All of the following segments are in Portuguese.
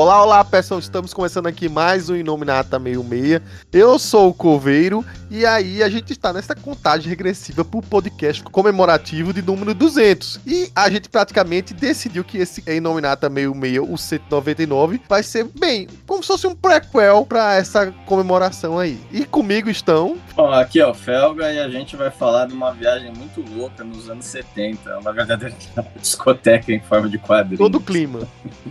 Olá, olá pessoal, estamos começando aqui mais um Inominata 66. Eu sou o Coveiro e aí a gente está nessa contagem regressiva para o podcast comemorativo de número 200. E a gente praticamente decidiu que esse Inominata 66, o 199, vai ser bem, como se fosse um prequel para essa comemoração aí. E comigo estão. Bom, aqui é o Felga e a gente vai falar de uma viagem muito louca nos anos 70, uma verdadeira discoteca em forma de quadrinho. Todo o clima.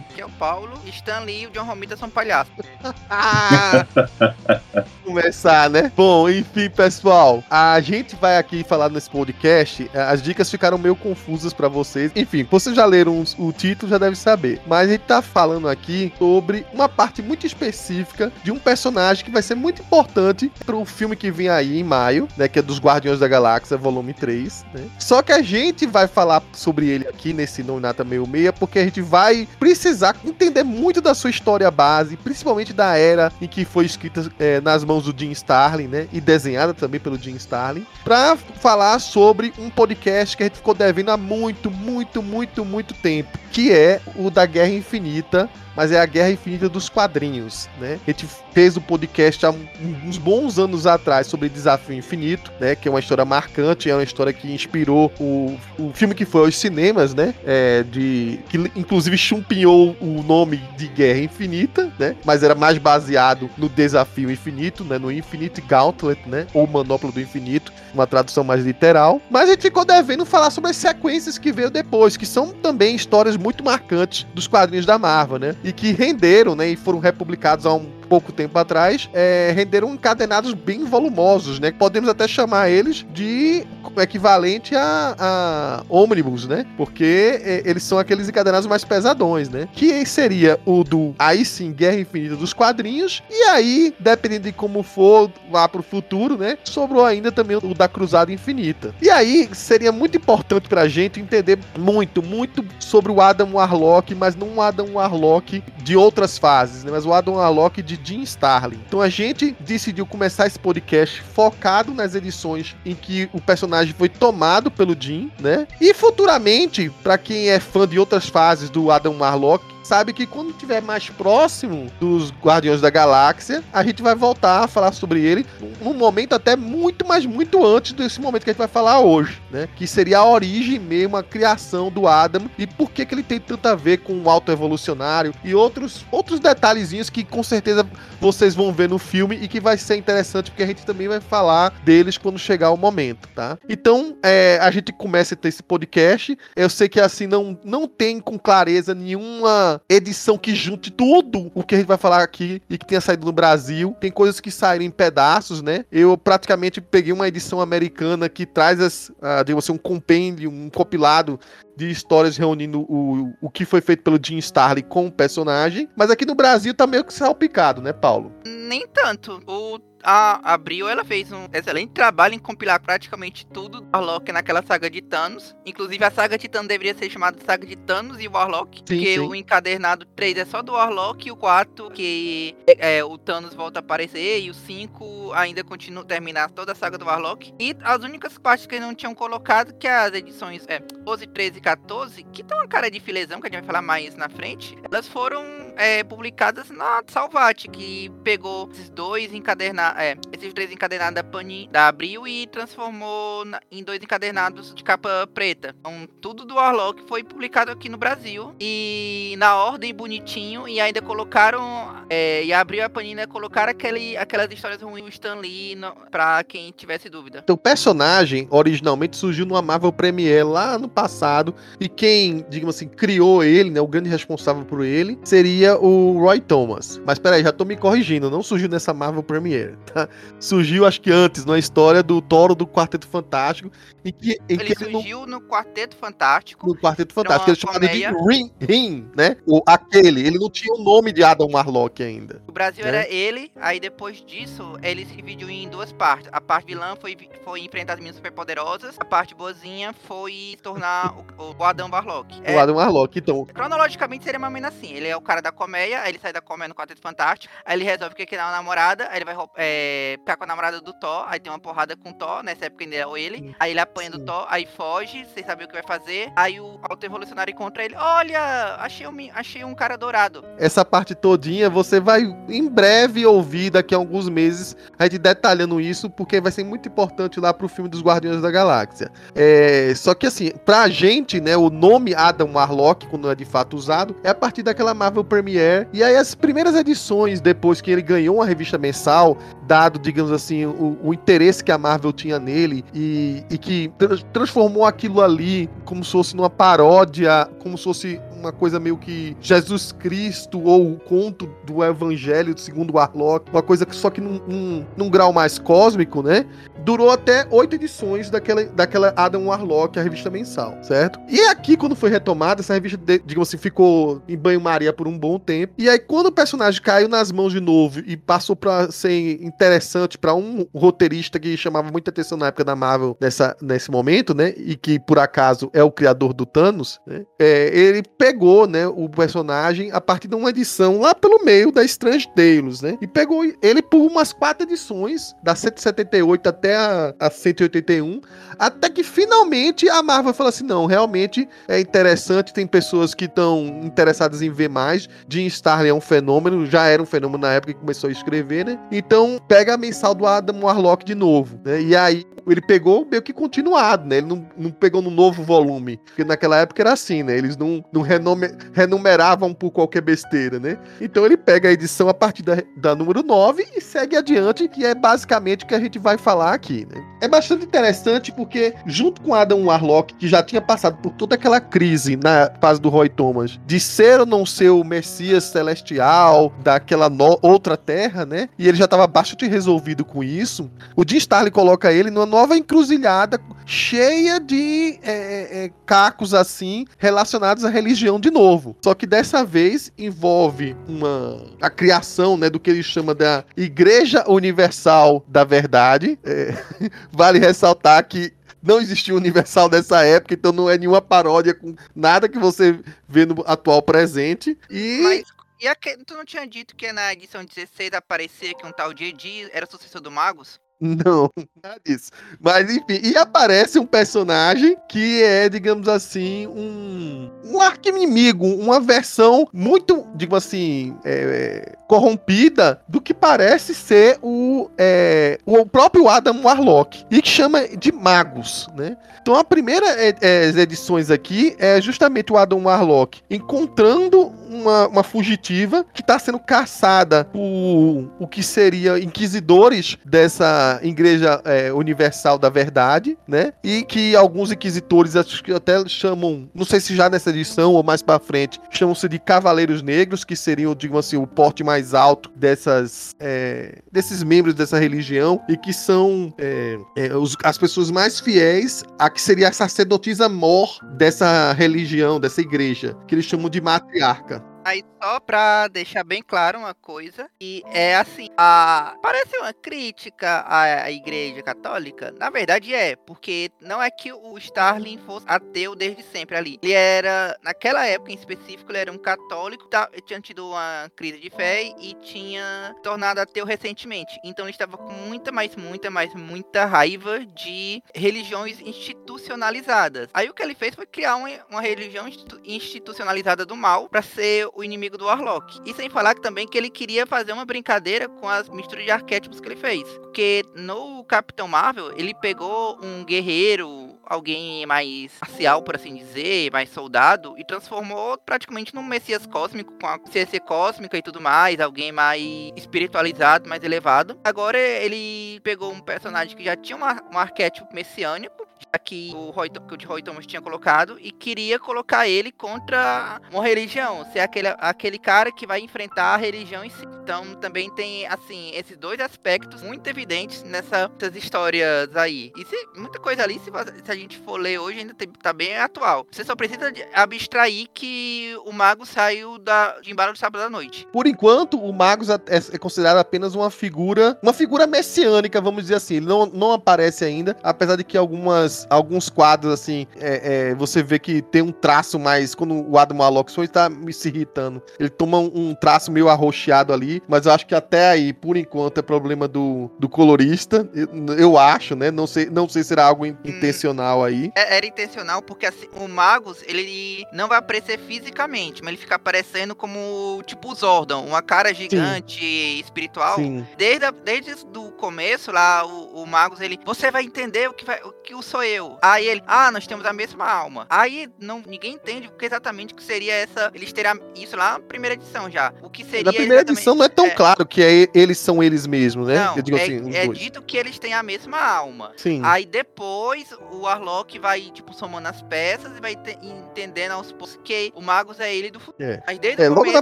Aqui é o Paulo, Stan Lee e o John Romita são palhaços. Começar, né? Bom, enfim, pessoal, a gente vai aqui falar nesse podcast. eh, As dicas ficaram meio confusas pra vocês. Enfim, vocês já leram o título, já devem saber. Mas a gente tá falando aqui sobre uma parte muito específica de um personagem que vai ser muito importante pro filme que vem aí em maio, né? Que é dos Guardiões da Galáxia, volume 3, né? Só que a gente vai falar sobre ele aqui nesse Nominata 66, porque a gente vai precisar entender muito da sua história base, principalmente da era em que foi escrita eh, nas mãos do Jim Starlin, né? E desenhada também pelo Jim Starlin, pra falar sobre um podcast que a gente ficou devendo há muito, muito, muito, muito tempo, que é o da Guerra Infinita, mas é a Guerra Infinita dos quadrinhos, né? A gente fez o podcast há um- uns bons anos atrás sobre Desafio Infinito, né? Que é uma história marcante, é uma história que inspirou o, o filme que foi aos cinemas, né? É, de que inclusive chumpinhou o nome de Guerra Infinita, né? Mas era mais baseado no Desafio Infinito, né? No Infinite Gauntlet, né? Ou Manopla do Infinito, uma tradução mais literal. Mas a gente ficou devendo falar sobre as sequências que veio depois, que são também histórias muito marcantes dos quadrinhos da Marvel, né? Que renderam, né? E foram republicados há um pouco tempo atrás, é, renderam encadenados bem volumosos, né? Podemos até chamar eles de equivalente a, a ônibus, né? Porque é, eles são aqueles encadenados mais pesadões, né? Que seria o do aí sim Guerra Infinita dos quadrinhos e aí, dependendo de como for lá pro futuro, né? Sobrou ainda também o da Cruzada Infinita. E aí seria muito importante pra gente entender muito, muito sobre o Adam Warlock, mas não o Adam Warlock de outras fases, né? Mas o Adam Warlock de Jim Starlin. Então a gente decidiu começar esse podcast focado nas edições em que o personagem foi tomado pelo Jim, né? E futuramente, pra quem é fã de outras fases do Adam Warlock, sabe que quando estiver mais próximo dos Guardiões da Galáxia, a gente vai voltar a falar sobre ele num momento até muito, mas muito antes desse momento que a gente vai falar hoje, né? Que seria a origem mesmo, a criação do Adam e por que, que ele tem tanto a ver com o alto evolucionário e outros, outros detalhezinhos que com certeza vocês vão ver no filme e que vai ser interessante porque a gente também vai falar deles quando chegar o momento, tá? Então, é, a gente começa a ter esse podcast. Eu sei que assim não, não tem com clareza nenhuma edição que junte tudo o que a gente vai falar aqui e que tenha saído no Brasil. Tem coisas que saíram em pedaços, né? Eu praticamente peguei uma edição americana que traz as, ah, digamos assim, um compêndio, um compilado de histórias reunindo o, o que foi feito pelo Jim Starlin com o personagem. Mas aqui no Brasil tá meio que salpicado, né, Paulo? Nem tanto. O a Abril ela fez um excelente trabalho em compilar praticamente tudo do Warlock naquela saga de Thanos. Inclusive a saga de Thanos deveria ser chamada saga de Thanos e Warlock, porque sim. o encadernado 3 é só do Warlock e o 4 que é, o Thanos volta a aparecer e o 5 ainda continua terminar toda a saga do Warlock. E as únicas partes que não tinham colocado que as edições é 12, 13 e 14, que estão uma cara de filezão que a gente vai falar mais na frente, elas foram é, publicadas na Salvat, que pegou esses dois encadernados é, esses três encadernados da Panini, da Abril e transformou na- em dois encadernados de capa preta. Então, tudo do Warlock foi publicado aqui no Brasil e na ordem bonitinho e ainda colocaram é, e a Abril e a Panini colocaram aquele, aquelas histórias ruins do Stan Lee no, pra quem tivesse dúvida. Então, o personagem originalmente surgiu numa Marvel Premiere lá no passado. E quem, digamos assim, criou ele, né? O grande responsável por ele, seria seria o Roy Thomas. Mas peraí, já tô me corrigindo, não surgiu nessa Marvel Premiere, tá? Surgiu, acho que antes, na história do Toro do Quarteto Fantástico, em que, em Ele que surgiu no Quarteto Fantástico. no Quarteto Fantástico, uma ele chamado de. Ring, Ring, né? O, aquele, ele não tinha o nome de Adam Warlock ainda. O Brasil É. era ele, aí depois disso, ele se dividiu em duas partes. A parte vilã foi, foi enfrentar as meninas superpoderosas, a parte boazinha foi tornar o, o Adam Warlock. É, O Adam Warlock, então. Cronologicamente seria mais ou menos assim. Ele é o cara da colmeia, aí ele sai da colmeia no Quarteto Fantástico, aí ele resolve que quer uma namorada, aí ele vai é, ficar com a namorada do Thor, aí tem uma porrada com o Thor, nessa época ainda é ele, aí ele apanha do. Thor, aí foge, sem saber o que vai fazer, aí o auto-evolucionário encontra ele, olha, achei um, achei um cara dourado. Essa parte todinha você vai em breve ouvir daqui a alguns meses a gente detalhando isso, porque vai ser muito importante lá pro filme dos Guardiões da Galáxia. É, só que assim, pra gente, né, o nome Adam Warlock, quando é de fato usado, é a partir daquela Marvel Premiere. E aí as primeiras edições, depois que ele ganhou uma revista mensal, dado, digamos assim, o, o interesse que a Marvel tinha nele e, e que tra- transformou aquilo ali como se fosse numa paródia, como se fosse uma coisa meio que Jesus Cristo ou o conto do Evangelho segundo Warlock, uma coisa que só que num, num, num grau mais cósmico, né? Durou até oito edições daquela, daquela Adam Warlock, a revista mensal, certo? E aqui, quando foi retomada, essa revista, digamos assim, ficou em banho-maria por um bom tempo. E aí, quando o personagem caiu nas mãos de novo e passou pra ser interessante pra um roteirista que chamava muita atenção na época da Marvel nessa, nesse momento, né? E que, por acaso, é o criador do Thanos, né? É, ele pegou, né, o personagem a partir de uma edição lá pelo meio da Strange Tales, né? E pegou ele por umas quatro edições, da 178 até a, a 181, até que finalmente a Marvel falou assim: não, realmente é interessante, tem pessoas que estão interessadas em ver mais. Jim Starlin é um fenômeno, já era um fenômeno na época que começou a escrever, né? Então pega a mensal do Adam Warlock de novo, né? E aí ele pegou meio que continuado, né? Ele não, não pegou no novo volume, porque naquela época era assim, né? Eles não, não renome- renumeravam por qualquer besteira, né? Então ele pega a edição a partir da, da número 9 e segue adiante, que é basicamente o que a gente vai falar aqui, né? É bastante interessante porque, junto com Adam Warlock, que já tinha passado por toda aquela crise na fase do Roy Thomas, de ser ou não ser o Messias celestial daquela no- outra terra, né? E ele já estava bastante resolvido com isso. O Jim Starlin coloca ele numa nova encruzilhada cheia de é, é, cacos assim relacionados à religião de novo. Só que dessa vez envolve uma a criação, né, do que ele chama da Igreja Universal da Verdade. É, vale ressaltar que não existia Universal nessa época, então não é nenhuma paródia com nada que você vê no atual presente. E Mas e aque- tu não tinha dito que na edição 16 aparecia que um tal de era sucessor do Magus? Não, nada disso. Mas enfim, e aparece um personagem que é, digamos assim, um, um arquinimigo, uma versão muito, digamos assim, é, corrompida do que parece ser o, é, o próprio Adam Warlock. E que chama de magos, né? Então a primeira é, é, edições aqui é justamente o Adam Warlock encontrando uma, uma fugitiva que está sendo caçada por o que seria inquisidores dessa igreja é, universal da verdade, né? E que alguns inquisitores acho que até chamam, não sei se já nessa edição ou mais para frente, chamam-se de cavaleiros negros, que seriam, digamos assim, o porte mais alto dessas é, desses membros dessa religião e que são é, é, os- as pessoas mais fiéis a que seria a sacerdotisa mor dessa religião, dessa igreja, que eles chamam de matriarca. Aí só pra deixar bem claro uma coisa, e é assim, a... parece uma crítica à, igreja católica, na verdade é, porque não é que o Starling fosse ateu desde sempre ali, ele era, naquela época em específico, ele era um católico, tá, tinha tido uma crise de fé e tinha tornado ateu recentemente, então ele estava com muita, mais muita, mais muita raiva de religiões institucionalizadas. Aí o que ele fez foi criar uma, uma religião institu- institucionalizada do mal pra ser o inimigo do Warlock. E sem falar que também que ele queria fazer uma brincadeira com as misturas de arquétipos que ele fez. Porque no Capitão Marvel, ele pegou um guerreiro, alguém mais marcial, por assim dizer, mais soldado, e transformou praticamente num Messias cósmico, com a ciência cósmica e tudo mais, alguém mais espiritualizado, mais elevado. Agora ele pegou um personagem que já tinha uma- um arquétipo messiânico já que o Roy, que o Roy Thomas tinha colocado, e queria colocar ele contra uma religião, ser aquele, aquele cara que vai enfrentar a religião em si. Então também tem, assim, esses dois aspectos muito evidentes nessas histórias aí. E se, muita coisa ali, se, se, a gente for ler hoje, ainda tem, tá bem atual. Você só precisa abstrair que o mago saiu da, de embalo do sábado à noite. Por enquanto, o Magus é, é considerado apenas uma figura, uma figura messiânica, vamos dizer assim. Ele não, não aparece ainda, apesar de que algumas, alguns quadros, assim, é, é, você vê que tem um traço mais. Quando o Adam Warlock só está me se irritando, ele toma um, um, traço meio arroxeado ali, mas eu acho que até aí, por enquanto, é problema do, do colorista. Eu, eu acho, né? Não sei, não sei se será algo in, hum, intencional aí. É, era intencional porque assim, o Magus, ele não vai aparecer fisicamente, mas ele fica aparecendo como tipo o Zordon, uma cara gigante, Sim. espiritual. Sim. Desde, a, desde o começo lá, o, o Magus, ele. Você vai entender o que, vai, o que sou eu. Aí ele, ah, nós temos a mesma alma. Aí não, ninguém entende o que exatamente que seria essa. Eles teriam isso lá na primeira edição já. O que seria. Na primeira edição não é tão é, claro que é, eles são eles mesmos, né? Não, é, assim, é dito que eles têm a mesma alma. Sim. Aí depois o Arlok vai, tipo, somando as peças e vai te, entendendo aos poucos que o Magus é ele do futuro. É, é logo na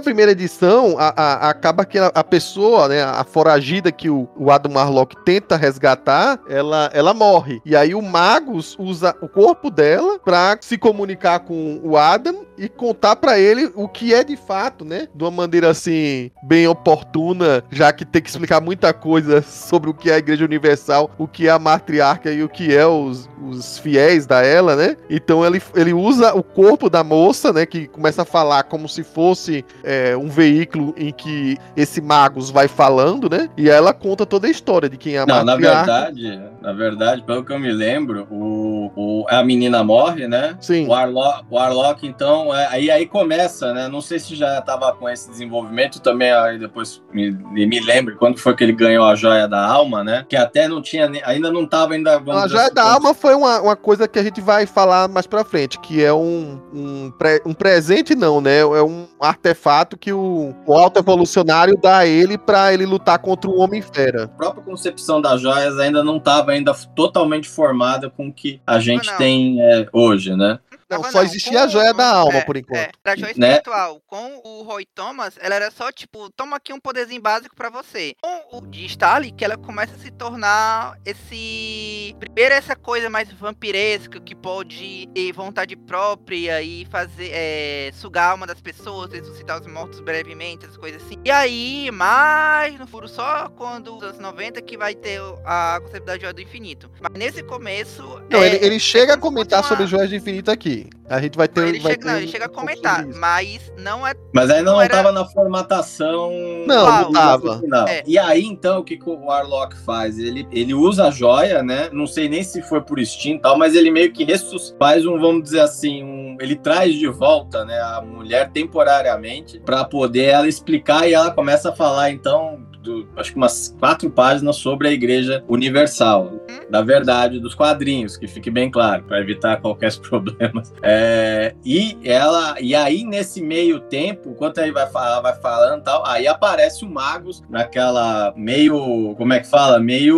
primeira edição, a, a, acaba que a, a, pessoa, né, a foragida que o, o Adam Arlok tenta resgatar, ela, ela morre. E aí o Magus usa o corpo dela pra se comunicar com o Adam e contar para ele o que é de fato, né? De uma maneira assim, bem oportuna, já que tem que explicar muita coisa sobre o que é a Igreja Universal, o que é a matriarca e o que é os, os fiéis da ela, né? Então ele, ele usa o corpo da moça, né? Que começa a falar como se fosse é, um veículo em que esse Magus vai falando, né? E ela conta toda a história de quem é a Não, matriarca. na verdade, na verdade, pelo que eu me lembro, o, o a menina morre, né? Sim. O Arlok, o Arlok então, é, aí, aí começa, né? Não sei se já estava com esse desenvolvimento também, aí depois me, me lembro quando foi que ele ganhou a joia da alma, né? Que até não tinha, ainda não estava ainda. a joia assim, da alma foi uma, uma coisa que a gente vai falar mais pra frente, que é um, um, pre, um presente, não, né? É um artefato que o, o alto evolucionário dá a ele para ele lutar contra o Homem-Fera. A própria concepção das joias ainda não estava ainda totalmente formada com o que a gente tem é, hoje, né? Não, só existia a joia da alma, é, por enquanto. É, a joia né? espiritual. Com o Roy Thomas, ela era só, tipo, toma aqui um poderzinho básico pra você. Com o de Stalin, que ela começa a se tornar esse... Primeiro essa coisa mais vampiresca, que pode ter vontade própria e fazer... É, sugar a alma das pessoas, ressuscitar os mortos brevemente, essas coisas assim. E aí, mais no furo só quando os anos 90 que vai ter a conceito da joia do infinito. Mas nesse começo... Não, ele, é, ele chega a comentar sobre joias do infinito aqui. A gente vai ter. Ele, vai chega, ter não, ele chega a comentar, mas não é. Mas ainda não, não estava na formatação. Não, não tava. É. E aí, então, o que, que o Warlock faz? Ele, ele usa a joia, né? Não sei nem se foi por Steam e tal, mas ele meio que ressuscita, faz um, vamos dizer assim, um, ele traz de volta, né, a mulher temporariamente para poder ela explicar e ela começa a falar, então, do, acho que umas quatro páginas sobre a Igreja Universal, da verdade dos quadrinhos, que fique bem claro, para evitar qualquer problema. É, e ela, e aí nesse meio tempo, enquanto aí vai falar, vai falando tal, aí aparece o Magus naquela meio, como é que fala, meio,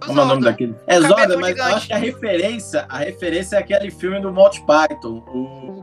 como é o nome daquele? É Zoda, mas eu acho que a referência, a referência é aquele filme do Monty Python, o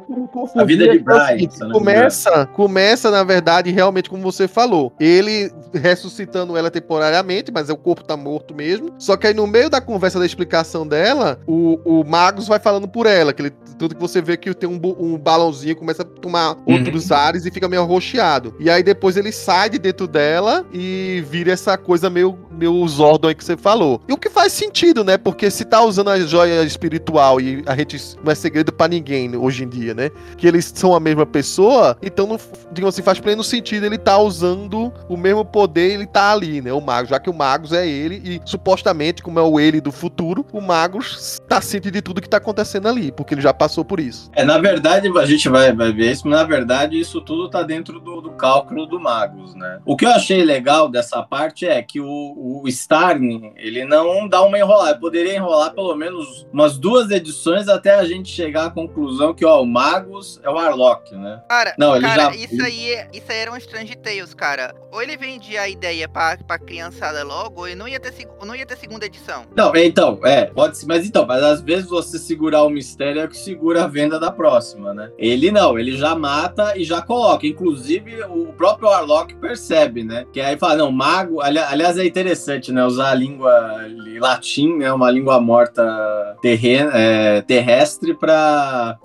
a vida de Brian. Começa, começa na verdade realmente como você falou, ele ressuscitando ela temporariamente, mas o corpo tá morto mesmo. Só que aí no meio da conversa da explicação dela, o, o Magus vai falando por ela, que ele, tudo que você vê que tem um, um balãozinho, começa a tomar uhum. outros ares e fica meio arroxeado. E aí depois ele sai de dentro dela e vira essa coisa meio, meio Zordon aí que você falou. E o que faz sentido, né? Porque se tá usando a joia espiritual e a gente não é segredo para ninguém hoje em dia, né? Que eles são a mesma pessoa, então, não, digamos assim, faz pleno sentido ele tá usando o mesmo poder ele tá ali, né? O Magus, já que o Magus é ele e supostamente, como é o ele do futuro, o Magus tá ciente de tudo que tá acontecendo ali, porque ele já passou por isso. É, na verdade, a gente vai, vai ver isso, mas na verdade isso tudo tá dentro do, do cálculo do Magus, né? O que eu achei legal dessa parte é que o, o Starling, ele não dá uma enrolada. Poderia enrolar pelo menos umas duas edições até a gente chegar à conclusão que, ó, o Magus é o Arlok, né? Cara, Não, ele cara, já- isso aí, isso aí era um Strange Tales, cara. Ou ele vendia a ideia pra, pra criançada logo, ou ele não ia ter, não ia ter segunda edição. Não, então, é, pode ser, mas então, mas às vezes você segurar o mistério é o que segura a venda da próxima, né? Ele não, ele já mata e já coloca. Inclusive, o próprio Warlock percebe, né? Que aí fala, não, mago. ali- Aliás, é interessante, né? Usar a língua latim, né? Uma língua morta terrena, é, terrestre pra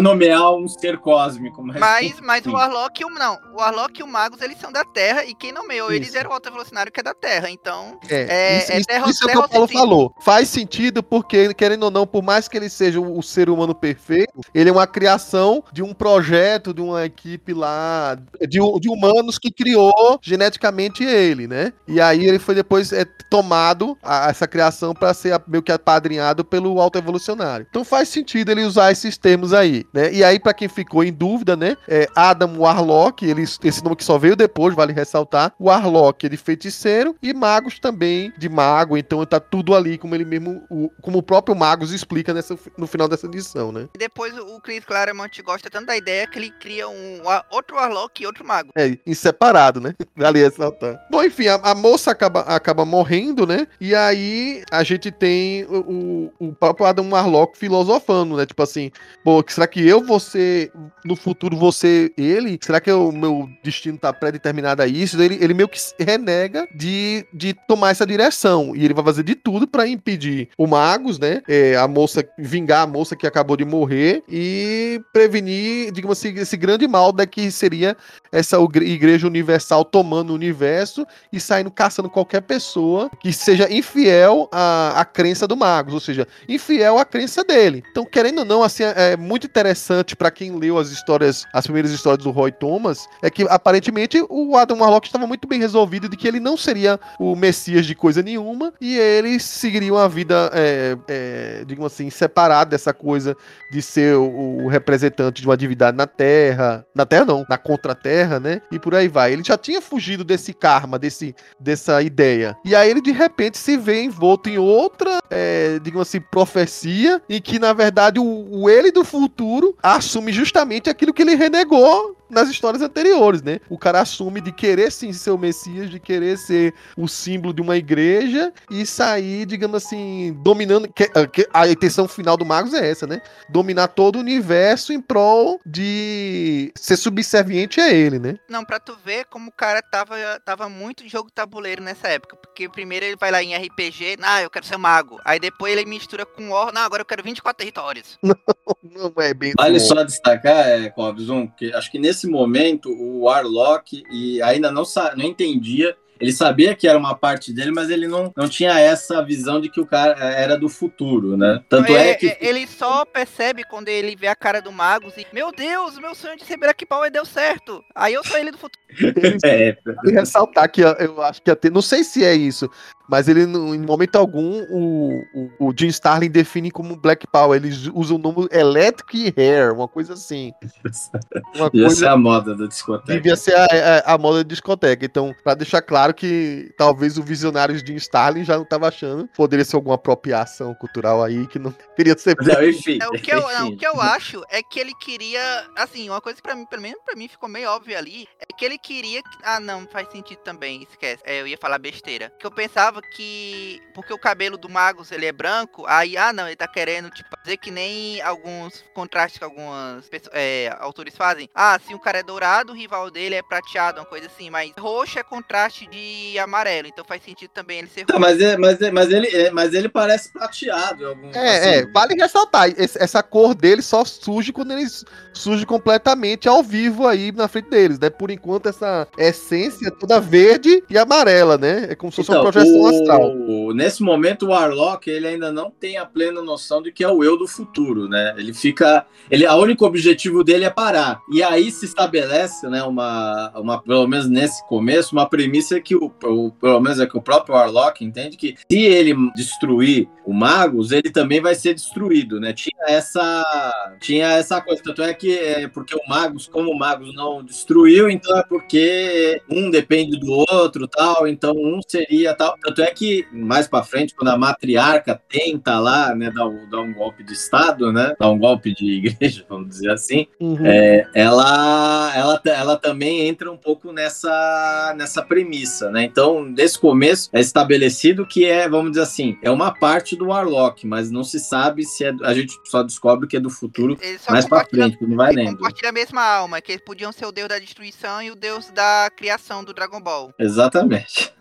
nomear um ser cósmico. Mas, Mas, mas o Warlock e o. Não, o Warlock e o Magus, eles são da Terra, e quem nomeou eles Isso. era o Alto Evolucionário, que é da Terra. Então. É, É- isso, é isso- terra- isso é o que o Paulo falou. Faz sentido porque, querendo ou não, por mais que ele seja o, ser humano perfeito, ele é uma criação de um projeto, de uma equipe lá, de, de humanos que criou geneticamente ele, né? E aí ele foi depois é, tomado, a- essa criação, para ser a- meio que apadrinhado pelo alto evolucionário. Então faz sentido ele usar esses termos aí, né? E aí, para quem ficou em dúvida, né? É Adam Warlock, ele, esse nome que só veio depois, vale ressaltar. Warlock, ele feiticeiro, e Magos também, de mago, então tá tudo ali, como ele mesmo, o- como o próprio Magos explica nessa, no final dessa edição, né? E depois o Chris Claremont gosta tanto da ideia que ele cria um outro Warlock e outro Mago. É, em separado, né? Vale ressaltar. Bom, enfim, a, a moça acaba, acaba morrendo, né? E aí a gente tem o, o, próprio Adam Warlock filosofando, né? Tipo assim, pô, será que eu vou ser, no futuro, ser ele? Será que o meu destino tá pré-determinado a isso? Ele, ele meio que renega de, de tomar essa direção. E ele vai fazer de tudo pra impedir o Magus, né? É, a moça, vingar a moça que acabou de morrer e prevenir, digamos assim, esse grande mal da que seria essa igre- igreja universal tomando o universo e saindo caçando qualquer pessoa que seja infiel à, à crença do Magus, ou seja, infiel à crença dele. Então, querendo ou não, assim, é é muito interessante pra quem leu as histórias, as primeiras histórias do Roy Thomas, é que aparentemente o Adam Warlock estava muito bem resolvido de que ele não seria o Messias de coisa nenhuma e eles seguiriam a vida, é, é, digamos assim, separado dessa coisa de ser o, o representante de uma divindade na Terra, na Terra não, na Contra-Terra, né? E por aí vai. Ele já tinha fugido desse karma, desse, dessa ideia. E aí ele de repente se vê envolto em outra, é, digamos assim, profecia, em que na verdade o, o ele do futuro assume justamente aquilo que ele renegou nas histórias anteriores, né? O cara assume de querer sim ser o Messias, de querer ser o símbolo de uma igreja e sair, digamos assim, dominando. que- a intenção final do Magos é essa, né? Dominar todo o universo em prol de ser subserviente a ele, né? Não, pra tu ver como o cara tava, tava muito jogo tabuleiro nessa época. Porque primeiro ele vai lá em RPG, ah, eu quero ser mago. Aí depois ele mistura com War, não, agora eu quero 24 territórios. Não é bem Vale bom. só destacar, é, Clóvis, um, que acho que nesse momento o Warlock e ainda não, não entendia. Ele sabia que era uma parte dele, mas ele não, não tinha essa visão de que o cara era do futuro, né? Tanto é, que. Ele só percebe quando ele vê a cara do Magus e, meu Deus, meu sonho de ser Black Power deu certo. Aí eu sou ele do futuro. É, ressaltar que eu- eu acho que até, não sei se é isso, mas ele em momento algum o, o, o Jim Starlin define como Black Power, eles usam o nome Electric Hair, uma coisa assim. Uma ia ser coisa a moda da discoteca. devia ser a, a, a moda de discoteca. Então, pra deixar claro que talvez o visionário Jim Starlin já não tava achando, poderia ser alguma apropriação cultural aí que não deveria ser. Não, enfim. É, o, que eu, não, o que eu acho é que ele queria, assim, uma coisa que pra mim, pelo menos pra mim ficou meio óbvio ali, é que ele queria, que- ah não, faz sentido também, esquece, é, eu ia falar besteira, que eu pensava que, porque o cabelo do Magus, ele é branco, aí, ah não, ele tá querendo, tipo, fazer que nem alguns contrastes que algumas pessoas, é, autores fazem, ah, se o cara é dourado, o rival dele é prateado, uma coisa assim, mas roxo é contraste de amarelo, então faz sentido também ele ser Tá, roxo. mas, é- mas, é- mas, ele, é- mas ele parece prateado. em Algum, É, é, assim. vale ressaltar, esse- essa cor dele só surge quando ele surge completamente ao vivo aí na frente deles, né? Por enquanto, essa essência é toda verde e amarela, né? É como se fosse uma Então, projeção astral. Nesse momento, o Warlock ele ainda não tem a plena noção de que é o eu do futuro, né? Ele fica. Ele, a único objetivo dele é parar. E aí se estabelece, né, uma, uma, pelo menos nesse começo, uma premissa que o, o- pelo menos é que o próprio Warlock entende que se ele destruir o Magus, ele também vai ser destruído, né? Tinha essa, tinha essa coisa. Tanto é que é porque o Magus, como o Magus não destruiu, então é porque um depende do outro, tal. Então um seria tal. Tanto é que, mais pra frente, quando a matriarca tenta lá, né, dar, um- dar um golpe de Estado, né, dar um golpe de igreja, vamos dizer assim, Uhum. é, ela, ela, ela também entra um pouco nessa, nessa premissa, né? Então, nesse começo, é estabelecido que é, vamos dizer assim, é uma parte do Warlock, mas não se sabe se é. A gente só descobre que é do futuro mais pra compartilham- frente, quando vai eles lendo. compartilham a mesma alma, que eles podiam ser o deus da destruição e o deus da criação do Dragon Ball. Exatamente.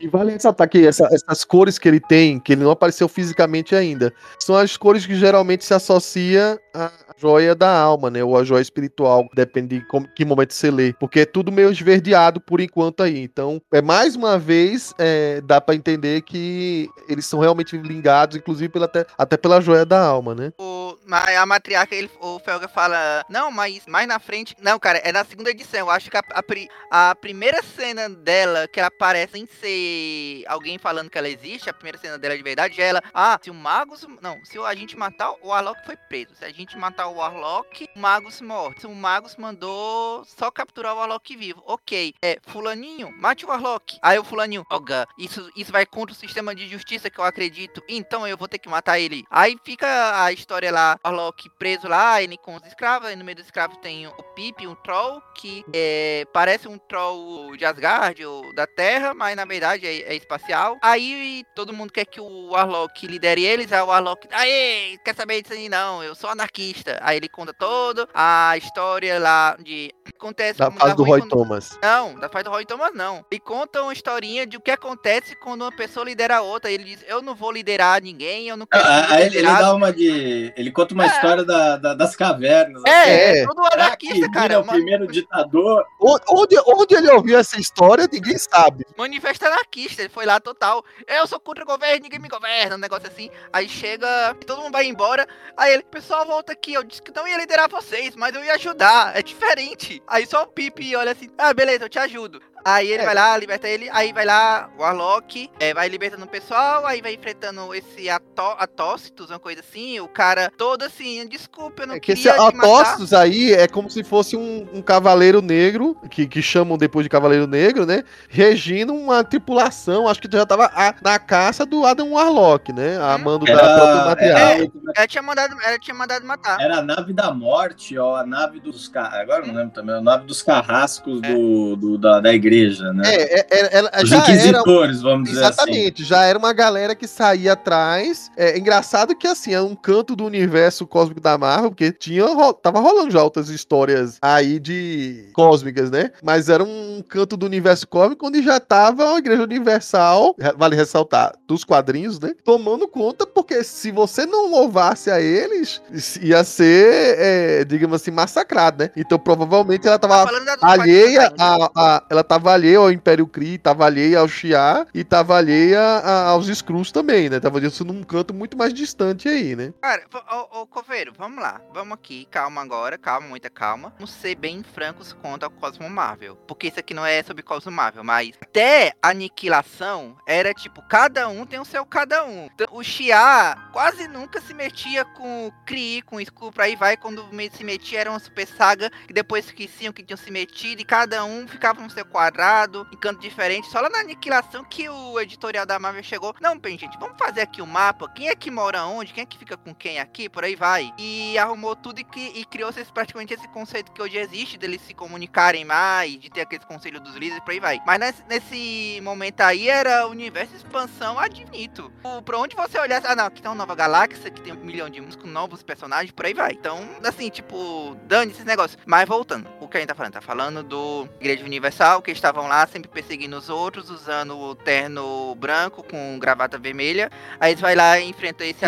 E vale ressaltar que essa- essas cores que ele tem, que ele não apareceu fisicamente ainda, são as cores que geralmente se associa à joia da alma, né? Ou a joia espiritual, depende de como- que momento você lê. Porque é tudo meio esverdeado por enquanto aí. Então, é mais uma vez, é, dá pra entender que eles são realmente ligados, inclusive pela, até, até pela joia da alma, né? O, a matriarca, ele, o Felga fala, não, mas mais na frente. Não, cara, é na segunda edição. Eu acho que a, a a primeira cena dela, que ela parece sem ser alguém falando que ela existe, a primeira cena dela de verdade é ela. Ah, se o Magus. Não, se a gente matar o Warlock foi preso. Se a gente matar o Warlock, o Magus. Se o Magus mandou só capturar o Warlock vivo. Ok. É, Fulaninho, mate o Warlock. Aí o Fulaninho, Oga, isso, isso vai contra o sistema de justiça que eu acredito. Então eu vou ter que matar ele. Aí fica a história lá, Warlock preso lá, ele com os escravos. Aí no meio dos escravos tem o Pip, um troll, que é, parece um troll de Asgard ou da Terra, mas na verdade é, é espacial. Aí todo mundo quer que o Warlock lidere eles. Aí o Warlock, aê, quer saber disso aí? Não, eu sou anarquista. Aí ele conta todo a história lá de. Acontece Da fase dá do ruim Roy quando- Thomas. não, da faz do Roy Thomas não. E conta uma historinha de o que acontece quando uma pessoa lidera a outra. Ele diz, eu não vou liderar ninguém, eu não quero ser Ah, Aí ele, ele liderado." dá uma de. Ele conta uma É. história da, da- das cavernas. É, É. é todo anarquista, vira cara. o Uma, primeiro ditador. O- Onde, onde ele ouviu essa história, ninguém sabe. manifesto anarquista, ele foi lá total. Eu sou contra o governo, ninguém me governa, um negócio assim. Aí chega, todo mundo vai embora. Aí ele, pessoal, volta aqui. Eu disse que não ia liderar vocês, mas eu ia ajudar. É diferente. Aí só o Pipe olha assim, ah, beleza, eu te ajudo. Aí ele É. vai lá, liberta ele, aí vai lá, o Warlock, é, vai libertando o pessoal, aí vai enfrentando esse ató Atócitos, uma coisa assim, o cara todo assim, desculpa, eu não É que queria esse. Atócitos aí é como se fosse um, um cavaleiro negro, que, que chamam depois de cavaleiro negro, né? Regindo uma tripulação, acho que já tava a- na caça do Adam Warlock, né? A Hum. mando da própria Era, matriarca. era, Ela tinha mandado, ela tinha mandado matar. era a nave da morte, ó, a nave dos. Agora eu não lembro também, a nave dos carrascos É. do, do- da, da igreja, né? É, é, é, ela Os já era inquisitores, vamos dizer assim. Exatamente, já era uma galera que saía atrás. É engraçado que assim, é um canto do universo cósmico da Marvel, porque tinha tava rolando já outras histórias aí de cósmicas, né? Mas era um canto do universo cósmico onde já tava a Igreja Universal, vale ressaltar, dos quadrinhos, né? Tomando conta, porque se você não louvasse a eles, ia ser, é, digamos assim, massacrado, né? Então provavelmente ela tava do alheia quadrinho, a, a- ela tava alheia ao Império Kree, tava alheia ao Shi'ar e tava alheia a- aos Skrulls também, né? Tava isso num canto muito mais distante aí, né? Cara, ô, ô Coveiro, vamos lá. Vamos aqui, calma agora, calma, muita calma. Vamos ser bem francos quanto ao Cosmo Marvel. Porque isso aqui não é sobre Cosmo Marvel, mas até aniquilação era tipo, cada um tem o seu cada um. Então, o Shi'ar quase nunca se metia com o Kree, com o Skull, por aí vai. Quando se metia era uma super saga, que depois esqueciam que tinham se metido, e cada um ficava no seu quadrado, em canto diferente. Só lá na aniquilação que o editorial da Marvel chegou. Não, bem, gente, vamos fazer aqui o mapa. Quem é que mora onde? Quem é que fica com quem aqui? Por aí vai. E arrumou tudo e, e esse- praticamente esse conceito que hoje existe, deles se comunicarem mais, de ter aquele conselho dos líderes, por aí vai. Mas nesse, nesse momento aí era universo expansão admito. O, pra onde você olhasse, ah não, aqui tem uma nova galáxia, que tem um milhão de músicos, novos personagens, por aí vai. Então, assim, tipo, dane esses negócios. Mas voltando, o que a gente tá falando? Tá falando do Igreja Universal, que estavam lá sempre perseguindo os outros, usando o terno branco com gravata vermelha. Aí eles vai lá e enfrentam esse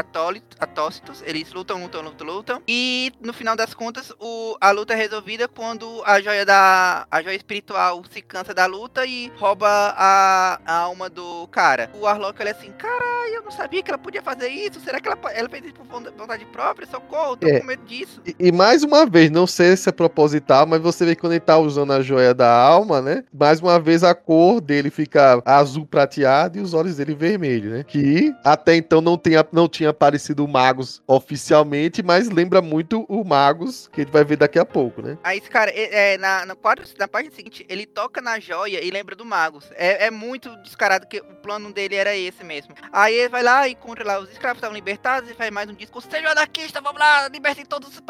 atócitos, eles lutam, lutam, lutam, lutam. E no final das contas, o, a luta é resolvida quando a joia da. a joia espiritual se cansa da luta e rouba a, a alma do cara. O Arlok olha assim, caralho, eu não sabia que ela podia fazer isso. Será que ela, ela fez isso por vonta- vontade própria? Socorro, tô É. com medo disso. E, e mais uma vez, não sei se é proposital, mas você vê que quando ele tá usando a joia da alma, né? Mais uma vez a cor dele fica azul prateado e os olhos dele vermelho, né? Que até então não, tenha, não tinha aparecido o Magus oficialmente, mas lembra muito o Magus que a gente vai ver daqui a pouco, né? Aí cara, é, é, na, na, na página seguinte, ele toca na joia e lembra do Magus. É, é muito descarado que o plano dele era esse mesmo. Aí ele vai lá e encontra lá os escravos estavam libertados e faz mais um discurso. Seja anarquista, vamos lá, libertem todos os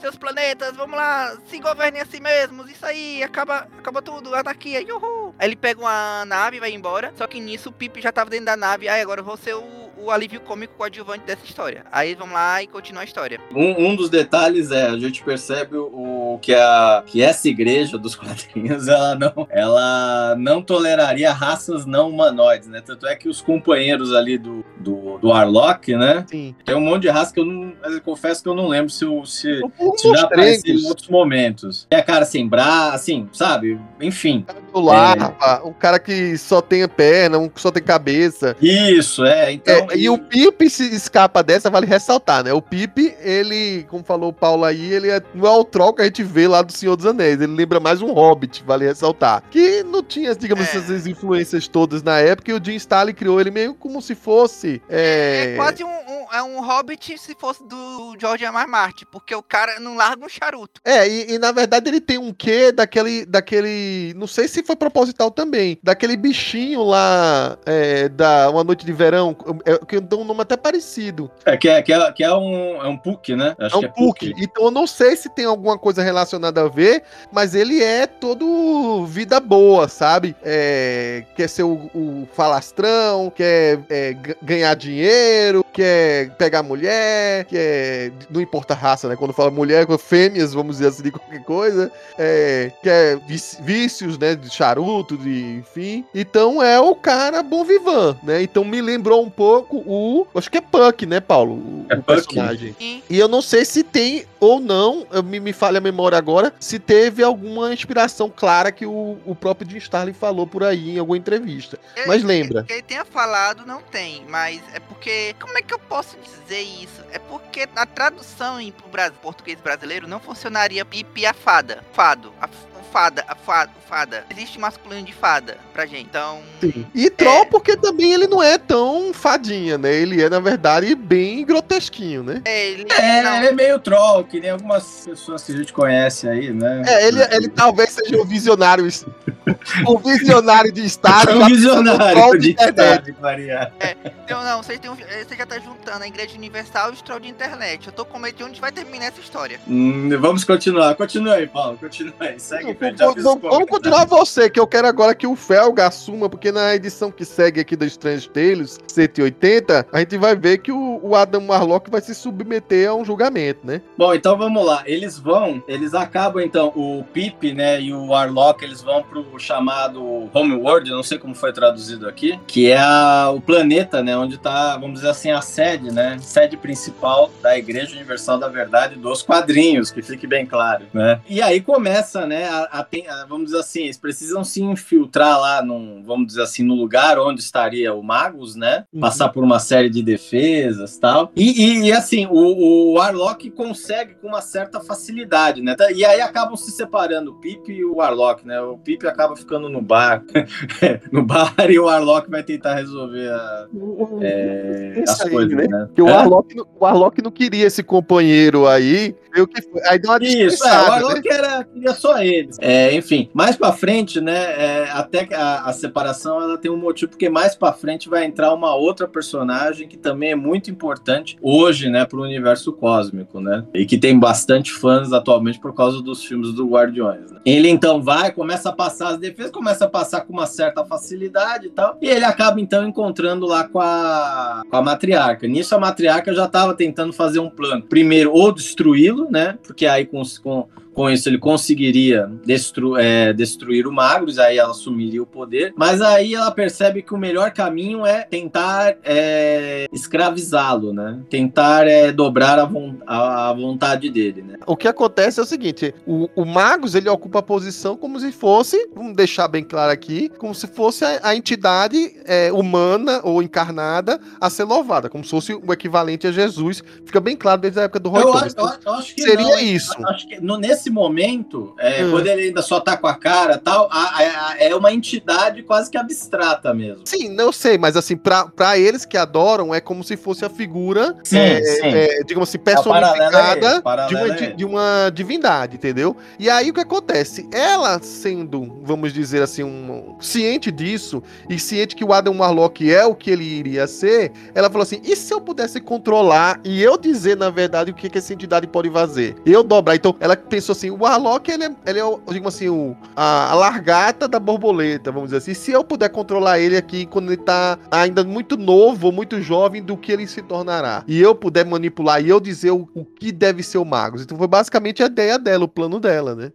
seus planetas, vamos lá, se governem a si mesmos, isso aí, acaba, acaba tudo, anarquia, uhul. Aí ele pega uma nave e vai embora, só que nisso o Pip já tava dentro da nave, aí agora eu vou ser o o alívio cômico coadjuvante dessa história. Aí vamos lá e continua a história. Um, um dos detalhes é, a gente percebe o, o, que, a, que essa igreja dos quadrinhos, ela não, ela não toleraria raças não humanoides, né? Tanto é que os companheiros ali do, do, do Arlok, né? Sim. Tem um monte de raça que eu não. Eu confesso que eu não lembro se, se, se já apareceu em outros momentos. É a cara sem braço, assim, sabe? Enfim. Do larva, é... um cara que só tem perna, um que só tem cabeça. Isso, é. Então, e o Pipe se escapa dessa, vale ressaltar, né? O Pipe, ele, como falou o Paulo aí, ele é, não é o troll que a gente vê lá do Senhor dos Anéis. Ele lembra mais um Hobbit, vale ressaltar. Que não tinha, digamos, é. essas influências todas na época e o Jim Starlin criou ele meio como se fosse. É, é quase um, um, é um Hobbit se fosse do George R. R. Martin, porque o cara não larga um charuto. É, e, e na verdade ele tem um quê daquele, daquele. Não sei se foi proposital também. Daquele bichinho lá é, da Uma Noite de Verão. É, que dá um nome até parecido. É, que é, que é, que é um, é um Puck, né? Acho é um é Puck. Então eu não sei se tem alguma coisa relacionada a ver, mas ele é todo vida boa, sabe? É, quer ser o, o falastrão, quer é, ganhar dinheiro, quer pegar mulher, quer. Não importa a raça, né? Quando fala mulher, fêmeas, vamos dizer assim, de qualquer coisa. É, quer vícios, né? De charuto, de enfim. Então é o cara bom vivan, né? Então me lembrou um pouco o. Acho que é Puck, né, Paulo? O, é o personagem. Puck. E eu não sei se tem ou não, me, me falha a memória agora, se teve alguma inspiração clara que o, o próprio Jim Starlin falou por aí em alguma entrevista. Eu, mas lembra. Que ele tenha falado, não tem, mas é porque. Como é que eu posso dizer isso? É porque a tradução em português brasileiro não funcionaria pipi a fada. Fado. A, fada, a fada, fada. Existe masculino de fada pra gente. Então. Sim. E Troll, é... porque também ele não é tão fadinha, né? Ele é, na verdade, bem grotesquinho, né? É, ele, é, ele é meio troll, que nem algumas pessoas que a gente conhece aí, né? É, ele, ele talvez seja o visionário. o visionário de Estado. o visionário de, de Estado, Maria. É, então, não, você, tem um, você já tá juntando a Igreja Universal e o troll de internet. Eu tô com medo de onde vai terminar essa história. Hum, vamos continuar. Continua aí, Paulo. Continua aí. Segue vamos continuar você, que eu quero agora que o Felga assuma, porque na edição que segue aqui do Strange Tales, 180, a gente vai ver que o, o Adam Warlock vai se submeter a um julgamento, né? Bom, então vamos lá. Eles vão, eles acabam então, o Pip, né, e o Warlock, eles vão pro chamado Homeworld, não sei como foi traduzido aqui, que é a, o planeta, né, onde tá, vamos dizer assim, a sede, né, sede principal da Igreja Universal da Verdade dos quadrinhos, que fique bem claro, né? E aí começa, né, a, a, a, vamos dizer assim, eles precisam se infiltrar lá, num, vamos dizer assim, no lugar onde estaria o Magus, né? Uhum. Passar por uma série de defesas tal. E, e, e assim, o, o Arlok consegue com uma certa facilidade, né? E aí acabam se separando o Pip e o Arlok, né? O Pip acaba ficando no bar, no bar e o Arlok vai tentar resolver a, é, as aí, coisas, né? né? Porque o, Arlok, o Arlok não queria esse companheiro aí, o que foi. Aí deu uma Isso, é, o né? era, queria só eles. É, enfim, mais para frente, né? É, até a, a, separação ela tem um motivo, porque mais para frente vai entrar uma outra personagem que também é muito importante hoje, né, para o universo cósmico, né? E que tem bastante fãs atualmente por causa dos filmes do Guardiões. Né? Ele então vai, começa a passar as defesas, começa a passar com uma certa facilidade e tal, e ele acaba então encontrando lá com a, com a matriarca. Nisso a matriarca já estava tentando fazer um plano. Primeiro, ou destruí-lo, né? Porque aí com, com com isso, ele conseguiria destru é, destruir o Magnus, aí ela assumiria o poder. Mas aí ela percebe que o melhor caminho é tentar é, escravizá-lo, né? Tentar é, dobrar a, vo a, a, vontade dele, né? O que acontece é o seguinte: o, o Magus ele ocupa a posição como se fosse, vamos deixar bem claro aqui, como se fosse a, a entidade é, humana ou encarnada a ser louvada, como se fosse o equivalente a Jesus. Fica bem claro desde a época do Roy eu, acho, eu, eu acho que Seria não, isso. Acho que, no, nesse nesse momento, é, Hum. quando ele ainda só tá com a cara e tal, a- a- a- é uma entidade quase que abstrata mesmo. Sim, não sei, mas assim, pra, pra eles que adoram, é como se fosse a figura, Sim, é, sim. é, digamos assim, É, é personificada esse, o de, uma, é esse. de uma divindade, entendeu? E aí o que acontece? Ela sendo, vamos dizer assim, um, ciente disso, e ciente que o Adam Warlock é o que ele iria ser, ela falou assim: e se eu pudesse controlar e eu dizer, na verdade, o que, que essa entidade pode fazer? Eu dobrar. Então, ela pensou assim: o Warlock, ele é, ele é digamos assim, o, a, a largata da borboleta, vamos dizer assim. Se eu puder controlar ele aqui quando ele tá ainda muito novo, muito jovem, do que ele se tornará. E eu puder manipular e eu dizer o, o que deve ser o Magus. Então, foi basicamente a ideia dela, o plano dela, né?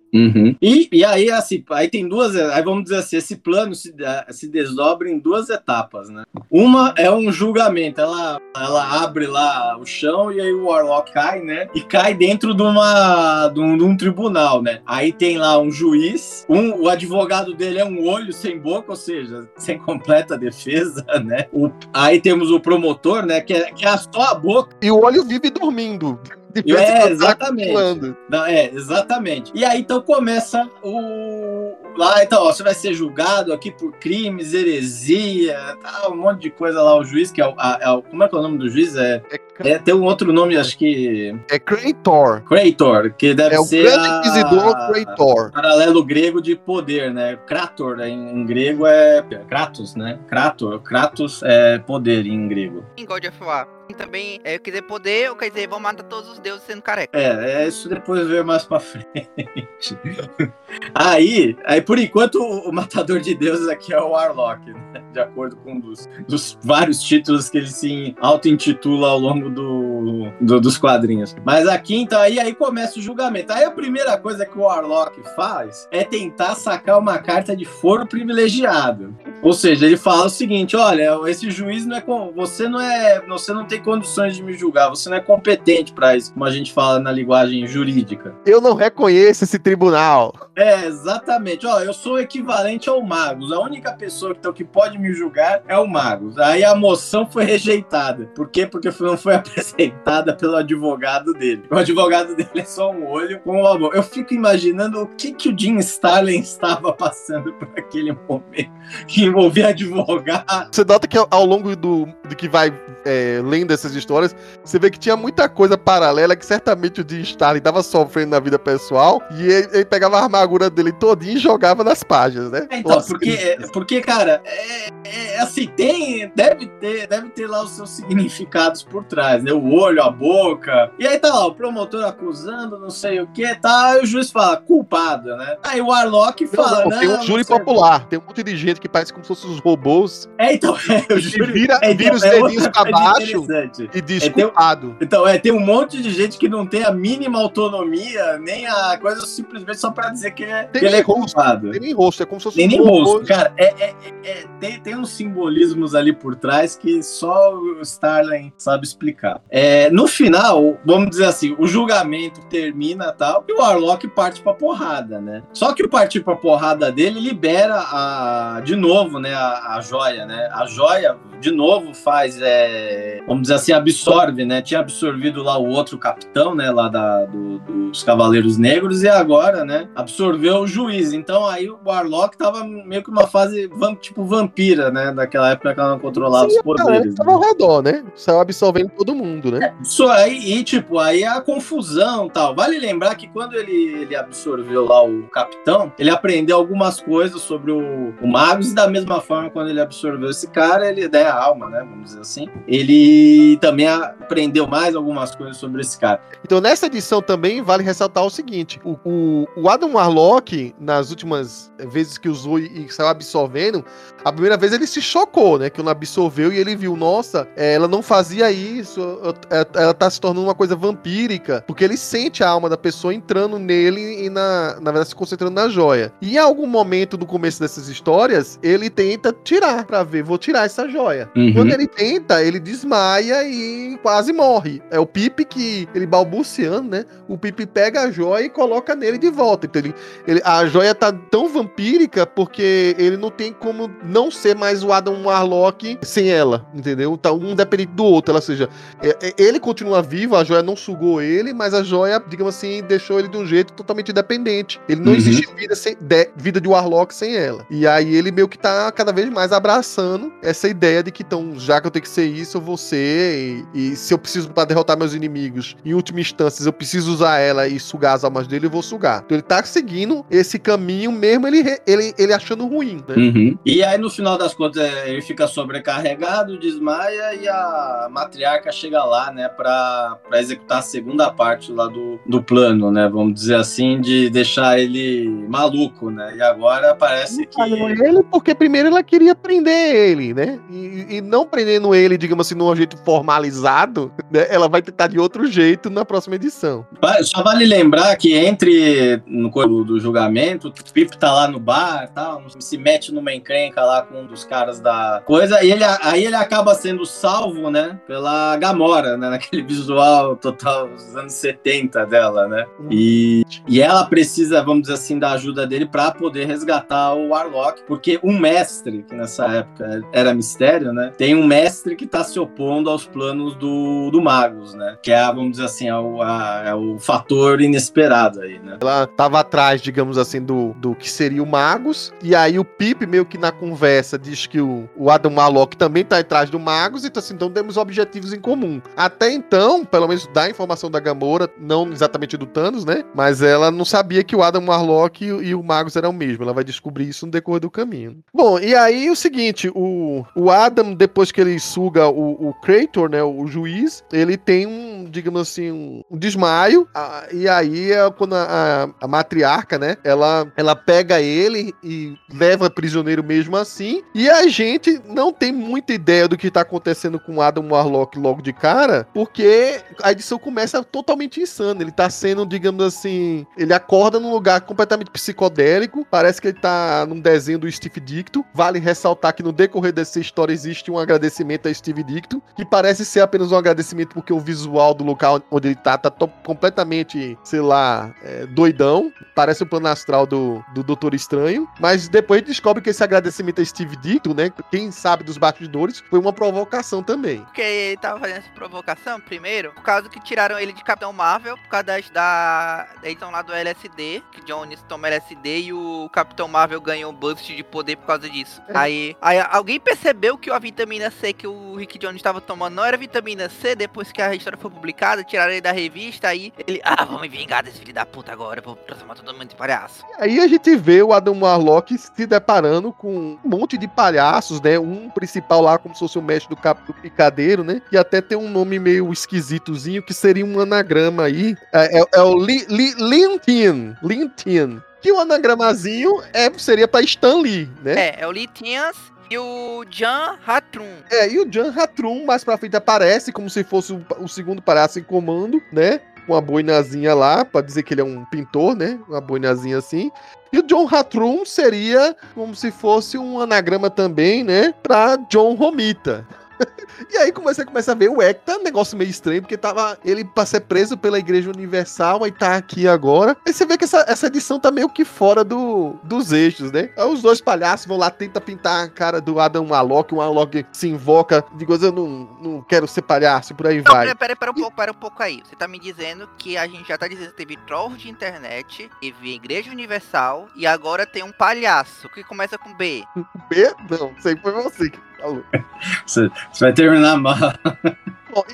E, e aí, assim, aí tem duas. Aí vamos dizer assim: esse plano se, eh, se desdobra em duas etapas, né? Uma é um julgamento, ela, ela abre lá o chão e aí o Warlock cai, né? E cai dentro de, uma, de, um, de um tribunal, né? Aí tem lá um juiz, um, o advogado dele é um olho sem boca, ou seja, sem completa defesa, né? O, aí temos o promotor, né? Que é, que é só a boca. E o olho vive dormindo. É, exatamente. Não, é, exatamente. E aí então começa o. Lá, então, ó, você vai ser julgado aqui por crimes, heresia, tal, um monte de coisa lá. O juiz, que é o. a- é o- como é que é o nome do juiz? É, É, é, tem um outro nome, acho que. é Krator. Krator, que deve É o ser. grande a- inquisidor Krator. Paralelo grego de poder, né? Krator em, em grego é. Kratos, né? Krator. Kratos é poder em grego. Em God of War. Também, é, quer dizer, poder, ou quer dizer, vão matar todos os deuses sendo careca. É, é isso depois ver mais pra frente. aí, aí, por enquanto, o, o Matador de Deuses aqui é o Warlock, né? De acordo com um dos, dos vários títulos que ele se auto-intitula ao longo do, do- dos quadrinhos. Mas aqui, então, aí, aí começa o julgamento. Aí a primeira coisa que o Warlock faz é tentar sacar uma carta de foro privilegiado. Ou seja, ele fala o seguinte: olha, esse juiz não é. Você não é. Você não tem condições de me julgar, você não é competente para isso, como a gente fala na linguagem jurídica. Eu não reconheço esse tribunal. É, exatamente. Ó, eu sou equivalente ao Magus. A única pessoa então, que pode me julgar é o Magus. Aí a moção foi rejeitada. Por quê? Porque não foi apresentada pelo advogado dele. O advogado dele é só um olho com uma boca. Eu fico imaginando o que, que o Jim Starlin estava passando por aquele momento que envolvia advogado. Você nota que ao, longo do, do que vai é, lendo essas histórias, você vê que tinha muita coisa paralela que certamente o Jim Starlin tava sofrendo na vida pessoal e ele, ele pegava a armadura dele todinha e jogava nas páginas, né? É, Então, Nossa, porque, é, porque cara, é, é, assim, tem, deve ter, deve ter lá os seus significados por trás, né? O olho, a boca. E aí tá lá, o promotor acusando, não sei o que, tá, aí o juiz fala, culpado, né? Aí o Warlock Não, fala, não, tem um não júri popular, tem um monte de gente que parece como se fossem os robôs É, então, é, o e júri. vira, é, vira os então, é dedinhos pra baixo e diz É, tem. Então, é, tem um monte de gente que não tem a mínima autonomia, nem a coisa simplesmente só pra dizer que, é, Tem que ele é nem rosto, culpado. Tem nem rosto, é como se fosse Nem um nem rosto. Cara, é, é- é- é- tem, tem uns simbolismos ali por trás que só o Starling sabe explicar. No final, vamos dizer assim, o julgamento termina tal, e o Warlock parte pra porrada, né? Só que o partir pra porrada dele libera a, de novo, né, a, a joia, né? A joia, de novo, faz, é, vamos dizer assim, absorve, né? Tinha absorvido lá o outro capitão, né, lá da, do- dos Cavaleiros Negros, e agora, né, absorveu o juiz. Então aí o Warlock tava meio que uma fase tipo vampira, né? Daquela época que ela não controlava Sim, os poderes. Tava ao redor, né? Saiu absorvendo todo mundo, né? Isso aí, e tipo, aí a confusão tal. Vale lembrar que quando ele, ele absorveu lá o capitão, ele aprendeu algumas coisas sobre o, o Magus, e da mesma forma, quando ele absorveu esse cara, ele é a alma, né? Vamos dizer assim. Ele também aprendeu mais algumas coisas sobre esse cara. Então, nessa edição também vale ressaltar o seguinte: o, o, o Adam Warlock, nas últimas vezes que usou e, e saiu absorvendo, a primeira vez ele se chocou, né? Que não absorveu e ele viu, nossa, é, ela não fazia isso, é, ela tá se tornando uma coisa vampírica, porque ele sente a alma da pessoa entrando nele e, na, na verdade, se concentrando na joia. E em algum momento do começo dessas histórias, ele ele tenta tirar pra ver, vou tirar essa joia. Uhum. Quando ele tenta, ele desmaia e quase morre. É o Pipe que, ele balbuciando, né? O Pipe pega a joia e coloca nele de volta. Então ele, ele- a joia tá tão vampírica porque ele não tem como não ser mais o Adam Warlock sem ela, entendeu? Tá um dependente do outro, ou seja, é- é- ele continua vivo, a joia não sugou ele, mas a joia, digamos assim, deixou ele de um jeito totalmente independente. Ele não Uhum. existe vida, sem, de- vida de Warlock sem ela. E aí ele meio que tá cada vez mais abraçando essa ideia de que, então, já que eu tenho que ser isso, eu vou ser. E, e se eu preciso pra derrotar meus inimigos, em última instância, eu preciso usar ela e sugar as almas dele, eu vou sugar. Então ele tá seguindo esse caminho, mesmo ele, ele, ele achando ruim, né? Uhum. E aí, no final das contas, é, ele fica sobrecarregado, desmaia e a matriarca chega lá, né, pra, pra executar a segunda parte lá do, do plano, né, vamos dizer assim, de deixar ele maluco, né, e agora parece que... Ele porque primeiro ela queria prender ele, né? E, e não prendendo ele, digamos assim, num jeito formalizado, né? Ela vai tentar de outro jeito na próxima edição. Só vale lembrar que entre no corpo do julgamento, o Pip tá lá no bar, tal, se mete numa encrenca lá com um dos caras da coisa, e ele, aí ele acaba sendo salvo, né, pela Gamora, né, naquele visual total dos anos 70 dela, né? E, e ela precisa, vamos dizer assim, da ajuda dele para poder resgatar o Warlock, porque um mestre, que nessa época era mistério, né, tem um mestre que tá se opondo aos planos do, do Magus, né, que é, vamos dizer assim, é o, a- é o fator inesperado aí, né? Ela tava atrás, digamos assim, do, do que seria o Magus. E aí o Pip, meio que na conversa, diz que o, o Adam Warlock também tá atrás do Magus. Então, assim, então temos objetivos em comum. Até então, pelo menos da informação da Gamora, não exatamente do Thanos, né? Mas ela não sabia que o Adam Warlock e, o- e o Magus eram o mesmo. Ela vai descobrir isso no decorrer do caminho. Bom, e aí o seguinte, o, o Adam, depois que ele suga o, o Krator, né? O juiz, ele tem um, digamos assim, um, desmaio. ah, e aí é quando a, a- a matriarca, né? Ela, ela pega ele e leva prisioneiro mesmo assim. E a gente não tem muita ideia do que tá acontecendo com o Adam Warlock logo de cara, porque a edição começa totalmente insana. Ele tá sendo, digamos assim, ele acorda num lugar completamente psicodélico. Parece que ele tá num desenho do Steve Dicto. Vale ressaltar que no decorrer dessa história existe um agradecimento a Steve Dicto, que parece ser apenas um agradecimento porque o visual do local onde ele tá tá completamente, sei lá, é, doidão. Parece o plano astral do, do Doutor Estranho. Mas depois descobre que esse agradecimento a Steve Dicto, né? Quem sabe dos bastidores, foi uma provocação também. Porque ele tava fazendo essa provocação, primeiro, por causa que tiraram ele de Capitão Marvel, por causa das- da, da edição lá do LSD, que Jones toma LSD e o Capitão Marvel ganhou um boost de poder por causa disso. É. Aí, aí alguém percebeu que a vitamina C que o Rick Jones estava tomando não era vitamina C, depois que a história foi publicada, tiraram ele da revista, aí ele, ah, vou me vingar desse filho da puta agora, vou transformar todo mundo em palhaço. Aí a gente vê o Adam Warlock se deparando com um monte de palhaços, né? Um principal lá, como se fosse o mestre do, cap, do picadeiro, né? Que até tem um nome meio esquisitozinho, que seria um anagrama aí. É, é- é o Li, Li, Lintin. Que o anagramazinho é, seria pra Stan Lee, né? É, é o Lee Tians e o Jan Hatrum. É, e o Jan Hatrum mais pra frente aparece como se fosse o, o segundo palhaço em comando, né? Com a boinazinha lá, pra dizer que ele é um pintor, né? Uma boinazinha assim. E o John Hatrum seria como se fosse um anagrama também, né? Pra John Romita. E aí você começa a ver o tá um negócio meio estranho, porque tava ele pra ser preso pela Igreja Universal, aí tá aqui agora. Aí você vê que essa, essa edição tá meio que fora do, dos eixos, né? Aí os dois palhaços vão lá, tentam pintar a cara do Adam Warlock, o Warlock se invoca, digo, eu não, não quero ser palhaço, por aí Não, vai. pera, pera, pera um pouco, pera um pouco aí. Você tá me dizendo que a gente já tá dizendo que teve trolls de internet, teve Igreja Universal e agora tem um palhaço que começa com B. B? Não, sei foi você que falou. Você você vai terminar mal.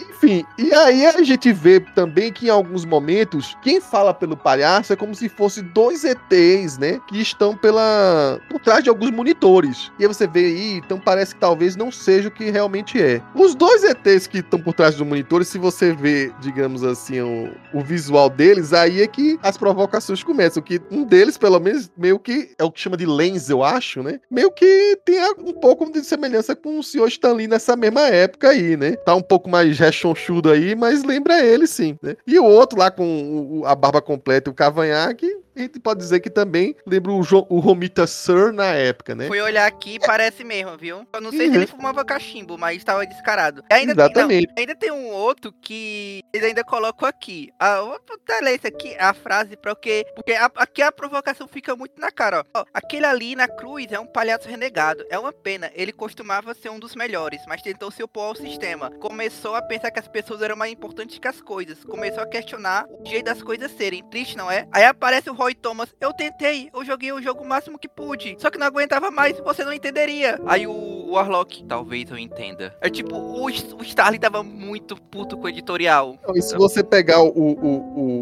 Enfim, e aí a gente vê também que em alguns momentos, quem fala pelo palhaço é como se fosse dois ETs, né? Que estão pela. por trás de alguns monitores. E aí você vê aí, então parece que talvez não seja o que realmente é. Os dois ETs que estão por trás dos monitores, se você vê, digamos assim, o, o visual deles, aí é que as provocações começam. Que um deles, pelo menos, meio que é o que chama de lens, eu acho, né? Meio que tem um pouco de semelhança com o senhor Stanley nessa mesma época aí, né? Tá um pouco mais rechonchudo aí, mas lembra ele sim, né? E o outro lá com o- a barba completa e o cavanhaque, a gente pode dizer que também lembra o, Jo- o Romita Sir na época, né? Fui olhar aqui parece mesmo, viu? Eu não sei se Uhum. ele fumava cachimbo, mas estava descarado. E ainda, Exatamente. não, ainda tem um outro que eles ainda colocam aqui. Ah, vou botar ler isso aqui, a frase, porque, porque a- aqui a provocação fica muito na cara, ó. Ó, Aquele ali na cruz é um palhaço renegado. É uma pena. Ele costumava ser um dos melhores, mas tentou se opor ao sistema. Começou a pensar que as pessoas eram mais importantes que as coisas. Começou a questionar o jeito das coisas serem. Triste, não é? Aí aparece o Roy Thomas. Eu tentei, eu joguei o jogo o máximo que pude. Só que não aguentava mais, você não entenderia. Aí o, o Warlock, talvez eu entenda. É tipo, o, o Starling tava muito puto com o editorial. Então, E se você pegar o, o-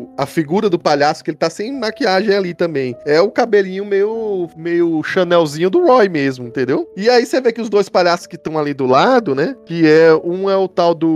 o- a figura do palhaço, que ele tá sem maquiagem ali também, é o cabelinho meio, meio Chanelzinho do Roy mesmo, entendeu? E aí você vê que os dois palhaços que estão ali do lado, né? Que é um é o tal do.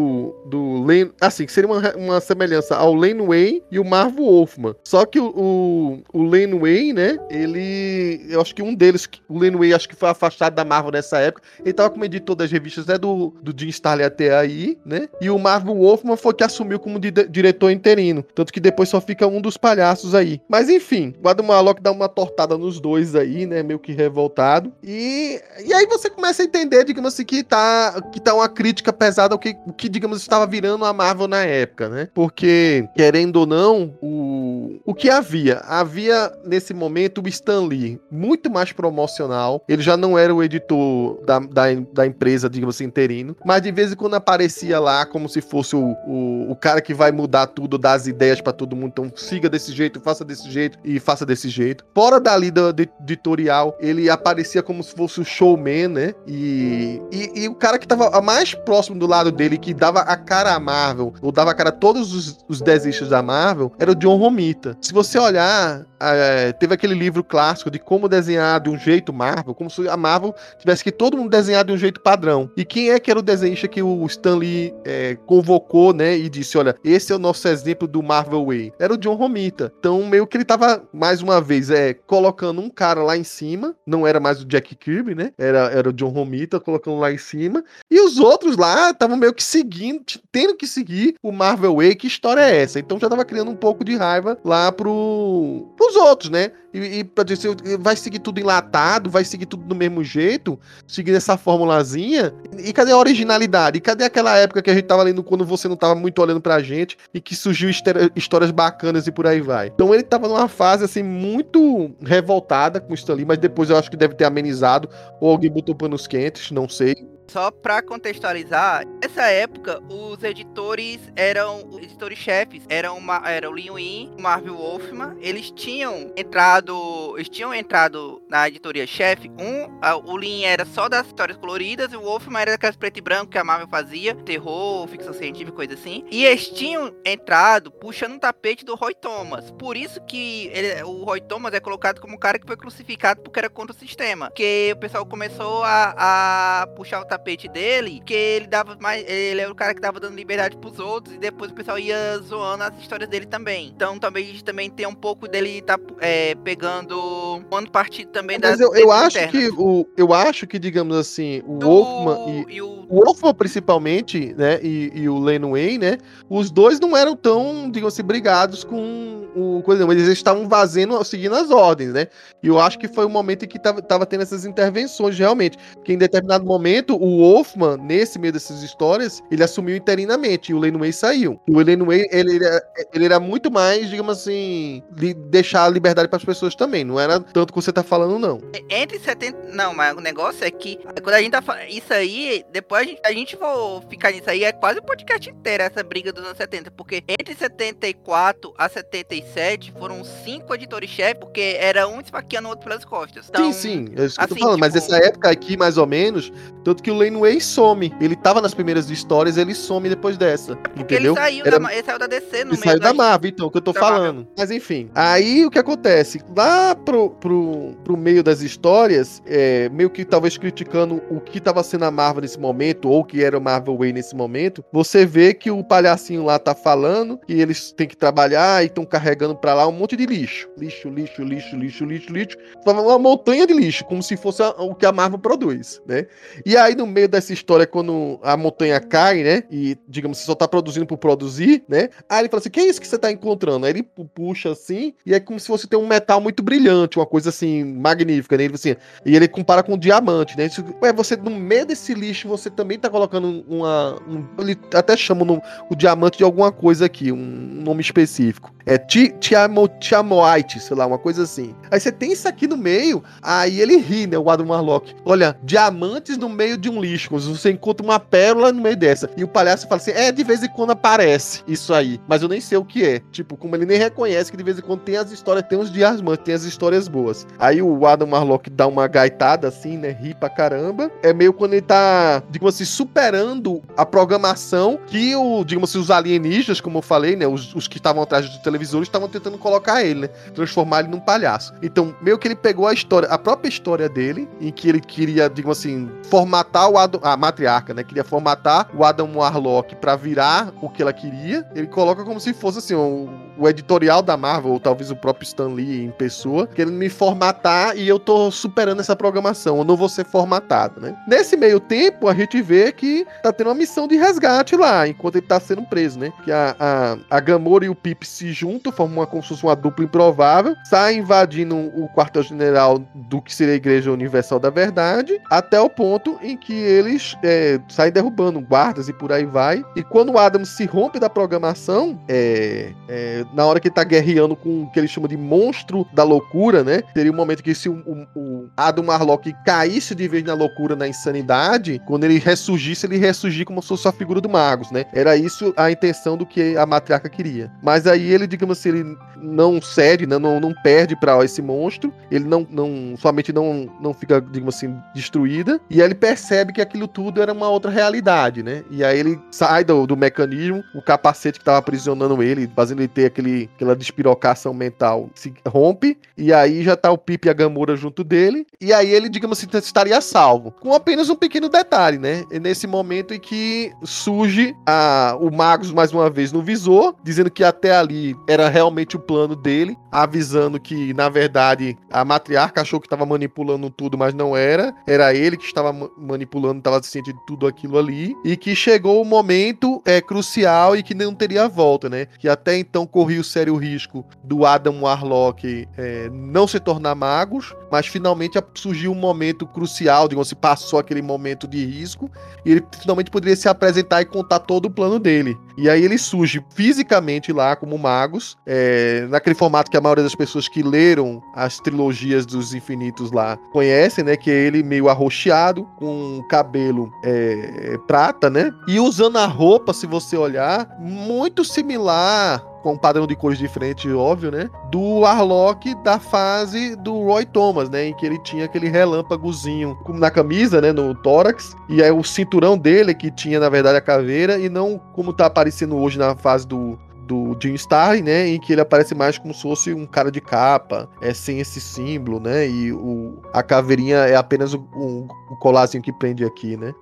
Do Len, assim, que seria uma, uma semelhança ao Laneway e o Marvel Wolfman. Só que o, o, o Laneway, né? Ele. Eu acho que um deles, o Laneway, acho que foi afastado da Marvel nessa época. Ele tava como editor das revistas né, do, do Jim Starlin até aí, né? E o Marvel Wolfman foi que assumiu como di- diretor interino. Tanto que depois só fica um dos palhaços aí. Mas enfim, o Adam Warlock dá uma tortada nos dois aí, né? Meio que revoltado. E, e aí você começa a entender, digamos assim, que tá, que tá uma crítica pesada ao que, o que, digamos, estava virando a Marvel na época, né? Porque, querendo ou não, o, o que havia? Havia, nesse momento, o Stan Lee, muito mais promocional. Ele já não era o editor da, da, da empresa, digamos assim, interino. Mas de vez em quando aparecia lá como se fosse o, o, o cara que vai mudar tudo, dar as ideias pra todo mundo. Então siga desse jeito, faça desse jeito e faça desse jeito. Fora dali do, do editorial, ele aparecia como se fosse o showman, né? E, e, e o cara que tava mais próximo do lado dele, que dava a cara à Marvel, ou dava a cara a todos os, os desenhistas da Marvel, era o John Romita. Se você olhar, é, teve aquele livro clássico de como desenhar de um jeito Marvel, como se a Marvel tivesse que todo mundo desenhar de um jeito padrão. E quem é que era o desenhista que o Stan Lee é, convocou, né? E disse: olha, esse é o nosso exemplo do Marvel Way. Era o John Romita. Então, meio que ele tava, mais uma vez, é, colocando um cara lá em cima. Não era mais o Jack Kirby, né? Era, era o John Romita colocando lá em cima. E os outros lá estavam meio que seguindo, tendo que seguir o Marvel Way. Que história é essa? Então já tava criando um pouco de raiva lá pro, pros outros, né? E, e pra dizer, vai seguir tudo enlatado, vai seguir tudo do mesmo jeito, seguindo essa formulazinha. E cadê a originalidade? E cadê aquela época que a gente tava lendo quando você não tava muito olhando pra gente e que surgiu história- histórias bacanas e por aí vai? Então ele tava numa fase assim muito revoltada com o Stan Lee, mas depois eu acho que deve ter amenizado ou alguém botou panos quentes, não sei. Só pra contextualizar, nessa época os editores eram editores chefes eram uma, era o Lin Win, o Marvel Wolfman, eles tinham entrado, eles tinham entrado na editoria chefe. Um, a- o Lin era só das histórias coloridas e o Wolfman era daquelas preto e branco que a Marvel fazia, terror, ficção científica, coisa assim. E eles tinham entrado puxando um tapete do Roy Thomas. Por isso que ele- o Roy Thomas é colocado como um cara que foi crucificado porque era contra o sistema. Porque o pessoal começou a, a puxar o tapete dele, que ele dava mais. Ele era o cara que tava dando liberdade pros outros, e depois o pessoal ia zoando as histórias dele também. Então também, também tem um pouco dele tá é, pegando um partido também das Mas eu, eu acho internas. que o eu acho que digamos assim, o Do- Wolfman e e o o Wolfman, principalmente, né, e, e o Len Wayne, né, os dois não eram tão, digamos assim, brigados com o coisa, eles estavam fazendo, seguindo as ordens, né, e eu acho que foi o momento em que tava, tava tendo essas intervenções, realmente, que em determinado momento, o Wolfman, nesse meio dessas histórias, ele assumiu interinamente, e o Len Wayne saiu. O Len Wayne, ele, ele, era, muito mais, digamos assim, li- deixar a liberdade para as pessoas também, não era tanto que você tá falando, não. Entre 70. Não, mas o negócio é que quando a gente tá falando. Isso aí, depois a gente, a gente for ficar nisso aí, é quase o podcast inteiro essa briga dos anos 70. Porque entre 74 a 77 foram cinco editores-chefe, porque era um esfaqueando o outro pelas costas. Então, sim, sim, é isso que eu tô assim, falando. Mas tipo- essa época aqui, mais ou menos, tanto que o Laneway some. Ele tava nas primeiras histórias, ele some depois dessa. Porque entendeu? ele saiu, Era- da, ele saiu da DC no Ele meio saiu da Marvel, então, que eu tô falando. Mas enfim. Aí o que acontece? Lá pro, pro, pro meio das histórias, é, meio que talvez criticando o que tava sendo a Marvel nesse momento, ou o que era o Marvel Way nesse momento, você vê que o palhacinho lá tá falando que eles têm que trabalhar e estão carregando pra lá um monte de lixo. Lixo, lixo, lixo, lixo, lixo, lixo. Uma montanha de lixo, como se fosse o que a Marvel produz, né? E aí, no meio dessa história, quando a montanha cai, né? E, digamos, você só tá produzindo por produzir, né? Aí ele fala assim: que é isso que você tá encontrando? Aí ele puxa assim, e é como se fosse ter um metal muito brilhante, uma coisa assim, magnífica, né? Ele, assim, e ele compara com um diamante, né? Isso, ué, você, no meio desse lixo, você também tá colocando uma. Um, ele até chama no, o diamante de alguma coisa aqui, um nome específico. É Tiamoite, sei lá, uma coisa assim. Aí você tem isso aqui no meio, aí ele ri, né? O Adam Warlock. Olha, diamantes no meio de um lixo. Você encontra uma pérola no meio dessa. E o palhaço fala assim: é, de vez em quando aparece isso aí. Mas eu nem sei o que é. Tipo, como ele nem reconhece que de vez em quando tem as histórias, tem uns diamantes, tem as histórias boas. Aí o Adam Warlock dá uma gaitada assim, né? Ri pra caramba. É meio quando ele tá, digamos assim, superando a programação que o, digamos assim, os alienígenas, como eu falei, né? Os, os que estavam atrás do estavam tentando colocar ele, né? Transformar ele num palhaço. Então, meio que ele pegou a história, a própria história dele, em que ele queria, digamos assim, formatar o Adam, a matriarca, né? Queria formatar o Adam Warlock para virar o que ela queria. Ele coloca como se fosse assim, o, o editorial da Marvel, ou talvez o próprio Stan Lee em pessoa, querendo me formatar e eu tô superando essa programação, eu não vou ser formatado, né? Nesse meio tempo, a gente vê que tá tendo uma missão de resgate lá, enquanto ele tá sendo preso, né? Que a, a, a Gamora e o Pip se juntam, formam uma, como se fosse uma dupla improvável, saem invadindo o quartel-general do que seria a Igreja Universal da Verdade, até o ponto em que eles é, saem derrubando guardas e por aí vai. E quando o Adam se rompe da programação, é, é, na hora que ele tá guerreando com o que ele chama de monstro da loucura, né? Teria um momento que se o, o, o Adam Marlock caísse de vez na loucura, na insanidade, quando ele ressurgisse, ele ressurgir como se fosse a figura do Magus, né? Era isso a intenção do que a matriarca queria. Mas aí ele, digamos assim, ele não cede, né? não, não perde para esse monstro, ele não, não somente não, não fica, digamos assim, destruída, e aí ele percebe que aquilo tudo era uma outra realidade, né? E aí ele sai do, do mecanismo, o capacete que estava aprisionando ele, fazendo ele ter aquele, aquela despirocação mental, se rompe, e aí já tá o Pip e a Gamora junto dele, e aí ele, digamos assim, estaria salvo. Com apenas um pequeno detalhe, né? E nesse momento em que surge a, o Magus mais uma vez no visor, dizendo que até ali era realmente o plano dele, avisando que, na verdade, a matriarca achou que estava manipulando tudo, mas não era. Era ele que estava manipulando, estava ciente de tudo aquilo ali. E que chegou o momento é, crucial e que não teria volta, né? Que até então corria o sério risco do Adam Warlock é, não se tornar magos, mas finalmente surgiu um momento crucial, digamos se passou aquele momento de risco, e ele finalmente poderia se apresentar e contar todo o plano dele. E aí ele surge fisicamente lá como magos, é, naquele formato que a maioria das pessoas que leram as trilogias dos infinitos lá conhecem, né? Que é ele meio arroxeado, com cabelo é, prata, né? E usando a roupa, se você olhar, muito similar com um padrão de cores diferente, óbvio, né? Do Arlok da fase do Roy Thomas, né? Em que ele tinha aquele relâmpagozinho na camisa, né? No tórax. E aí o cinturão dele, que tinha, na verdade, a caveira, e não como tá aparecendo hoje na fase do, do Jim Starlin, né, em que ele aparece mais como se fosse um cara de capa, é sem esse símbolo, né, e o, a caveirinha é apenas o, um, um colarzinho que prende aqui, né,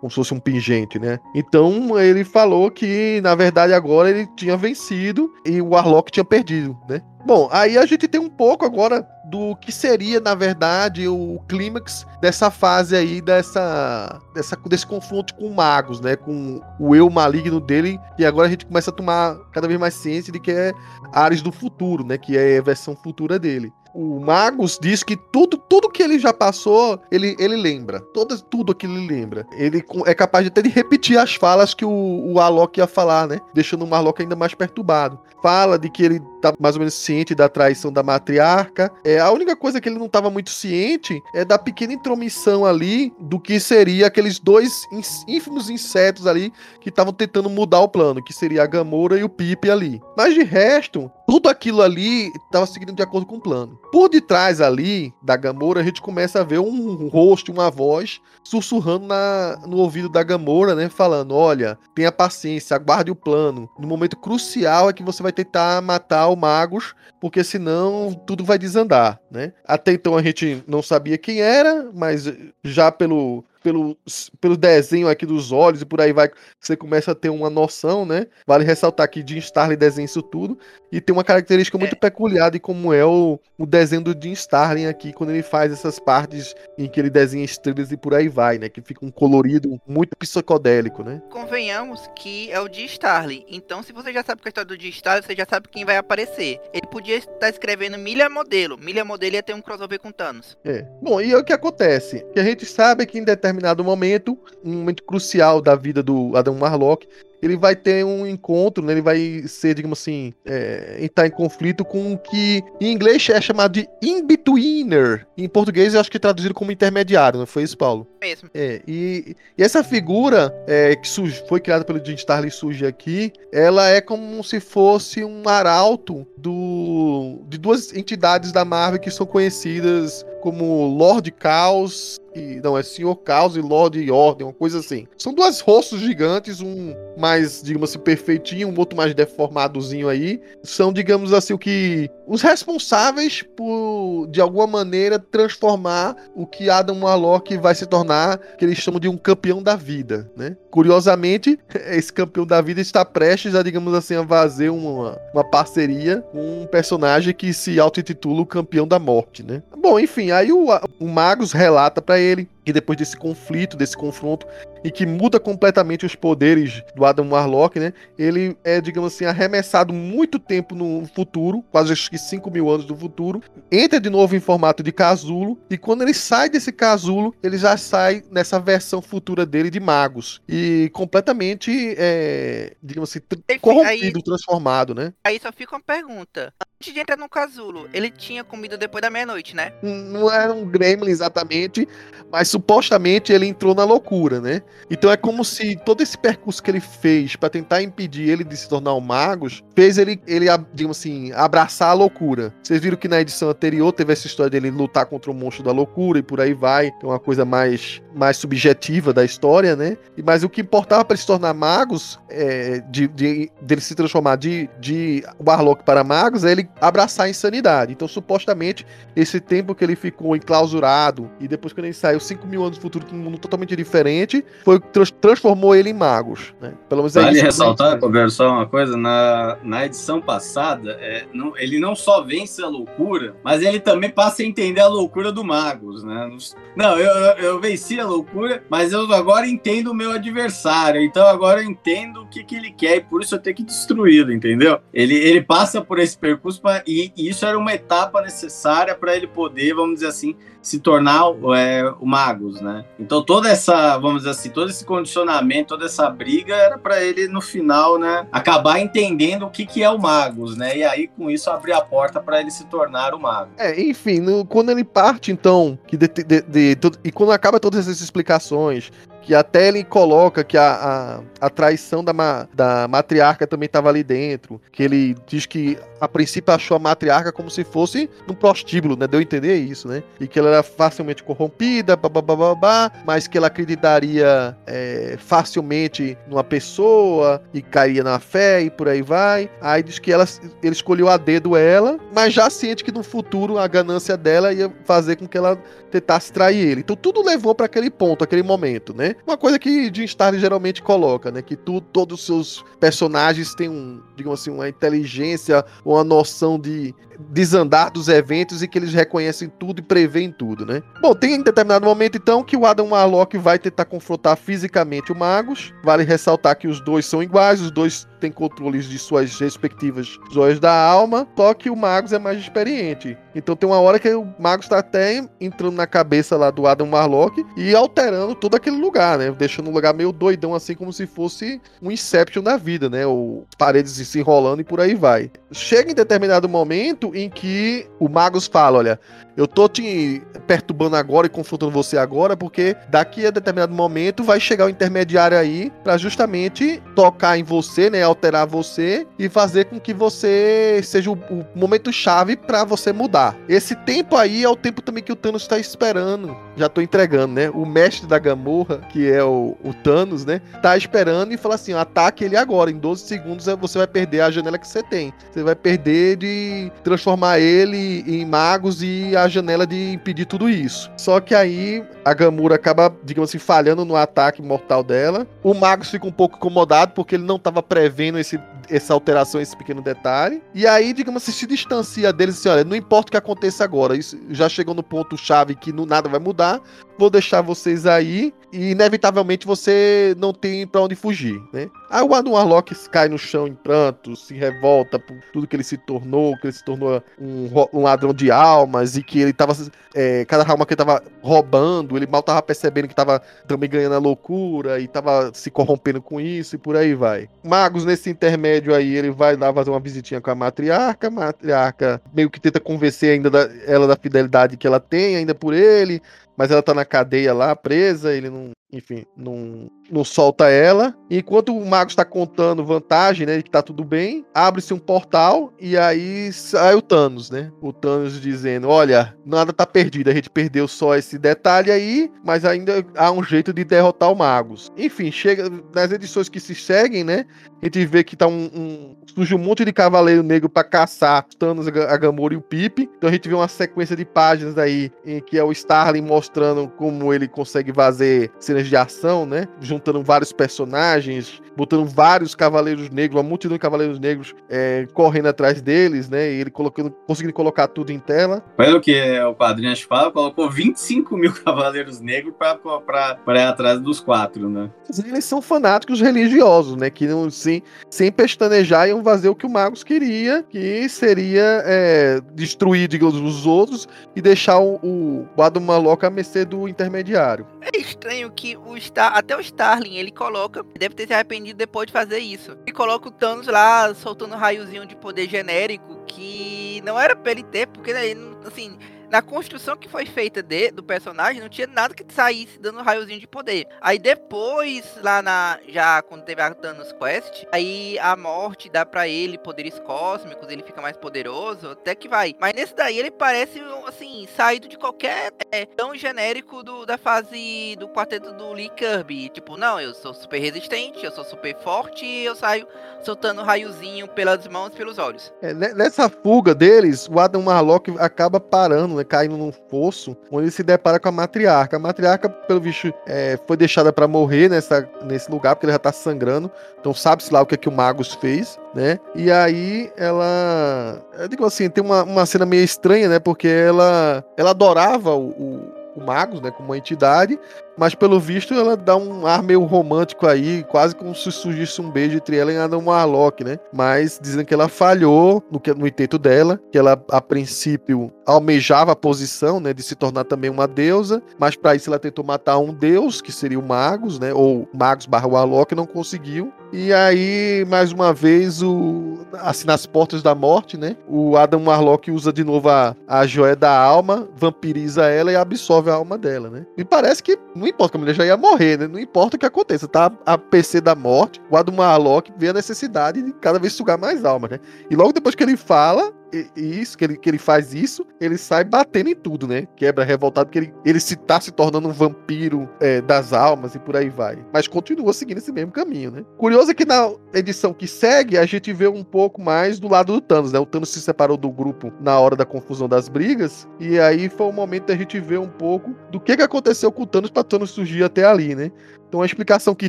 como se fosse um pingente, né. Então ele falou que na verdade agora ele tinha vencido e o Warlock tinha perdido, né. Bom, aí a gente tem um pouco agora do que seria, na verdade, o clímax dessa fase aí, dessa, dessa, desse confronto com magos, né? Com o eu maligno dele, e agora a gente começa a tomar cada vez mais ciência de que é Ares do futuro, né? Que é a versão futura dele o Magus diz que tudo, tudo que ele já passou, ele, ele lembra. Todo, tudo aquilo ele lembra. Ele é capaz até de repetir as falas que o, o Alok ia falar, né? Deixando o Marlock ainda mais perturbado. Fala de que ele tá mais ou menos ciente da traição da matriarca. É, a única coisa que ele não estava muito ciente é da pequena intromissão ali do que seria aqueles dois ínfimos insetos ali que estavam tentando mudar o plano, que seria a Gamora e o Pipe ali. Mas de resto, tudo aquilo ali estava seguindo de acordo com o plano. Por detrás ali da Gamora, a gente começa a ver um rosto, uma voz sussurrando na, no ouvido da Gamora, né? Falando: olha, tenha paciência, aguarde o plano. No momento crucial é que você vai tentar matar o Magus, porque senão tudo vai desandar, né? Até então a gente não sabia quem era, mas já pelo pelo, pelo desenho aqui dos olhos e por aí vai, você começa a ter uma noção, né? Vale ressaltar que Jim Starlin desenha isso tudo e tem uma característica muito é. peculiar de como é o, o desenho do Jim Starlin aqui, quando ele faz essas partes em que ele desenha estrelas e por aí vai, né? Que fica um colorido muito psicodélico, né? Convenhamos que é o Jim Starlin, então se você já sabe a história do Jim Starlin, você já sabe quem vai aparecer. Ele podia estar escrevendo Milha Modelo, Milha Modelo ia ter um crossover com Thanos. É. Bom, e o que acontece? O que a gente sabe é que em determinado momento, um momento crucial da vida do Adam Warlock, ele vai ter um encontro, né? Ele vai ser, digamos assim, é, entrar em conflito com o que em inglês é chamado de in-betweener. Em português eu acho que é traduzido como intermediário, não foi isso, Paulo? Mesmo. É, e, e essa figura é, que surge, foi criada pelo Jim Starlin surge aqui, ela é como se fosse um arauto do, de duas entidades da Marvel que são conhecidas como Lord Caos e não é Senhor Caos e Lord Ordem, uma coisa assim. São duas rostos gigantes, um mais, digamos assim, perfeitinho, um outro mais deformadozinho aí. São, digamos assim, o que os responsáveis por de alguma maneira transformar o que Adam Warlock vai se tornar, que eles chamam de um campeão da vida, né? Curiosamente, esse campeão da vida está prestes a, digamos assim, a fazer uma, uma parceria com um personagem que se auto-intitula o campeão da morte, né? Bom, enfim, aí o, o Magus relata para ele que depois desse conflito, desse confronto, e que muda completamente os poderes do Adam Warlock, né? Ele é, digamos assim, arremessado muito tempo no futuro, quase acho que 5 mil anos do futuro, entra de novo em formato de casulo, e quando ele sai desse casulo, ele já sai nessa versão futura dele de magos. E completamente, é, digamos assim, corrompido, aí, transformado, né? Aí só fica uma pergunta. Antes de entrar no casulo, ele tinha comida depois da meia-noite, né? Não era um gremlin exatamente, mas supostamente ele entrou na loucura, né? Então é como se todo esse percurso que ele fez para tentar impedir ele de se tornar um Magus, fez ele, ele, digamos assim, abraçar a loucura. Vocês viram que na edição anterior teve essa história dele lutar contra o monstro da loucura e por aí vai. É uma coisa mais, mais subjetiva da história, né? Mas o que importava para ele se tornar Magus, é, de, de, dele se transformar de, de Warlock para Magus, é ele abraçar a insanidade. Então, supostamente, esse tempo que ele ficou enclausurado e depois quando ele saiu 5 mil anos no futuro, um mundo totalmente diferente, foi trans transformou ele em magos. Né? Pelo menos é vale ressaltar, Roberto, só uma coisa: na, na edição passada, é, não, ele não só vence a loucura, mas ele também passa a entender a loucura do Magos. Né? Não, eu, eu, eu venci a loucura, mas eu agora entendo o meu adversário, então agora eu entendo o que, que ele quer e por isso eu tenho que destruí-lo, entendeu? Ele, ele passa por esse percurso pra, e, e isso era uma etapa necessária para ele poder, vamos dizer assim, se tornar é, o Magus, né? Então toda essa, vamos dizer assim, todo esse condicionamento, toda essa briga era para ele no final, né, acabar entendendo o que que é o Magus, né? E aí com isso abrir a porta para ele se tornar o Mago. É, enfim, no, quando ele parte então, que de, de, de, e quando acaba todas essas explicações, que até ele coloca que a, a, a traição da, ma, da matriarca também estava ali dentro, que ele diz que a princípio achou a matriarca como se fosse um prostíbulo, né? Deu a entender isso, né? E que ela era facilmente corrompida, babá, mas que ela acreditaria é, facilmente numa pessoa e cairia na fé e por aí vai. Aí diz que ela, ele escolheu a dedo ela, mas já ciente que no futuro a ganância dela ia fazer com que ela tentasse trair ele. Então tudo levou para aquele ponto, aquele momento, né? Uma coisa que Jim Starlin geralmente coloca, né? Que tu, todos os seus personagens têm um, digamos assim, uma inteligência, uma noção de desandar dos eventos e que eles reconhecem tudo e preveem tudo, né? Bom, tem em determinado momento então que o Adam Warlock vai tentar confrontar fisicamente o Magus. Vale ressaltar que os dois são iguais, os dois têm controles de suas respectivas joias da alma, só que o Magus é mais experiente. Então tem uma hora que o Magus está até entrando na cabeça lá do Adam Warlock e alterando todo aquele lugar, né? Deixando um lugar meio doidão assim como se fosse um Inception da vida, né? Ou paredes se enrolando e por aí vai. Chega em determinado momento em que o Magus fala: olha, eu tô te perturbando agora e confrontando você agora, porque daqui a determinado momento vai chegar o intermediário aí para justamente tocar em você, né? Alterar você e fazer com que você seja o, o momento chave para você mudar. Esse tempo aí é o tempo também que o Thanos está esperando. Já tô entregando, né? O mestre da Gamorra, que é o, o Thanos, né? Tá esperando e fala assim: ataque ele agora. Em 12 segundos é, você vai perder a janela que você tem. Você vai perder de transformar ele em magos e a janela de impedir tudo isso. Só que aí a Gamora acaba, digamos assim, falhando no ataque mortal dela. O Magus fica um pouco incomodado porque ele não estava prevendo esse, essa alteração, esse pequeno detalhe. E aí, digamos assim, se distancia deles assim: olha, não importa o que aconteça agora, isso já chegou no ponto chave que no, nada vai mudar. Vou deixar vocês aí e inevitavelmente você não tem para onde fugir, né? Aí o Adam Warlock cai no chão em pranto, se revolta por tudo que ele se tornou, que ele se tornou um, um ladrão de almas e que ele tava. É, cada alma que ele tava roubando, ele mal tava percebendo que tava também ganhando a loucura e tava se corrompendo com isso e por aí vai. Magos, nesse intermédio aí, ele vai lá fazer uma visitinha com a matriarca. A matriarca meio que tenta convencer ainda da, ela da fidelidade que ela tem ainda por ele mas ela tá na cadeia lá, presa, ele não, enfim, não, não solta ela. Enquanto o Mago está contando vantagem, né, que tá tudo bem, abre-se um portal e aí sai o Thanos, né? O Thanos dizendo: "Olha, nada tá perdido, a gente perdeu só esse detalhe aí, mas ainda há um jeito de derrotar o Magos". Enfim, chega nas edições que se seguem, né? A gente vê que tá um, um surge um monte de cavaleiro negro para caçar Thanos, a Gamora e o Pip. Então a gente vê uma sequência de páginas aí em que é o Starling mostrando como ele consegue fazer cenas de ação, né? Juntando vários personagens, botando vários cavaleiros negros, uma multidão de cavaleiros negros é, correndo atrás deles, né? E ele colocando, conseguindo colocar tudo em tela. Pelo que o quadrinho fala, colocou 25 mil cavaleiros negros para ir atrás dos quatro, né? Eles são fanáticos religiosos, né? Que não, sem, sem pestanejar iam fazer o que o Magus queria, que seria é, destruir, digamos, os outros e deixar o, o, o Adam Maloca a mercê do intermediário. É estranho que o Star, até o Starling, ele coloca, deve ter se arrependido depois de fazer isso. Ele coloca o Thanos lá soltando um raiozinho de poder genérico que não era pra ele ter, porque né, ele, assim, na construção que foi feita de, do personagem, não tinha nada que saísse dando raiozinho de poder. Aí depois, lá na. Já quando teve a Thanos Quest, aí a morte dá para ele poderes cósmicos, ele fica mais poderoso, até que vai. Mas nesse daí ele parece, assim, saído de qualquer é, tão genérico do, da fase do quarteto do Lee Kirby. Tipo, não, eu sou super resistente, eu sou super forte e eu saio soltando raiozinho pelas mãos pelos olhos. É, nessa fuga deles, o Adam Marlock acaba parando né, caindo num poço, onde ele se depara com a matriarca. A matriarca, pelo visto, é, foi deixada para morrer nessa, nesse lugar, porque ele já tá sangrando. Então sabe-se lá o que, é que o Magus fez, né? E aí ela. Eu digo assim, tem uma, uma cena meio estranha, né? Porque ela, ela adorava o, o, o Magus, né? Como uma entidade, mas pelo visto ela dá um ar meio romântico aí, quase como se surgisse um beijo entre ela e Adam Warlock, né? Mas dizem que ela falhou no, no intento dela, que ela a princípio almejava a posição, né, de se tornar também uma deusa, mas para isso ela tentou matar um deus, que seria o Magus, né, ou Magus barra Warlock, não conseguiu. E aí, mais uma vez, o assim nas portas da morte, né? O Adam Warlock usa de novo a, a joia da alma, vampiriza ela e absorve a alma dela, né? Me parece que não importa, que a mulher já ia morrer, né? Não importa o que aconteça, tá? A PC da morte, o Adam Warlock vê a necessidade de cada vez sugar mais alma, né? E logo depois que ele fala, isso, que ele, que ele faz isso, ele sai batendo em tudo, né? Quebra revoltado, porque ele, ele se tá se tornando um vampiro é, das almas e por aí vai. Mas continua seguindo esse mesmo caminho, né? Curioso é que na edição que segue, a gente vê um pouco mais do lado do Thanos, né? O Thanos se separou do grupo na hora da confusão das brigas, e aí foi o momento da gente ver um pouco do que, que aconteceu com o Thanos pra Thanos surgir até ali, né? Então a explicação que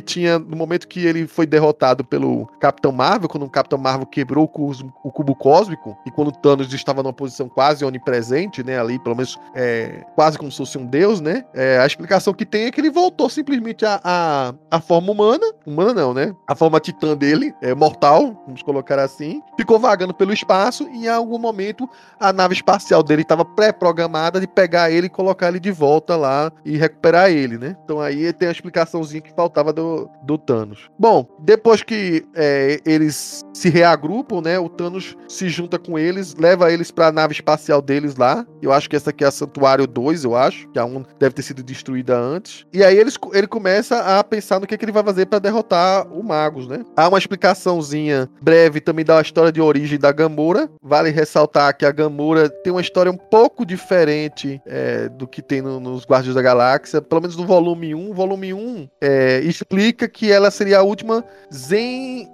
tinha no momento que ele foi derrotado pelo Capitão Marvel, quando o Capitão Marvel quebrou o, cubo, o cubo cósmico, e quando Thanos estava numa posição quase onipresente, né? Ali, pelo menos é, quase como se fosse um deus, né? É, a explicação que tem é que ele voltou simplesmente à a, a, a, forma humana. Humana não, né? A forma titã dele, é, mortal, vamos colocar assim. Ficou vagando pelo espaço e em algum momento a nave espacial dele estava pré-programada de pegar ele e colocar ele de volta lá e recuperar ele, né? Então aí tem a explicação que faltava do, do Thanos. Bom, depois que é, eles se reagrupam, né? O Thanos se junta com eles, leva eles para a nave espacial deles lá. Eu acho que essa aqui é a Santuário 2, eu acho, que a 1 deve ter sido destruída antes. E aí eles, ele começa a pensar no que, que ele vai fazer para derrotar o Magus, né? Há uma explicaçãozinha breve também da história de origem da Gamora. Vale ressaltar que a Gamora tem uma história um pouco diferente é, do que tem no, nos Guardiões da Galáxia, pelo menos no volume 1. O volume 1 é, explica que ela seria a última Zen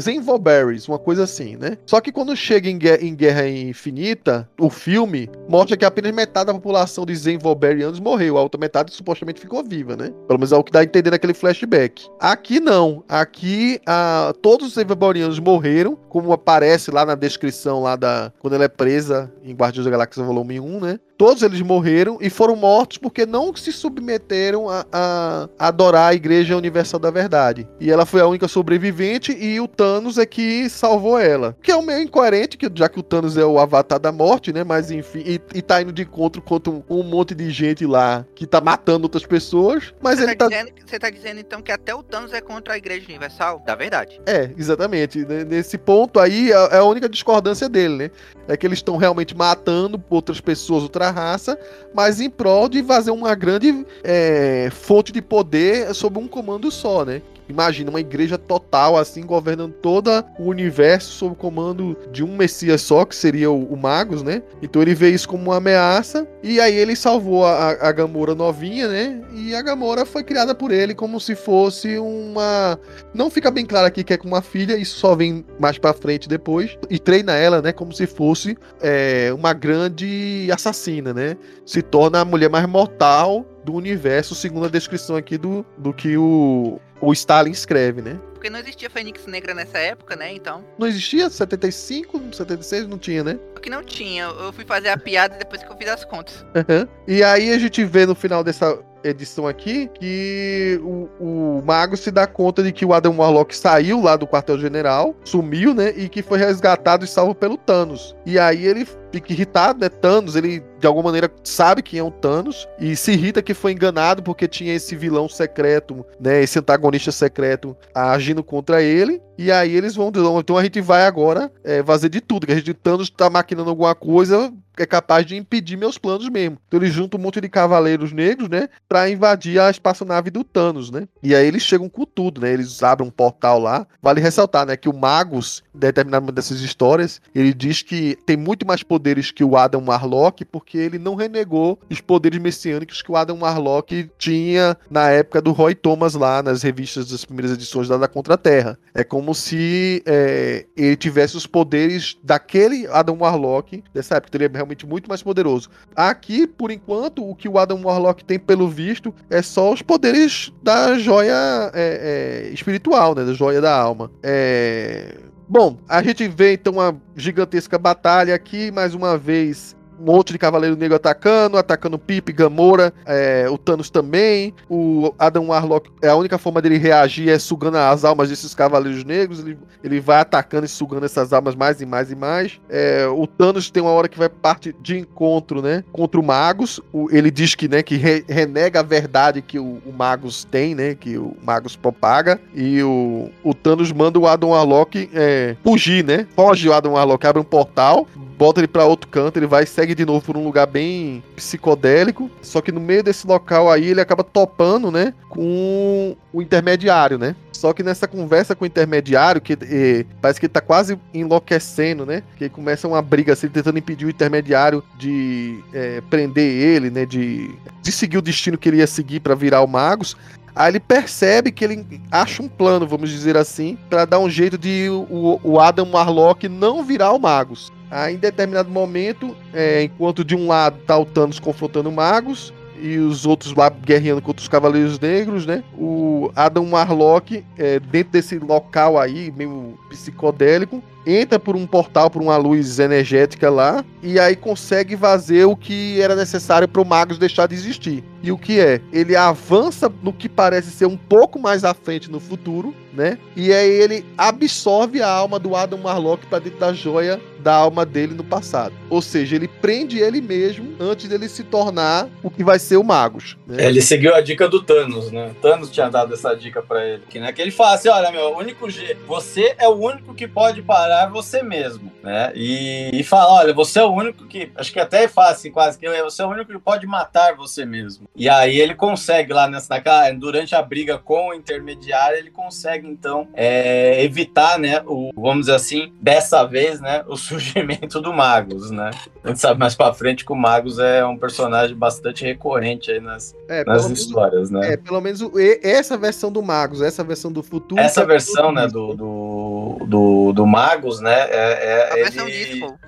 Zenvoberries, uma coisa assim, né? Só que quando chega em Guerra, em Guerra Infinita, o filme mostra que apenas metade da população de Zenvoberianos morreu, a outra metade supostamente ficou viva, né? Pelo menos é o que dá a entender naquele flashback. Aqui não. Aqui a, todos os Zenvoberianos morreram, como aparece lá na descrição lá da quando ela é presa em Guardiões da Galáxia volume 1, né? Todos eles morreram e foram mortos porque não se submeteram a, a, adorar a Igreja Universal da Verdade. E ela foi a única sobrevivente e o Thanos é que salvou ela. Que é um meio incoerente, que, já que o Thanos é o avatar da morte, né? Mas enfim, e, e tá indo de encontro contra um, um, monte de gente lá que tá matando outras pessoas. Mas você ele tá, tá. Dizendo, você tá dizendo então que até o Thanos é contra a Igreja Universal? Da verdade. É, exatamente. Nesse ponto aí é, a única discordância dele, né? É que eles estão realmente matando outras pessoas, outra raça, mas em prol de fazer uma grande é, fonte de poder sob um comando só, né? Imagina uma igreja total, assim, governando todo o universo sob o comando de um Messias só, que seria o, o Magus, né? Então ele vê isso como uma ameaça. E aí ele salvou a, a Gamora novinha, né? E a Gamora foi criada por ele como se fosse uma. Não fica bem claro aqui que é com uma filha, isso só vem mais pra frente depois. E treina ela, né? Como se fosse é, uma grande assassina, né? Se torna a mulher mais mortal do universo, segundo a descrição aqui do, do que o, o Stalin escreve, né? Porque não existia Fênix Negra nessa época, né? Então. Não existia? 75, 76 não tinha, né? Porque não tinha. Eu fui fazer a piada depois que eu fiz as contas. Uhum. E aí a gente vê no final dessa edição aqui que o, o Mago se dá conta de que o Adam Warlock saiu lá do quartel-general, sumiu, né? E que foi resgatado e salvo pelo Thanos. E aí ele fica irritado, né? Thanos, ele de alguma maneira sabe quem é o Thanos e se irrita que foi enganado porque tinha esse vilão secreto, né? Esse antagonista secreto agindo contra ele. E aí eles vão, então a gente vai agora é, fazer de tudo, que a gente Thanos tá maquinando alguma coisa é capaz de impedir meus planos mesmo. Então eles juntam um monte de cavaleiros negros, né, para invadir a espaçonave do Thanos, né? E aí eles chegam com tudo, né? Eles abrem um portal lá. Vale ressaltar, né, que o Magus, em determinado momento dessas histórias, ele diz que tem muito mais poderes que o Adam Warlock porque ele não renegou os poderes messiânicos que o Adam Warlock tinha na época do Roy Thomas lá nas revistas das primeiras edições da, da Contra-Terra. É como se é, ele tivesse os poderes daquele Adam Warlock dessa época. Então, ele é realmente muito mais poderoso. Aqui, por enquanto, o que o Adam Warlock tem, pelo visto, é só os poderes da joia é, é, espiritual, né? Da joia da alma. É... Bom, a gente vê então uma gigantesca batalha aqui, mais uma vez um monte de Cavaleiro Negro atacando, atacando Pip, Gamora, é, o Thanos também. O Adam Warlock, é a única forma dele reagir é sugando as almas desses Cavaleiros Negros. Ele, ele vai atacando e sugando essas almas mais e mais e mais. É, o Thanos tem uma hora que vai parte de encontro, né? Contra o Magus. O, ele diz que, né, que re, renega a verdade que o, o, Magus tem, né? Que o Magus propaga. E o, o Thanos manda o Adam Warlock é, fugir, né? Foge o Adam Warlock, abre um portal, bota ele para outro canto, ele vai e segue de novo por um lugar bem psicodélico. Só que no meio desse local aí ele acaba topando, né? Com o intermediário, né? Só que nessa conversa com o intermediário, que eh, parece que ele tá quase enlouquecendo, né? Que começa uma briga assim, tentando impedir o intermediário de eh, prender ele, né? De, de seguir o destino que ele ia seguir para virar o Magus. Aí ele percebe que ele acha um plano, vamos dizer assim, para dar um jeito de o, o Adam Warlock não virar o Magus. Aí, em determinado momento, é, enquanto de um lado tá o Thanos confrontando o Magus e os outros lá guerreando contra os Cavaleiros Negros, né? O Adam Warlock, é, dentro desse local aí, meio psicodélico, entra por um portal, por uma luz energética lá, e aí consegue fazer o que era necessário para o Magus deixar de existir. E o que é? Ele avança no que parece ser um pouco mais à frente no futuro, né? E aí ele absorve a alma do Adam Warlock para dentro da joia da alma dele no passado. Ou seja, ele prende ele mesmo antes dele se tornar o que vai ser o Magus. Né? Ele seguiu a dica do Thanos, né? Thanos tinha dado essa dica para ele. Que, né, que ele fala assim: olha, meu, o único jeito. Você é o único que pode parar você mesmo, né? E, e fala: olha, você é o único que. Acho que até é fácil, assim, quase que você é o único que pode matar você mesmo. E aí ele consegue lá nessa durante a briga com o intermediário, ele consegue então é, evitar, né, o, vamos dizer assim, dessa vez, né, o surgimento do Magus, né? A gente sabe mais para frente que o Magus é um personagem bastante recorrente aí nas, é, nas histórias, menos, né? É, pelo menos essa versão do Magus, essa versão do futuro. Essa tá versão, né, do, do, do, do Magus, né? É, é, a versão ele... disco.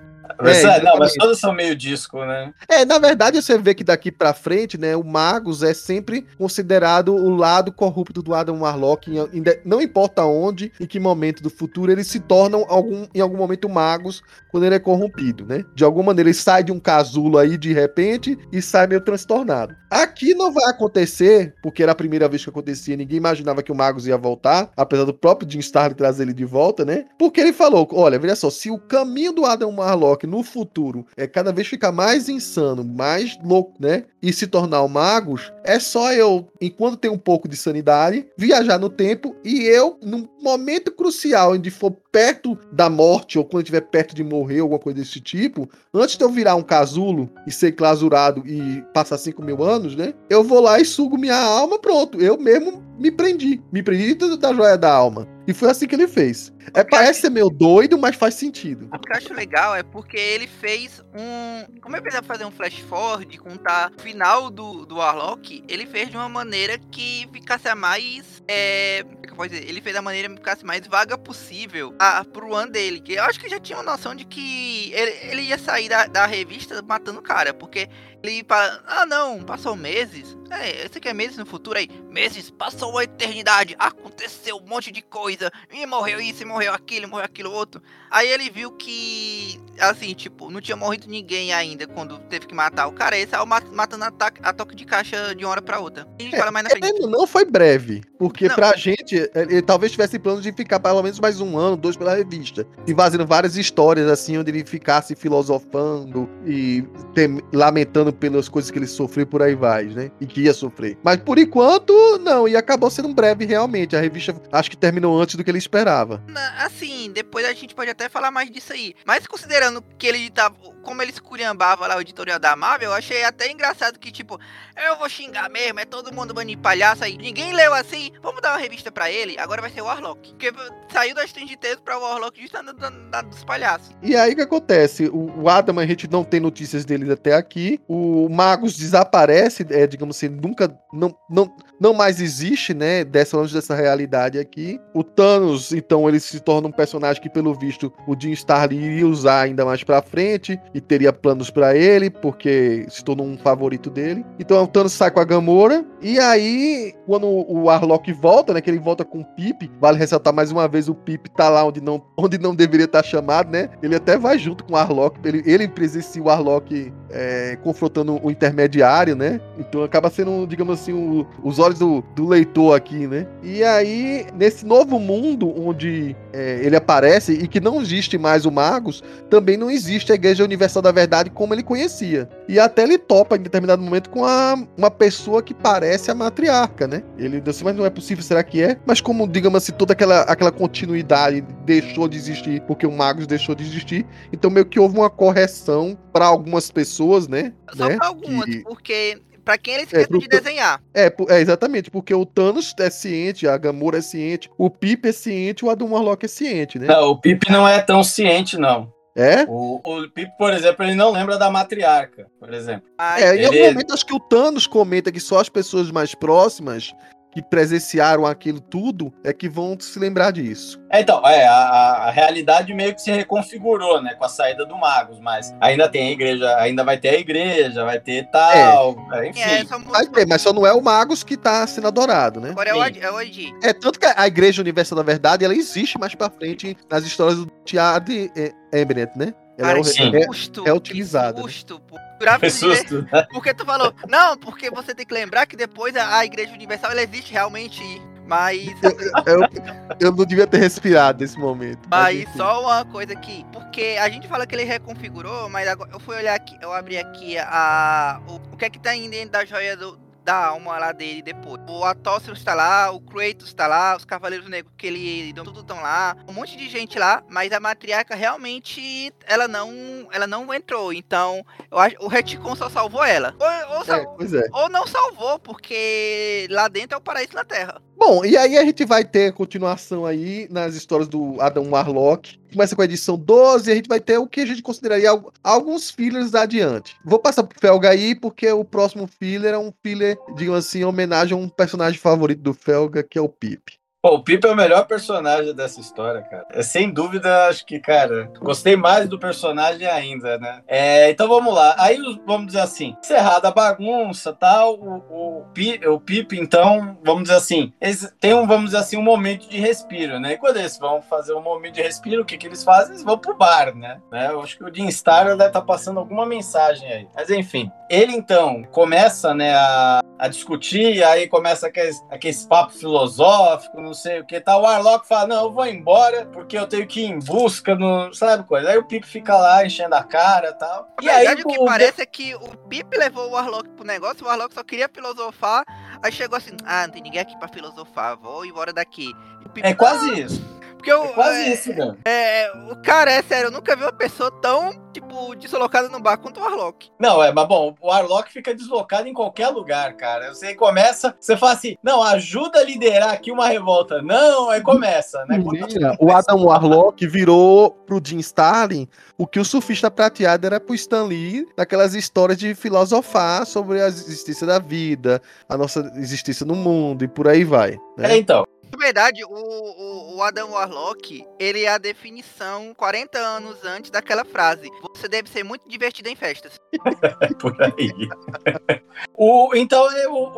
É, não, mas todas são meio disco, né? É, na verdade, você vê que daqui pra frente, né, o Magus é sempre considerado o lado corrupto do Adam Warlock, não importa onde, em que momento do futuro, eles se tornam algum, em algum momento Magus quando ele é corrompido, né? De alguma maneira, ele sai de um casulo aí de repente e sai meio transtornado. Aqui não vai acontecer, porque era a primeira vez que acontecia, ninguém imaginava que o Magus ia voltar, apesar do próprio Jim Starlin trazer ele de volta, né? Porque ele falou, olha, veja só, se o caminho do Adam Warlock no futuro é cada vez ficar mais insano, mais louco, né? E se tornar o Magus, é só eu, enquanto tem um pouco de sanidade, viajar no tempo e eu, num momento crucial, onde for perto da morte, ou quando estiver perto de morrer, alguma coisa desse tipo, antes de eu virar um casulo e ser clausurado e passar 5 mil anos, né? Eu vou lá e sugo minha alma, pronto. Eu mesmo me prendi. Me prendi da joia da alma. E foi assim que ele fez. É, parece ser meio doido, mas faz sentido. O que eu acho legal é porque ele fez um. Como ele precisava fazer um flash forward, contar o final do, do Warlock, ele fez de uma maneira que ficasse a mais. É, é que eu posso dizer? Ele fez da maneira que ficasse mais vaga possível a, pro ano dele. Que eu acho que já tinha uma noção de que ele, ele ia sair da, da revista matando o cara. Porque ele fala, ah não, passou meses. É, você quer meses no futuro aí? Meses, passou uma eternidade, aconteceu um monte de coisa, e morreu isso, e morreu aquilo, e morreu aquilo outro. Aí ele viu que, assim, tipo, não tinha morrido ninguém ainda quando teve que matar o cara, ele saiu matando a, a toque de caixa de uma hora pra outra. E é, fala mais na frente. Não foi breve, porque não. pra gente, ele talvez tivesse plano de ficar pelo menos mais um ano, dois pela revista, e fazendo várias histórias, assim, onde ele ficasse filosofando e lamentando pelas coisas que ele sofreu por aí vai, né? E que ia sofrer. Mas por enquanto, não. E acabou sendo breve realmente. A revista acho que terminou antes do que ele esperava. Assim, depois a gente pode até falar mais disso aí. Mas considerando que ele tava. Como ele esculhambava lá o editorial da Marvel, eu achei até engraçado que, tipo, eu vou xingar mesmo, é todo mundo bando de palhaço aí. Ninguém leu assim, vamos dar uma revista pra ele, agora vai ser o Warlock. Porque saiu das Strange Tales pra Warlock justamente dos palhaços. E aí o que acontece? O Adam, a gente não tem notícias dele até aqui. O o Magus desaparece, é, digamos assim, nunca, não, não, não mais existe, né, dessa longe dessa realidade aqui. O Thanos, então, ele se torna um personagem que, pelo visto, o Jim Starlin iria usar ainda mais pra frente e teria planos para ele, porque se tornou um favorito dele. Então, o Thanos sai com a Gamora, e aí, quando o Arlok volta, né, que ele volta com o Pip, vale ressaltar mais uma vez, o Pip tá lá onde não, onde não deveria estar chamado, né, ele até vai junto com o Arlok, ele, ele presencia o Arlok é, confrontando o intermediário, né? Então acaba sendo, digamos assim, o, os olhos do, do, leitor aqui, né? E aí, nesse novo mundo onde é, ele aparece e que não existe mais o Magus, também não existe a Igreja Universal da Verdade como ele conhecia. E até ele topa em determinado momento com a, uma pessoa que parece a matriarca, né? Ele disse, mas não é possível, será que é? Mas como, digamos assim, toda aquela, aquela continuidade deixou de existir porque o Magus deixou de existir, então meio que houve uma correção para algumas pessoas, né? Só né? pra algumas, que... porque Pra quem ele esqueceu é, de desenhar. É, é, exatamente, porque o Thanos é ciente, a Gamora é ciente, o Pip é ciente, o Adam Warlock é ciente, né? Não, o Pip não é tão ciente, não. É? O, o Pip, por exemplo, ele não lembra da matriarca, por exemplo. Ah, é, ele... em algum momento acho que o Thanos comenta que só as pessoas mais próximas que presenciaram aquilo tudo é que vão se lembrar disso. É, então, é, a, a, realidade meio que se reconfigurou, né, com a saída do Magos, mas ainda tem a igreja, ainda vai ter a igreja, vai ter tal, é. enfim. É, vai ter, mas só não é o Magos que tá sendo adorado, né? Agora é o, é Adi. É, tanto que a Igreja Universal da Verdade, ela existe mais pra frente nas histórias do Tiago Embret, né? Ela Cara, é, é, é, utilizada. Que susto, pô. Foi susto. Porque tu falou, não, porque você tem que lembrar que depois a, a Igreja Universal ela existe realmente mas. eu, eu, não devia ter respirado nesse momento. Mas, mas só uma coisa aqui. Porque a gente fala que ele reconfigurou, mas agora eu fui olhar aqui, eu abri aqui a. O, o que é que tá indo dentro da joia do, da alma lá dele depois. O Atóceros está lá, o Kratos está lá, os Cavaleiros Negros que ele tudo estão lá, um monte de gente lá, mas a matriarca realmente ela não ela não entrou. Então, eu acho o retcon só salvou ela. Ou, ou, é, é. ou não salvou, porque lá dentro é o paraíso na Terra. Bom, e aí a gente vai ter continuação aí nas histórias do Adam Warlock. Começa com a edição 12 e a gente vai ter o que a gente consideraria alguns fillers adiante. Vou passar pro Felga aí, porque o próximo filler é um filler, digamos assim, em homenagem a um personagem favorito do Felga, que é o Pip. Pô, o Pipo é o melhor personagem dessa história, cara. É, sem dúvida, acho que, cara, gostei mais do personagem ainda, né? É, então vamos lá. Aí, vamos dizer assim, encerrada a bagunça tal, o, o, o Pipo, então, vamos dizer assim, têm um, vamos dizer assim, um momento de respiro, né? E quando eles vão fazer um momento de respiro, o que, que eles fazem? Eles vão pro bar, né? né? Eu acho que o Jim Star deve estar tá passando alguma mensagem aí. Mas enfim, ele então começa, né, a, a discutir, aí começa aqueles, aqueles papo filosófico, não sei o que tal. O Warlock fala: Não, eu vou embora porque eu tenho que ir em busca, no, sabe coisa. Aí o Pip fica lá enchendo a cara e tal. Na e verdade, aí, o que o... parece é que o Pip levou o Warlock pro negócio, o Warlock só queria filosofar, aí chegou assim: Ah, não tem ninguém aqui pra filosofar, vou embora daqui. é quase isso. Porque eu, é quase é, isso, mano. É, o cara, é sério, eu nunca vi uma pessoa tão, tipo, deslocada no bar quanto o Warlock. Não, é, mas bom, o Warlock fica deslocado em qualquer lugar, cara. Você começa, você fala assim, não, ajuda a liderar aqui uma revolta. Não, aí começa, né? o Adam Warlock virou pro Jim Starlin o que o surfista prateado era pro Stan Lee naquelas histórias de filosofar sobre a existência da vida, a nossa existência no mundo e por aí vai. Né? É, então. Na verdade, o, o, o, Adam Warlock, ele é a definição 40 anos antes daquela frase. Você deve ser muito divertido em festas. Por aí. o, então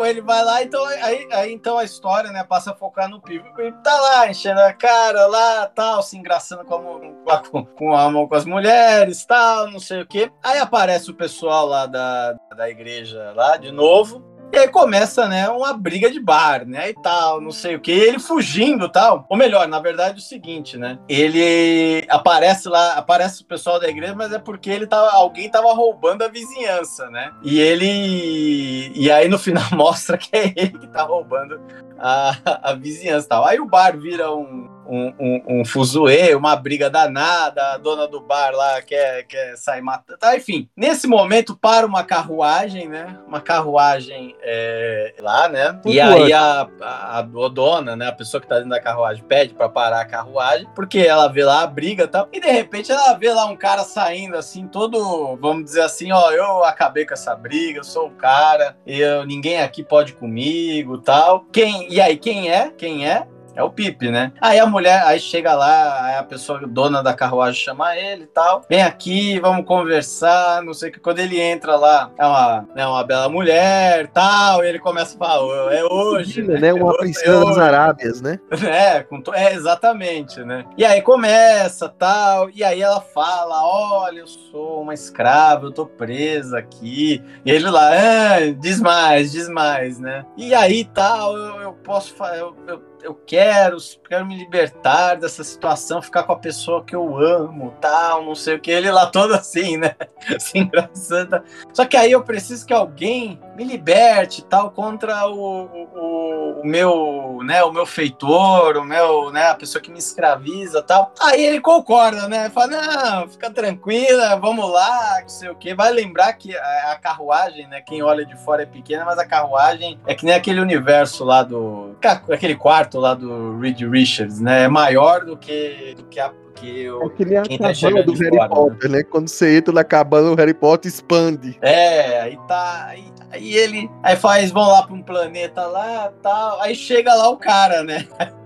ele vai lá, então aí, aí, então a história, né, passa a focar no Pivo. Ele tá lá, enchendo a cara lá, tal, se engraçando com, a, com, com, a, com as mulheres, tal, não sei o quê. Aí aparece o pessoal lá da, da igreja lá de novo. E aí começa, né, uma briga de bar, né, e tal, não sei o que. Ele fugindo tal. Ou melhor, na verdade, é o seguinte, né? Ele aparece lá, aparece o pessoal da igreja, mas é porque ele tava, alguém tava roubando a vizinhança, né? E ele. E aí no final mostra que é ele que tá roubando a, a vizinhança tal. Aí o bar vira um, um, um, um fuzuê, uma briga danada, a dona do bar lá quer, quer sair matando. Tá, enfim, nesse momento para uma carruagem, né? Uma carruagem é, lá, né? e aí a, a, a, dona, né? A pessoa que tá dentro da carruagem pede para parar a carruagem, porque ela vê lá a briga e tal. E de repente ela vê lá um cara saindo assim, todo, vamos dizer assim, ó, eu acabei com essa briga, eu sou o cara, eu, ninguém aqui pode comigo tal. Quem, e aí, quem é? Quem é? É o Pipe, né? Aí a mulher, aí chega lá, a pessoa dona da carruagem chama ele e tal. Vem aqui, vamos conversar, não sei o que. Quando ele entra lá, é uma, é uma bela mulher tal, e ele começa a falar, é hoje. né? né? Uma é princesa das Arábias, né? É, com to... é, exatamente, né? E aí começa tal, e aí ela fala: olha, eu sou uma escrava, eu tô presa aqui. E ele lá, ah, diz mais, diz mais, né? E aí tal, eu, eu posso falar, eu, eu eu quero, quero me libertar dessa situação, ficar com a pessoa que eu amo, tal, não sei o que. Ele lá todo assim, né? Se engraçando. Só que aí eu preciso que alguém me liberte, tal, contra o, o, o, meu, né, o meu feitor, o meu, né, a pessoa que me escraviza, tal. Aí ele concorda, né? Fala, não, fica tranquila, vamos lá, não sei o que. Vai lembrar que a, carruagem, né, quem olha de fora é pequena, mas a carruagem é que nem aquele universo lá do, aquele quarto lá do Reed Richards, né? É maior do que, do que a que É o. que nem a Quem tá chegando do Harry fora, né? Potter, né? Quando você entra na cabana, o Harry Potter expande. É, aí tá. Aí, aí ele. Aí faz, vão lá pra um planeta lá tal. Aí chega lá o cara, né?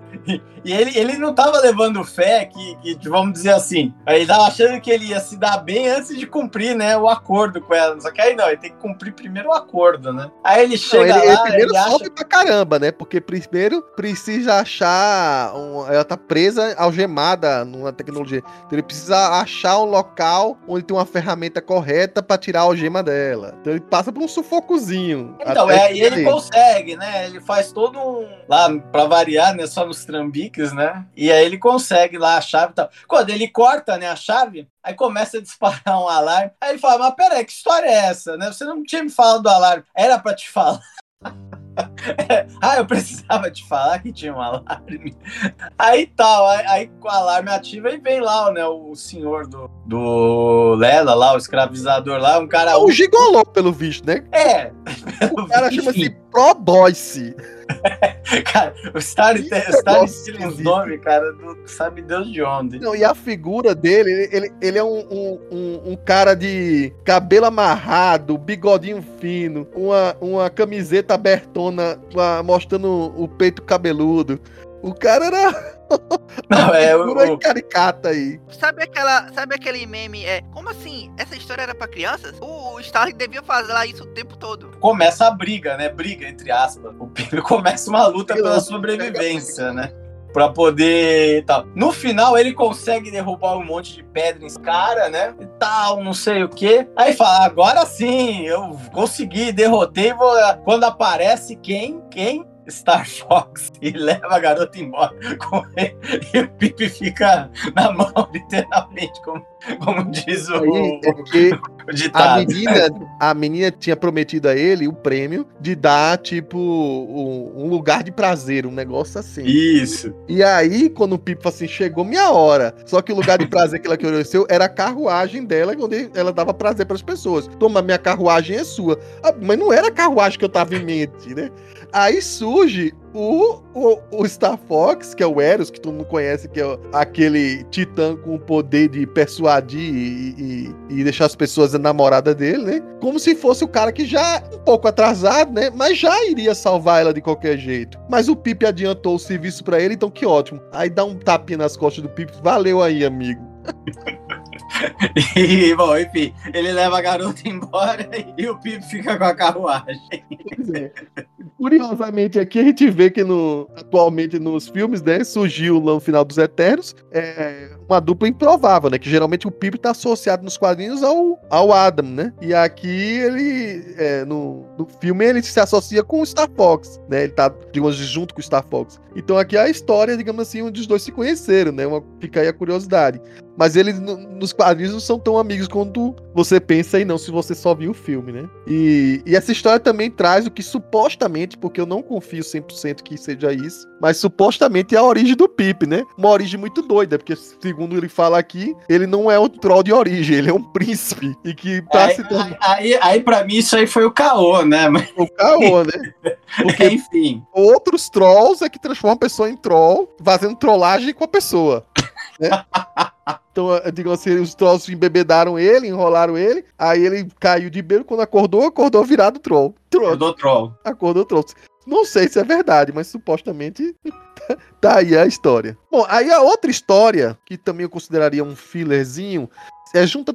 E ele, ele não tava levando fé que, que, vamos dizer assim, ele tava achando que ele ia se dar bem antes de cumprir, né, o acordo com ela. Só que aí não, ele tem que cumprir primeiro o acordo, né? Aí ele Não, chega ele, ele lá, primeiro ele acha... sofre pra caramba, né? Porque primeiro precisa achar. um- ela tá presa, algemada numa tecnologia. Então ele precisa achar um local onde tem uma ferramenta correta pra tirar a algema dela. Então ele passa por um sufocozinho. Então, é, e ele consegue, né? Ele faz todo um. Lá, pra variar, né? Só trambiques, né? E aí ele consegue lá a chave e tal. Quando ele corta, né, a chave, aí começa a disparar um alarme. Aí ele fala: Mas peraí, que história é essa, né? Você não tinha me falado do alarme. Era pra te falar. ah, eu precisava te falar que tinha um alarme. Aí tal, aí, aí com o alarme ativo, aí vem lá, né, o senhor do, do Lela lá, o escravizador lá, um cara. É o gigolô, pelo visto, né? É, O cara chama-se Pro Boyce. Cara, o Star negócio tem uns esquisito. nomes, cara, do, sabe Deus de onde. Não, e a figura dele, ele, ele, ele é um, um, um, um cara de cabelo amarrado, bigodinho fino, uma, uma camiseta abertona uma- mostrando o peito cabeludo. O cara era Não, é o, o- caricata aí. Sabe aquela, sabe aquele meme? É, como assim? Essa história era pra crianças? O Starling devia fazer lá isso o tempo todo. começa a briga, né? Briga, entre aspas. O Pipe começa uma luta Pela- pela sobrevivência, né? Pra poder tal. No final, ele consegue derrubar um monte de pedra em cara, né? E tal, não sei o quê. Aí fala: agora sim, eu consegui, derrotei. Vou... Quando aparece quem? Quem? Star Fox e leva a garota embora com ele. E o Pipe fica na mão, literalmente, como, como diz o, Aí é porque o a ditado. menina, a menina tinha prometido a ele o prêmio de dar, tipo, um, um lugar de prazer, um negócio assim. Isso. E aí, quando o Pipo assim, chegou minha hora. Só que o lugar de prazer que ela ofereceu era a carruagem dela, onde ela dava prazer para as pessoas. Toma, minha carruagem é sua. Ah, mas não era a carruagem que eu tava em mente, né? Aí surge o, o, o Star Fox, que é o Eros, que todo mundo conhece, que é aquele titã com o poder de persuadir e, e- e deixar as pessoas enamoradas dele, né? Como se fosse o cara que já um pouco atrasado, né? Mas já iria salvar ela de qualquer jeito. Mas o Pipe adiantou o serviço pra ele, então que ótimo. Aí dá um tapinha nas costas do Pipe. Valeu aí, amigo. E, bom, enfim, ele leva a garota embora e o Pipe fica com a carruagem. É. Curiosamente, aqui a gente vê que no, atualmente nos filmes, né, surgiu no final dos Eternos é, uma dupla improvável, né? Que geralmente o Pipe tá associado nos quadrinhos ao, ao Adam, né? E aqui ele, é, no, no filme, ele se associa com o Star Fox, né? Ele tá, digamos, junto com o Star Fox. Então aqui é a história, digamos assim, onde os dois se conheceram, né? Uma, fica aí a curiosidade. Mas eles no- nos quadrinhos não são tão amigos quanto você pensa e não se você só viu o filme, né? E, e essa história também traz o que supostamente, porque eu não confio 100% que seja isso, mas supostamente é a origem do Pip, né? Uma origem muito doida, porque segundo ele fala aqui, ele não é um troll de origem, ele é um príncipe. E que pra Aí, se tornar aí, aí, pra mim, isso aí foi o caô, né? Mas, o caô, né? Porque enfim. outros trolls é que transformam a pessoa em troll, fazendo trollagem com a pessoa. Né? Então, digo assim, os trolls embebedaram ele, enrolaram ele, aí ele caiu de bêbado, quando acordou, acordou virado troll. Troll, do troll. acordou troll. Não sei se é verdade, mas supostamente tá aí a história. Bom, aí a outra história, que também eu consideraria um fillerzinho, é junta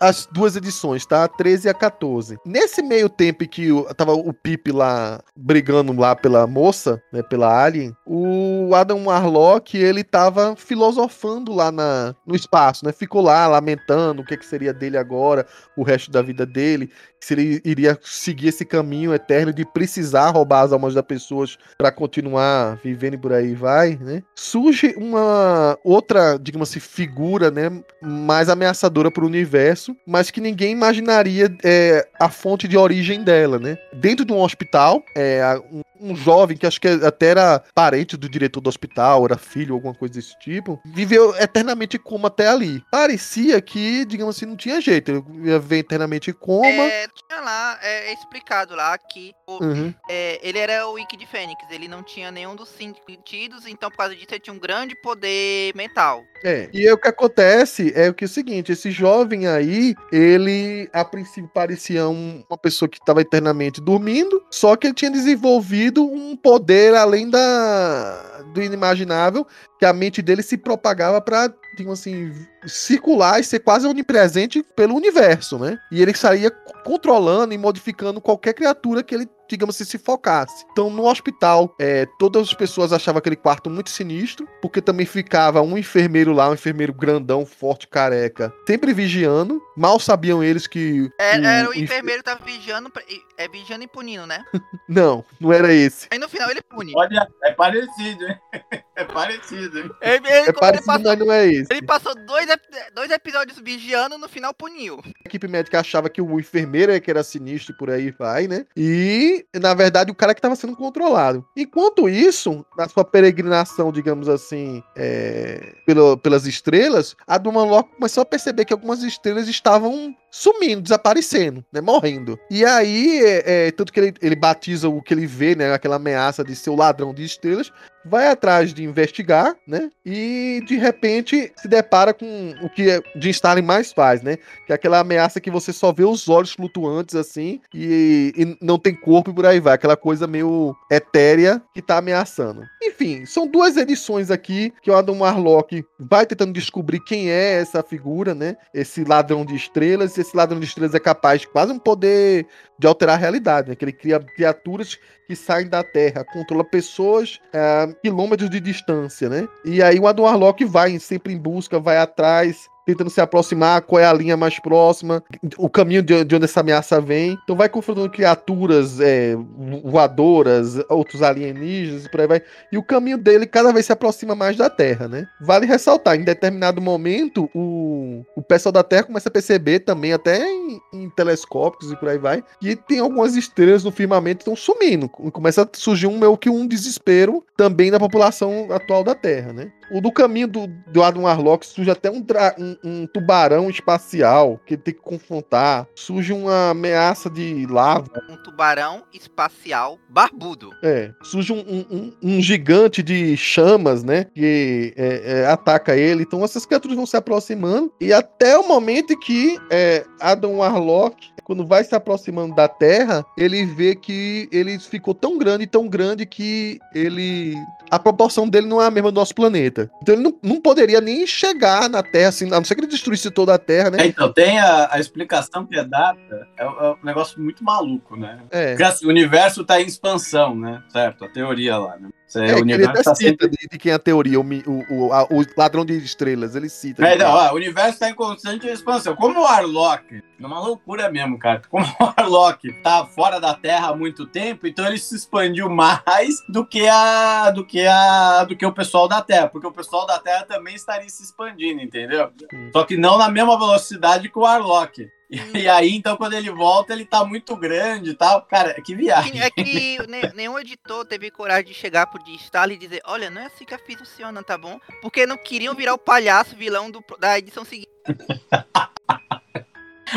as duas edições, tá? A 13 e a 14. Nesse meio tempo em que o- tava o Pip lá brigando lá pela moça, né, pela Alien, o Adam Warlock, ele tava filosofando lá na, no espaço, né? Ficou lá lamentando o que, que seria dele agora, o resto da vida dele, se ele iria seguir esse caminho eterno de precisar roubar as almas das pessoas para continuar vivendo e por aí vai, né? Surge uma outra, digamos assim, figura, né, mais ameaçadora para o universo, mas que ninguém imaginaria é, a fonte de origem dela, né? Dentro de um hospital, é, um- um jovem que acho que até era parente do diretor do hospital, era filho, alguma coisa desse tipo, viveu eternamente em coma até ali. Parecia que, digamos assim, não tinha jeito. Ele ia viver eternamente em coma. É, tinha lá, é, é explicado lá que o- Uhum. é, ele era o Wiki de Fênix, ele não tinha nenhum dos cinco sentidos, então por causa disso ele tinha um grande poder mental. É. E aí, o que acontece é o que é o seguinte, esse jovem aí, ele a princípio parecia um- uma pessoa que estava eternamente dormindo, só que ele tinha desenvolvido um poder além da do inimaginável, que a mente dele se propagava para, digamos assim, circular e ser quase onipresente pelo universo, né? E ele saía controlando e modificando qualquer criatura que ele digamos assim, se focasse. Então, no hospital, é, todas as pessoas achavam aquele quarto muito sinistro, porque também ficava um enfermeiro lá, um enfermeiro grandão, forte, careca, sempre vigiando. Mal sabiam eles que. Era, É, era o enfer- enfermeiro que tava vigiando, e- é vigiando e punindo, né? Não, não era esse. Aí no final ele pune. Olha, é parecido, hein? É parecido, hein? Ele, ele- É parecido, passou, mas não é esse. ele passou dois, dois episódios vigiando, no final puniu. A equipe médica achava que o enfermeiro é que era sinistro e por aí vai, né? E, na verdade, o cara que estava sendo controlado. Enquanto isso, na sua peregrinação, digamos assim, é, pelo- pelas estrelas, a Duma Locke começou a perceber que algumas estrelas estavam sumindo, desaparecendo, né? Morrendo. E aí, é, é, tanto que ele, ele batiza o que ele vê, né? Aquela ameaça de ser o ladrão de estrelas, vai atrás de investigar, né? E de repente se depara com o que é- Jim Starlin mais faz, né? Que é aquela ameaça que você só vê os olhos flutuantes assim e, e não tem corpo e por aí vai. Aquela coisa meio etérea que tá ameaçando. Enfim, são duas edições aqui que o Adam Warlock vai tentando descobrir quem é essa figura, né? Esse ladrão de estrelas. Esse ladrão de estrelas é capaz de quase um poder de alterar a realidade, né? Que ele cria criaturas que saem da Terra, controla pessoas a quilômetros de distância, né? E aí o Adam Warlock vai sempre em busca, vai atrás, tentando se aproximar, qual é a linha mais próxima, o caminho de onde essa ameaça vem. Então vai confrontando criaturas é, voadoras, outros alienígenas e por aí vai. E o caminho dele cada vez se aproxima mais da Terra, né? Vale ressaltar, em determinado momento, o, o pessoal da Terra começa a perceber também, até em, em telescópios e por aí vai, que tem algumas estrelas no firmamento que estão sumindo. Começa a surgir um meio que um desespero também na população atual da Terra, né? O do caminho do, do Adam Warlock surge até um, um- um tubarão espacial que ele tem que confrontar. Surge uma ameaça de lava. Um tubarão espacial barbudo. É, surge um, um- gigante de chamas, né? Que é, é, ataca ele. Então essas criaturas vão se aproximando. E até o momento em que é, Adam Warlock, quando vai se aproximando da Terra, ele vê que ele ficou tão grande, tão grande que ele. A proporção dele não é a mesma do nosso planeta. Então ele não, não poderia nem chegar na Terra, assim, a não ser que ele destruísse toda a Terra, É, né? então, tem a, a explicação que é dada, é, é um negócio muito maluco, né? É. Porque assim, o universo tá em expansão, né? Certo? A teoria lá, né? Você- É, o ele universo até tá cita sempre. de, de quem é a teoria, o, o, o, a- o ladrão de estrelas, ele cita. É, não, ó, o universo está em constante expansão. Como o Arlok, é uma loucura mesmo, cara. Como o Arlok tá fora da Terra há muito tempo, então ele se expandiu mais do que a do que a do que o pessoal da Terra, porque o pessoal da Terra também estaria se expandindo, entendeu? Só que não na mesma velocidade que o Arlok. E aí, então, quando ele volta, ele tá muito grande e tal. Cara, que viagem. É que ne- nenhum editor teve coragem de chegar pro Stalin e dizer, olha, não é assim que a FIS funciona, tá bom? Porque não queriam virar o palhaço vilão do- da edição seguinte.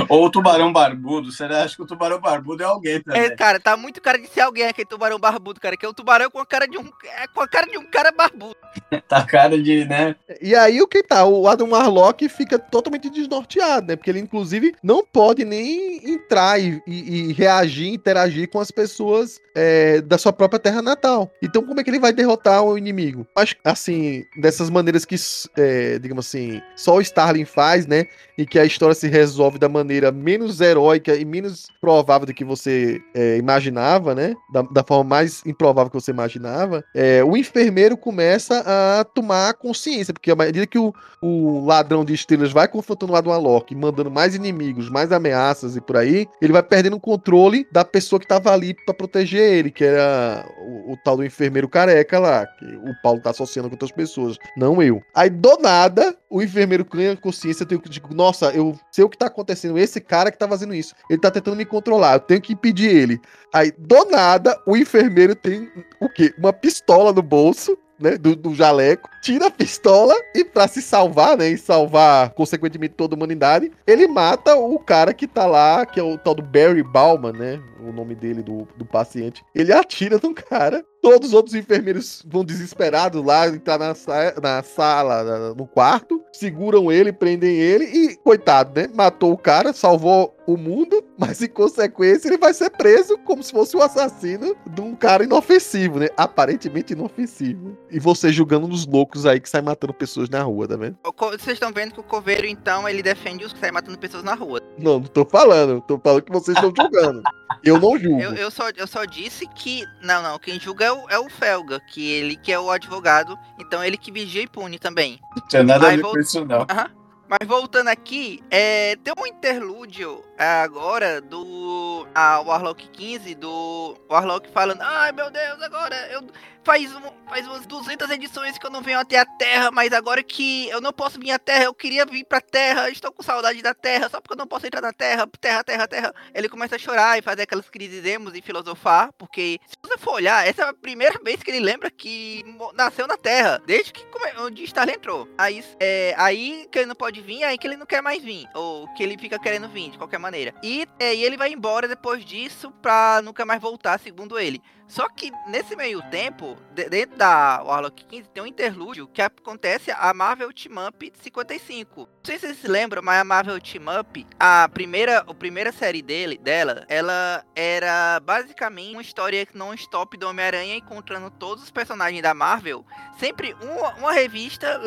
Ou o tubarão barbudo. Você acha que o tubarão barbudo é alguém também? É, cara, tá muito cara de ser alguém aquele tubarão barbudo, cara. Que é o tubarão com a cara de um. É, com a cara de um cara barbudo. Tá cara de, né? E aí o que tá? O Adam Warlock fica totalmente desnorteado, né? Porque ele, inclusive, não pode nem entrar e, e- e reagir, interagir com as pessoas é, da sua própria terra natal. Então, como é que ele vai derrotar o inimigo? Mas, assim, dessas maneiras que, é, digamos assim, só o Starling faz, né? E que a história se resolve da maneira menos heróica e menos provável do que você é, imaginava, né? Da, da forma mais improvável que você imaginava. É, o enfermeiro começa a tomar consciência, porque à medida que o, o ladrão de estrelas vai confrontando o Adam Warlock, mandando mais inimigos, mais ameaças e por aí, ele vai perdendo o controle da pessoa que tava ali pra proteger ele, que era o, o tal do enfermeiro careca lá, que o Paulo tá associando com outras pessoas, não eu. Aí do nada, o enfermeiro ganha consciência, eu tenho que digo, nossa, eu sei o que tá acontecendo. Esse cara que tá fazendo isso, ele tá tentando me controlar, eu tenho que impedir ele. Aí, do nada, o enfermeiro tem o quê? Uma pistola no bolso né, do, do, jaleco, tira a pistola e para se salvar, né, e salvar consequentemente toda a humanidade, ele mata o cara que tá lá, que é o tal do Barry Bauman, né, o nome dele do, do paciente. Ele atira no cara Todos os outros enfermeiros vão desesperados lá, entrar na, sa na sala, no quarto, seguram ele, prendem ele e, coitado, né? Matou o cara, salvou o mundo, mas em consequência ele vai ser preso como se fosse o assassino de um cara inofensivo, né? Aparentemente inofensivo. E você julgando nos loucos aí que sai matando pessoas na rua, tá vendo? Vocês estão vendo que o coveiro, então, ele defende os que saem matando pessoas na rua. Não, não tô falando. Tô falando que vocês estão julgando. Eu não julgo. Eu, eu, só, eu só disse que. Não, não. Quem julga é o, é o Felga, que ele que é o advogado. Então ele que vigia e pune também. Não tinha nada Aí a ver com isso, não. Uhum. Mas voltando aqui, é, tem um interlúdio é, agora do a Warlock 15, do Warlock falando: Ai meu Deus, agora eu faz, um, faz umas 200 edições que eu não venho até a Terra, mas agora que eu não posso vir à Terra, eu queria vir pra Terra, estou com saudade da Terra, só porque eu não posso entrar na Terra, Terra, Terra, Terra. Ele começa a chorar e fazer aquelas crises emos e filosofar, porque se você for olhar, essa é a primeira vez que ele lembra que nasceu na Terra, desde que onde Starling entrou. Aí, é, aí que ele não pode vir, aí que ele não quer mais vir, ou que ele fica querendo vir, de qualquer maneira. E, é, e ele vai embora depois disso pra nunca mais voltar, segundo ele. Só que nesse meio tempo, dentro da Warlock 15, tem um interlúdio que acontece a Marvel Team Up 55. Não sei se vocês se lembram, mas a Marvel Team Up, a primeira, a primeira série dele, dela, ela era basicamente uma história non-stop do Homem-Aranha encontrando todos os personagens da Marvel. Sempre uma, uma revista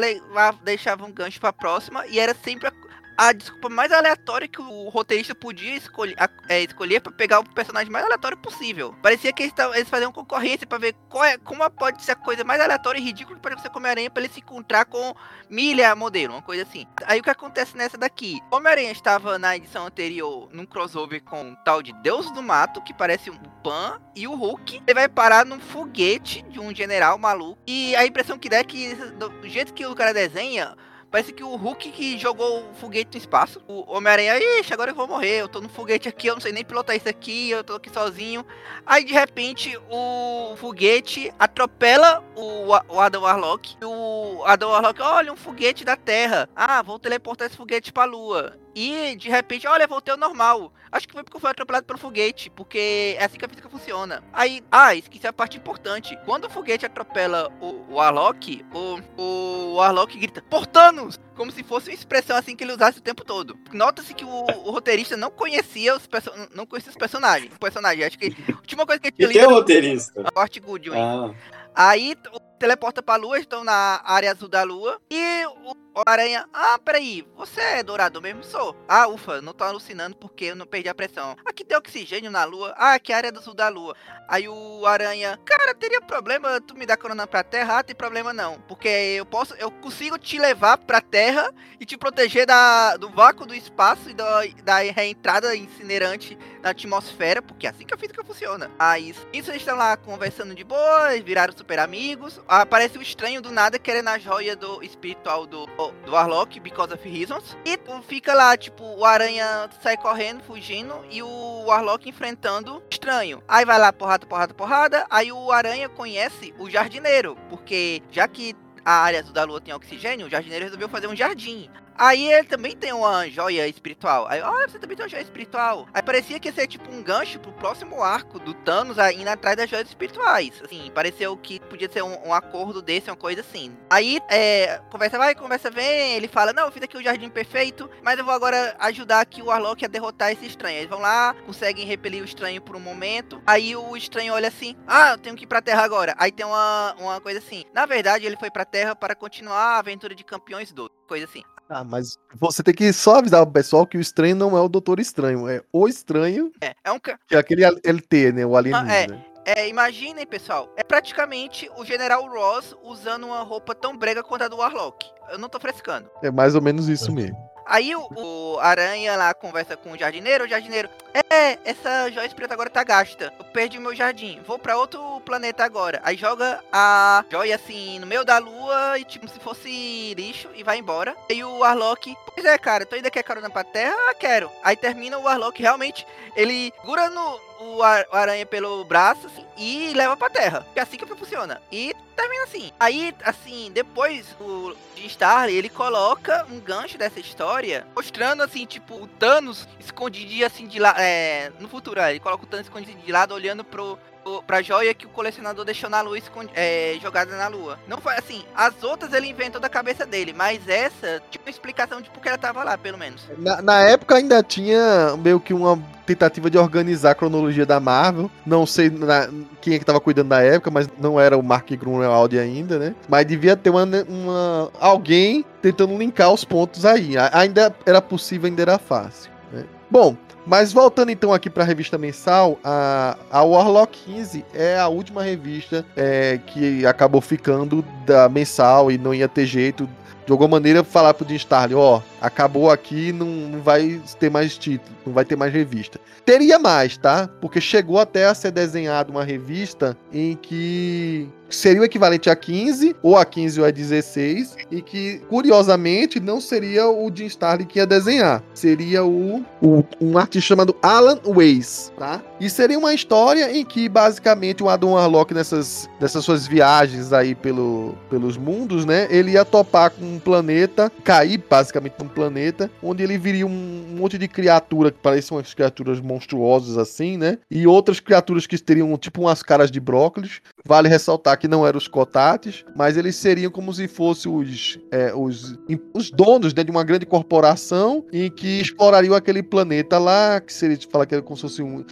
deixava um gancho pra próxima e era sempre a desculpa mais aleatória que o roteirista podia escolher, é, escolher para pegar o personagem mais aleatório possível. Parecia que eles, eles faziam concorrência para ver qual é, como pode ser a coisa mais aleatória e ridícula para você Homem-Aranha para ele se encontrar com Milha modelo, uma coisa assim. Aí o que acontece nessa daqui? Homem-Aranha estava na edição anterior num crossover com um tal de Deus do Mato, que parece um Pan, e o Hulk. Ele vai parar num foguete de um general maluco. E a impressão que dá é que, do jeito que o cara desenha, Parece que o Hulk que jogou o foguete no espaço. O Homem-Aranha, ixi, agora eu vou morrer. Eu tô no foguete aqui, eu não sei nem pilotar isso aqui, eu tô aqui sozinho. Aí de repente o foguete atropela o, o Adam Warlock. O Adam Warlock, olha, um foguete da Terra. Ah, vou teleportar esse foguete pra Lua. E de repente, olha, voltei ao normal. Acho que foi porque foi atropelado pelo foguete, porque é assim que a física funciona. Aí, ah, esqueci a parte importante. Quando o foguete atropela o, o Arlok, o, o Arlok grita, Portanos! Como se fosse uma expressão assim que ele usasse o tempo todo. Nota-se que o, o, roteirista não conhecia os não conhecia os personagens. O personagem, acho que a última coisa que ele tinha lido. o roteirista? A Art Goodwin. Ah. Aí teleporta pra lua, estão na área azul da lua. E o Aranha, ah, peraí, você é dourado mesmo? Sou. Ah, ufa, não tô alucinando porque eu não perdi a pressão. Aqui tem oxigênio na lua. Ah, aqui é a área sul da lua. Aí o Aranha, cara, teria problema tu me dar corona pra terra? Ah, tem problema não. Porque eu posso, eu consigo te levar pra terra e te proteger da, do vácuo do espaço e da, da reentrada incinerante na atmosfera, porque é assim que a física funciona. Aí, isso eles estão lá conversando de boa, viraram super amigos. Aparece o estranho do nada querendo a joia do espiritual do do Warlock, Because of Reasons. E fica lá, tipo, o Aranha sai correndo, fugindo, e o Warlock enfrentando o estranho. Aí vai lá, porrada, porrada, porrada. Aí o Aranha conhece o jardineiro, porque já que a área da lua tem oxigênio, o jardineiro resolveu fazer um jardim. Aí ele também tem uma joia espiritual. Aí, olha, você também tem uma joia espiritual. Aí parecia que ia ser tipo um gancho pro próximo arco do Thanos indo atrás das joias espirituais. Assim, pareceu que podia ser um, um acordo desse, uma coisa assim. Aí, é, conversa vai, conversa vem, ele fala, não, eu fiz aqui o jardim perfeito, mas eu vou agora ajudar aqui o Warlock a derrotar esse estranho. Eles vão lá, conseguem repelir o estranho por um momento. Aí o estranho olha assim, ah, eu tenho que ir pra Terra agora. Aí tem uma, uma coisa assim, na verdade ele foi pra Terra para continuar a aventura de Campeões 2. Coisa assim. Ah, mas você tem que só avisar o pessoal que o estranho não é o Doutor Estranho, é o estranho. É, é um. Que é aquele LT, né? O alienígena. Ah, é. É, imaginem, pessoal, é praticamente o General Ross usando uma roupa tão brega quanto a do Warlock. Eu não tô frescando. É mais ou menos isso mesmo. Aí o, o Aranha lá conversa com o jardineiro, o jardineiro, é, essa joia preta agora tá gasta. Eu perdi o meu jardim, vou para outro planeta agora. Aí joga a joia assim no meio da lua e tipo se fosse lixo e vai embora. E o Warlock, pois é, cara, tu ainda quer carona pra terra? Ah, quero. Aí termina o Warlock realmente, ele segura no, o, aranha pelo braço assim, e leva pra terra. É assim que funciona. E termina assim. Aí, assim, depois o Starley, ele coloca um gancho dessa história, mostrando assim, tipo, o Thanos escondido assim de lá. É, no futuro, ele coloca o Thanos escondido de lado, olhando pro pra joia que o colecionador deixou na lua é, jogada na lua. Não foi assim. As outras ele inventou da cabeça dele, mas essa tinha uma explicação de por que ela tava lá, pelo menos. Na, na época ainda tinha meio que uma tentativa de organizar a cronologia da Marvel. Não sei na, quem é que tava cuidando na época, mas não era o Mark Grunwald ainda, né? Mas devia ter uma, uma alguém tentando linkar os pontos aí. Ainda era possível, ainda era fácil. Né? Bom, mas voltando então aqui para a revista mensal, a, a Warlock 15 é a última revista é, que acabou ficando da mensal e não ia ter jeito de alguma maneira falar pro Jim Starlin, ó, acabou aqui, não, não vai ter mais título, não vai ter mais revista. Teria mais, tá? Porque chegou até a ser desenhado uma revista em que seria o equivalente a 15, ou a 15 ou a 16, e que, curiosamente, não seria o Jim Starlin que ia desenhar. Seria o, o um artista chamado Alan Weiss, tá? E seria uma história em que, basicamente, o Adam Warlock, nessas, nessas suas viagens aí pelo, pelos mundos, né? Ele ia topar com um planeta, cair, basicamente, num planeta, onde ele viria um, um monte de criatura que parecem umas criaturas monstruosas assim, né? E outras criaturas que teriam, tipo, umas caras de brócolis. Vale ressaltar que não eram os cotates, mas eles seriam como se fossem os, é, os, os donos né, de uma grande corporação em que explorariam aquele planeta lá, que seria, fala que era como se fosse um,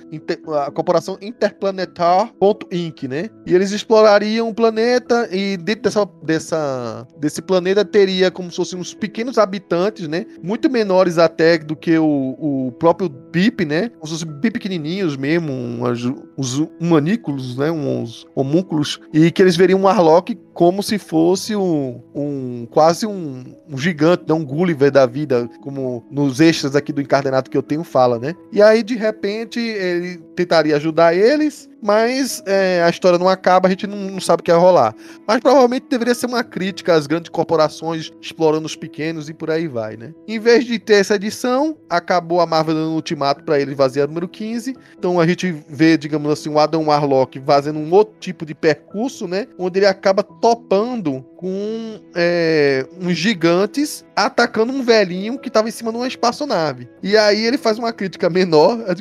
a corporação Interplanetar.inc, né? E eles explorariam o planeta e dentro dessa, dessa, desse planeta teria como se fossem uns pequenos habitantes, né? Muito menores até do que o, o próprio BIP, né? Como se fossem bem pequenininhos mesmo, uns, uns humanículos, né? Uns homúnculos, e que eles veriam um Warlock como se fosse um, um quase um, um gigante, não um Gulliver da vida, como nos extras aqui do encardenado que eu tenho fala, né? E aí, de repente, ele tentaria ajudar eles, mas é, a história não acaba, a gente não, não, sabe o que vai rolar. Mas provavelmente deveria ser uma crítica às grandes corporações explorando os pequenos e por aí vai, né? Em vez de ter essa edição, acabou a Marvel dando um ultimato para ele fazer a número 15. Então a gente vê, digamos assim, o Adam Warlock fazendo um outro tipo de percurso, né? Onde ele acaba topando com é, uns gigantes atacando um velhinho que estava em cima de uma espaçonave. E aí ele faz uma crítica menor, é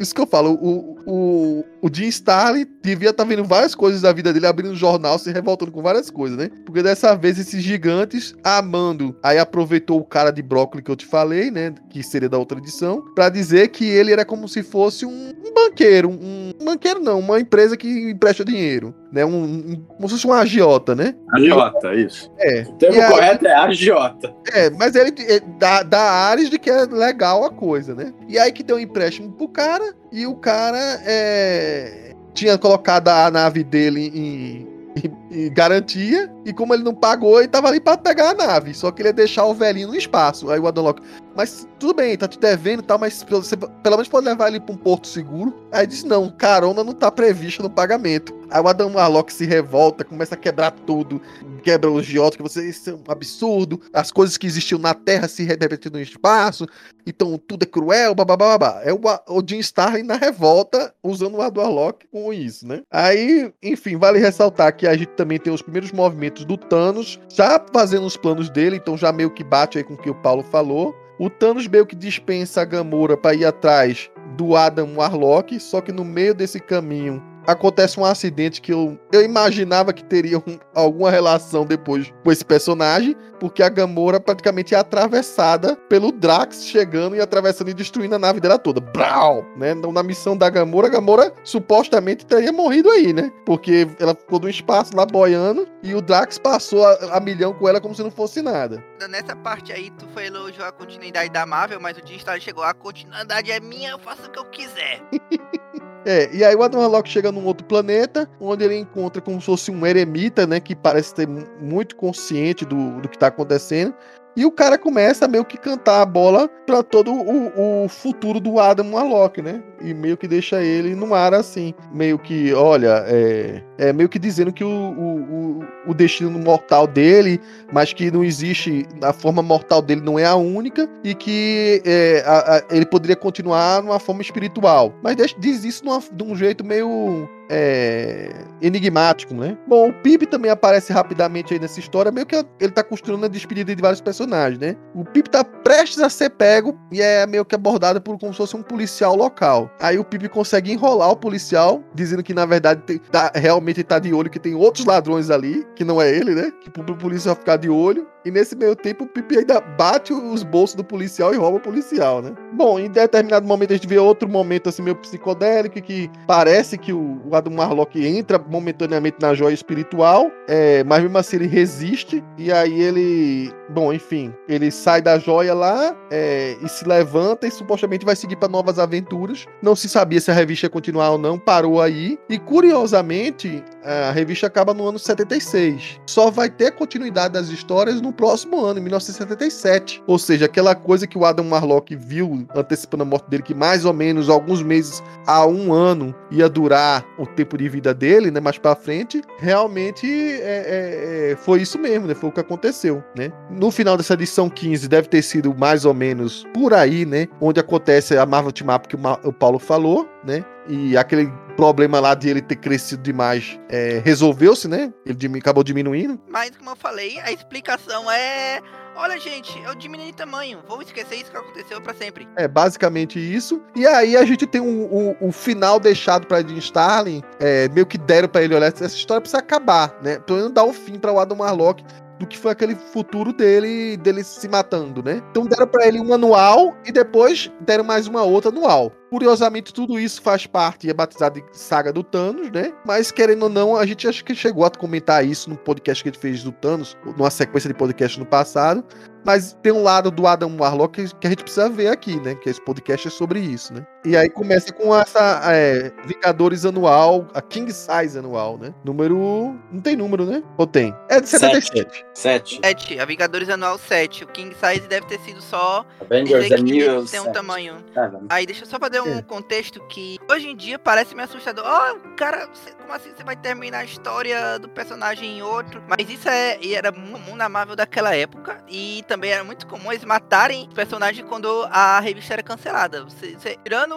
isso que eu falo, o, o, o Jim Starlin devia estar tá vendo várias coisas da vida dele, abrindo um jornal, se revoltando com várias coisas, né? Porque dessa vez esses gigantes, amando, aí aproveitou o cara de brócolis que eu te falei, né? Que seria da outra edição, para dizer que ele era como se fosse um, um banqueiro, um, um, banqueiro não, uma empresa que empresta dinheiro, né? Um, um, como se fosse um agiota, né? Agiota, isso. É. O termo aí, correto é agiota. É, mas ele é, dá, dá áreas de que é legal a coisa, né? E aí que deu um empréstimo pro cara, e o cara é, tinha colocado a nave dele em, em, em, garantia, e como ele não pagou, ele tava ali para pegar a nave. Só que ele deixar o velhinho no espaço. Aí o Adonlock, mas tudo bem, tá te devendo e tal, mas você pelo menos pode levar ele pra um porto seguro. Aí disse: não, carona não tá prevista no pagamento. Aí o Adam Warlock se revolta, começa a quebrar tudo, quebra os giotos, que você, isso é um absurdo. As coisas que existiam na Terra se repetindo no espaço, então tudo é cruel, babá. É o, o Jim Starlin na revolta, usando o Adam Warlock com isso, né? Aí, enfim, vale ressaltar que a gente também tem os primeiros movimentos do Thanos, já fazendo os planos dele, então já meio que bate aí com o que o Paulo falou. O Thanos meio que dispensa a Gamora para ir atrás do Adam Warlock, só que no meio desse caminho acontece um acidente que eu, eu imaginava que teria um, alguma relação depois com esse personagem, porque a Gamora praticamente é atravessada pelo Drax chegando e atravessando e destruindo a nave dela toda. Brau! Né? Então, na missão da Gamora, a Gamora supostamente teria morrido aí, né? Porque ela ficou no espaço lá boiando e o Drax passou a, a milhão com ela como se não fosse nada. Nessa parte aí, tu foi elogiar a continuidade da Marvel, mas o Jim chegou, a continuidade é minha, eu faço o que eu quiser. É, e aí o Adam Warlock chega num outro planeta, onde ele encontra como se fosse um eremita, né, que parece ter muito consciente do, do que tá acontecendo. E o cara começa a meio que cantar a bola para todo o, o, futuro do Adam Warlock, né? E meio que deixa ele no ar assim. Meio que, olha, é, é meio que dizendo que o, o, o, destino mortal dele, mas que não existe, a forma mortal dele não é a única e que é, a, a, ele poderia continuar numa forma espiritual. Mas diz isso numa, de um jeito meio é, enigmático, né? Bom, o Pip também aparece rapidamente aí nessa história, meio que ele tá construindo a despedida de vários personagens, né? O Pip tá prestes a ser pego e é meio que abordado por como se fosse um policial local. Aí o Pip consegue enrolar o policial, dizendo que na verdade tá, realmente tá de olho que tem outros ladrões ali, que não é ele, né? Que o polícia vai ficar de olho. E nesse meio tempo, o Pipi ainda bate os bolsos do policial e rouba o policial, né? Bom, em determinado momento a gente vê outro momento assim meio psicodélico que parece que o, Adam Marlock entra momentaneamente na joia espiritual, é, mas mesmo assim ele resiste e aí ele, bom, enfim, ele sai da joia lá é, e se levanta e supostamente vai seguir para novas aventuras. Não se sabia se a revista ia continuar ou não, parou aí. E curiosamente, a revista acaba no ano 76. Só vai ter continuidade das histórias no próximo ano, em 1977. Ou seja, aquela coisa que o Adam Marlock viu antecipando a morte dele, que mais ou menos alguns meses a um ano ia durar o tempo de vida dele, né? Mais para frente, realmente é, é, é, foi isso mesmo, né? Foi o que aconteceu, né? No final dessa edição 15 deve ter sido mais ou menos por aí, né? Onde acontece a Marvel Team Up que o Paulo falou, né? E aquele problema lá de ele ter crescido demais é, resolveu-se, né? Ele acabou diminuindo. Mas, como eu falei, a explicação é. Olha, gente, eu diminui tamanho. Vou esquecer isso que aconteceu para sempre. É basicamente isso. E aí a gente tem o um, um, um final deixado para Jim Starlin. É, meio que deram para ele, olha, essa história precisa acabar, né? Pelo menos dar o um fim para o Adam Warlock do que foi aquele futuro dele, dele se matando, né? Então deram para ele um anual e depois deram mais uma outra anual. Curiosamente, tudo isso faz parte e é batizado de saga do Thanos, né? Mas, querendo ou não, a gente acho que chegou a comentar isso no podcast que a gente fez do Thanos, numa sequência de podcast no passado. Mas tem um lado do Adam Warlock que a gente precisa ver aqui, né? Que esse podcast é sobre isso, né? E aí começa com essa é, Vingadores anual, a King Size anual, né? Número. Não tem número, né? Ou tem? É de 77. 7. 7. A Vingadores anual 7. O King Size deve ter sido só. Avengers Annual. Tem um tamanho. Aí deixa eu só fazer um é. contexto que hoje em dia parece meio assustador. Ó, oh, cara, como assim você vai terminar a história do personagem em outro? Mas isso é, era comum na Marvel daquela época. E também era muito comum eles matarem personagens quando a revista era cancelada. Você, você, tirando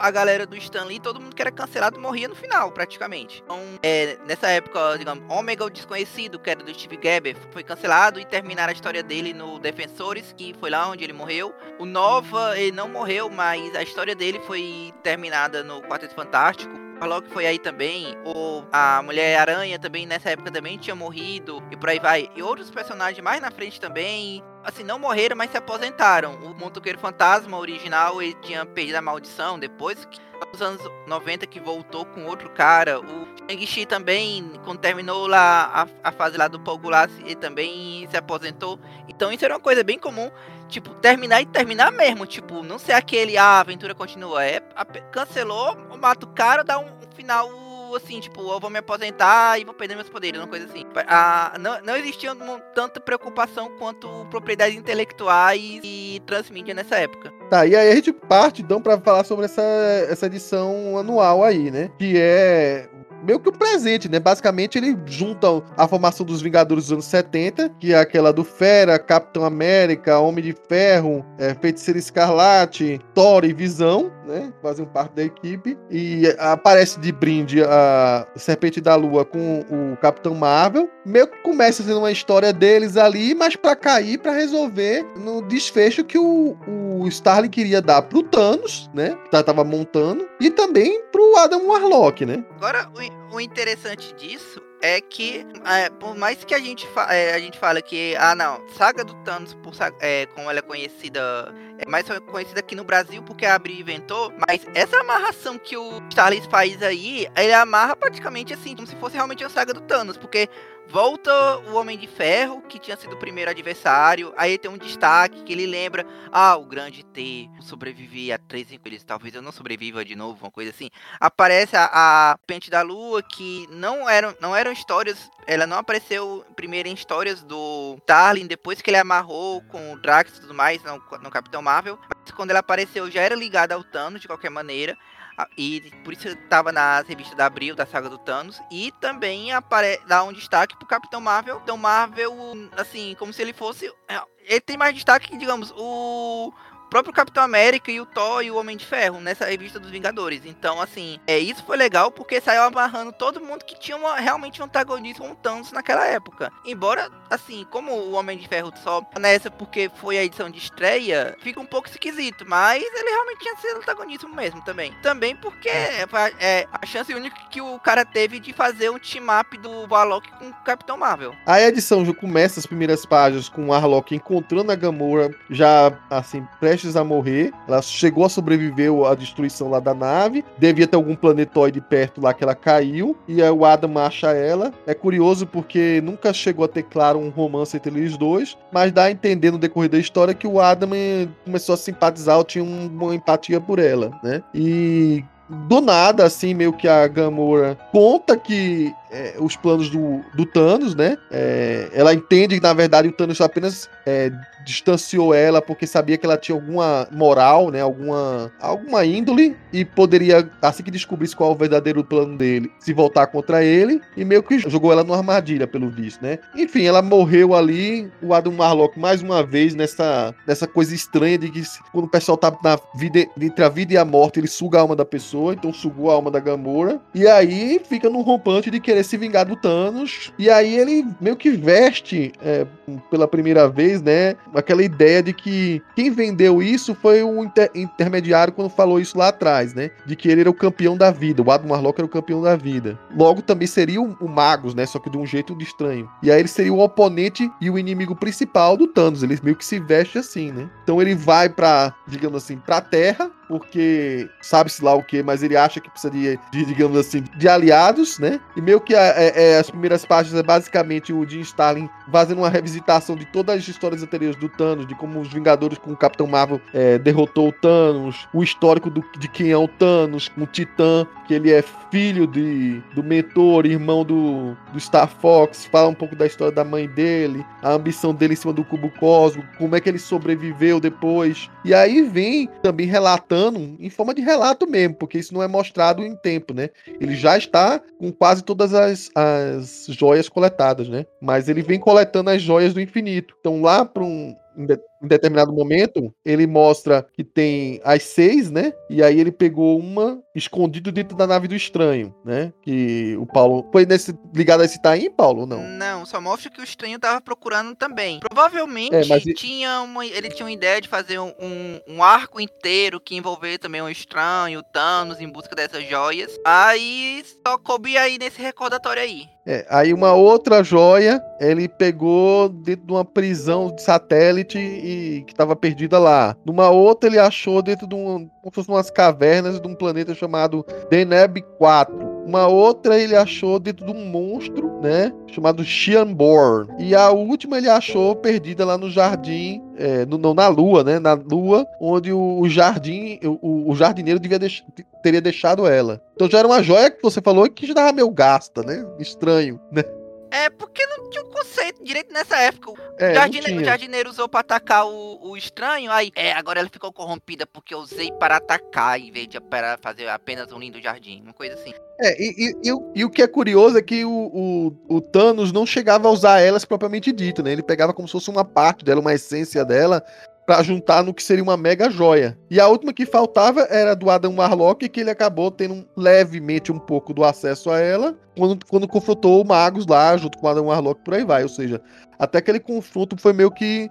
a galera do Stan Lee, todo mundo que era cancelado morria no final, praticamente. Então, é, nessa época, digamos, Omega o Desconhecido, que era do Steve Gebber, foi cancelado e terminaram a história dele no Defensores, que foi lá onde ele morreu. O Nova, ele não morreu, mas a história dele foi terminada no Quarteto Fantástico. Loki foi aí também, ou a Mulher-Aranha também nessa época também tinha morrido, e por aí vai. E outros personagens mais na frente também, assim, não morreram, mas se aposentaram. O Motoqueiro Fantasma original, ele tinha perdido a maldição depois que nos anos 90 que voltou com outro cara. O Shang-Chi também, quando terminou lá a, a fase lá do Paul ele também se aposentou. Então isso era uma coisa bem comum, tipo, terminar e terminar mesmo, tipo, não ser aquele, ah, a aventura continua, é, a, cancelou, mata o cara, dá um, um final assim, tipo, eu vou me aposentar e vou perder meus poderes, uma coisa assim. Ah, não, não existia tanta preocupação quanto propriedades intelectuais e transmídia nessa época. Tá, e aí a gente parte então para falar sobre essa, essa edição anual aí, né? Que é meio que um presente, né? Basicamente, ele junta a formação dos Vingadores dos anos 70, que é aquela do Fera, Capitão América, Homem de Ferro, é, Feiticeiro Escarlate, Thor e Visão, né? Fazem parte da equipe. E aparece de brinde a Serpente da Lua com o Capitão Marvel. Meio que começa sendo uma história deles ali, mas para cair, para resolver no desfecho que o, o Starling queria dar pro Thanos, né? Que tava montando, e também pro Adam Warlock, né? Agora, o interessante disso é que, é, por mais que a gente, é, a gente fala que, ah não, Saga do Thanos, por, é, como ela é conhecida, é mais conhecida aqui no Brasil porque a Abril inventou, mas essa amarração que o Starlins faz aí, ele amarra praticamente assim, como se fosse realmente a Saga do Thanos, porque volta o Homem de Ferro, que tinha sido o primeiro adversário. Aí tem um destaque que ele lembra: ah, o grande T, sobrevivi a três vezes, talvez eu não sobreviva de novo, uma coisa assim. Aparece a, a Pente da Lua, que não eram, não eram histórias. Ela não apareceu primeiro em histórias do Tarlin, depois que ele amarrou com o Drax e tudo mais no, no Capitão Marvel. Mas quando ela apareceu, já era ligada ao Thanos de qualquer maneira. E por isso estava nas revistas da Abril, da saga do Thanos. E também apare... dá um destaque pro Capitão Marvel. Então Marvel, assim, como se ele fosse. É, ele tem mais destaque que, digamos, o próprio Capitão América e o Thor e o Homem de Ferro nessa revista dos Vingadores. Então, assim, é isso foi legal porque saiu amarrando todo mundo que tinha uma, realmente um antagonismo com o Thanos naquela época. Embora, assim, como o Homem de Ferro só nessa porque foi a edição de estreia, fica um pouco esquisito, mas ele realmente tinha sido antagonismo mesmo também. Também porque é, é a chance única que o cara teve de fazer um team-up do Warlock com o Capitão Marvel. A edição já começa as primeiras páginas com o Warlock encontrando a Gamora já, assim, pré prestes a morrer. Ela chegou a sobreviver à destruição lá da nave. Devia ter algum planetóide perto lá que ela caiu. E aí o Adam acha ela. É curioso porque nunca chegou a ter claro um romance entre eles dois. Mas dá a entender no decorrer da história que o Adam começou a simpatizar ou tinha uma empatia por ela, né? E do nada, assim, meio que a Gamora conta que é, os planos do, do Thanos, né? É, ela entende que, na verdade, o Thanos apenas é, distanciou ela porque sabia que ela tinha alguma moral, né? Alguma, alguma índole e poderia, assim que descobrisse qual é o verdadeiro plano dele, se voltar contra ele e meio que jogou ela numa armadilha, pelo visto, né? Enfim, ela morreu ali, o Adam Marlock mais uma vez nessa, nessa coisa estranha de que quando o pessoal tá na vida, entre a vida e a morte, ele suga a alma da pessoa, então sugou a alma da Gamora e aí fica num rompante de querer se vingar do Thanos e aí ele meio que veste é, pela primeira vez, né? aquela ideia de que quem vendeu isso foi o inter intermediário quando falou isso lá atrás, né? De que ele era o campeão da vida, o Adam Warlock era o campeão da vida. Logo também seria o, o Magus, né? Só que de um jeito estranho. E aí ele seria o oponente e o inimigo principal do Thanos. Ele meio que se veste assim, né? Então ele vai para, digamos assim, para a Terra porque sabe-se lá o que, mas ele acha que precisa de, de, digamos assim, de aliados, né? E meio que é, é, as primeiras páginas é basicamente o Jim Starlin fazendo uma revisitação de todas as histórias anteriores do Thanos, de como os Vingadores com o Capitão Marvel é, derrotou o Thanos, o histórico do, de quem é o Thanos, com o Titã, que ele é filho de, do mentor, irmão do, do Star Fox, fala um pouco da história da mãe dele, a ambição dele em cima do cubo cósmico, como é que ele sobreviveu depois. E aí vem também relatando em forma de relato mesmo, porque isso não é mostrado em tempo, né? Ele já está com quase todas as, as joias coletadas, né? Mas ele vem coletando as joias do infinito. Então lá para um em, de, em, determinado momento, ele mostra que tem as seis, né? E aí ele pegou uma escondido dentro da nave do estranho, né? Que o Paulo. Foi nesse, ligado a esse Taim, Paulo, ou não? Não, só mostra que o estranho tava procurando também. Provavelmente é, mas... tinha uma, ele tinha uma ideia de fazer um, um, arco inteiro que envolver também o estranho, o Thanos em busca dessas joias. Aí só coube aí nesse recordatório aí. É, aí uma outra joia ele pegou dentro de uma prisão de satélite e que estava perdida lá. Numa outra ele achou dentro de um, como se fossem umas cavernas de um planeta chamado Deneb 4. Uma outra ele achou dentro de um monstro, né? Chamado Xianborn. E a última ele achou perdida lá no jardim, é, no, não, na lua, né? Na lua, onde o, o jardim, o, o, jardineiro deix, teria deixado ela. Então já era uma joia que você falou que já dava meio gasta, né? Estranho, né? É, porque não tinha um conceito direito nessa época. É, o, jardine, o jardineiro usou pra atacar o, o, estranho, aí, é, agora ela ficou corrompida porque eu usei para atacar em vez de para fazer apenas um lindo jardim, uma coisa assim. É, e, e, e, e o que é curioso é que o, o, o, Thanos não chegava a usar elas propriamente dito, né? Ele pegava como se fosse uma parte dela, uma essência dela, para juntar no que seria uma mega joia. E a última que faltava era do Adam Warlock, que ele acabou tendo levemente um pouco do acesso a ela quando, quando confrontou o Magus lá, junto com o Adam Warlock, por aí vai. Ou seja, até aquele confronto foi meio que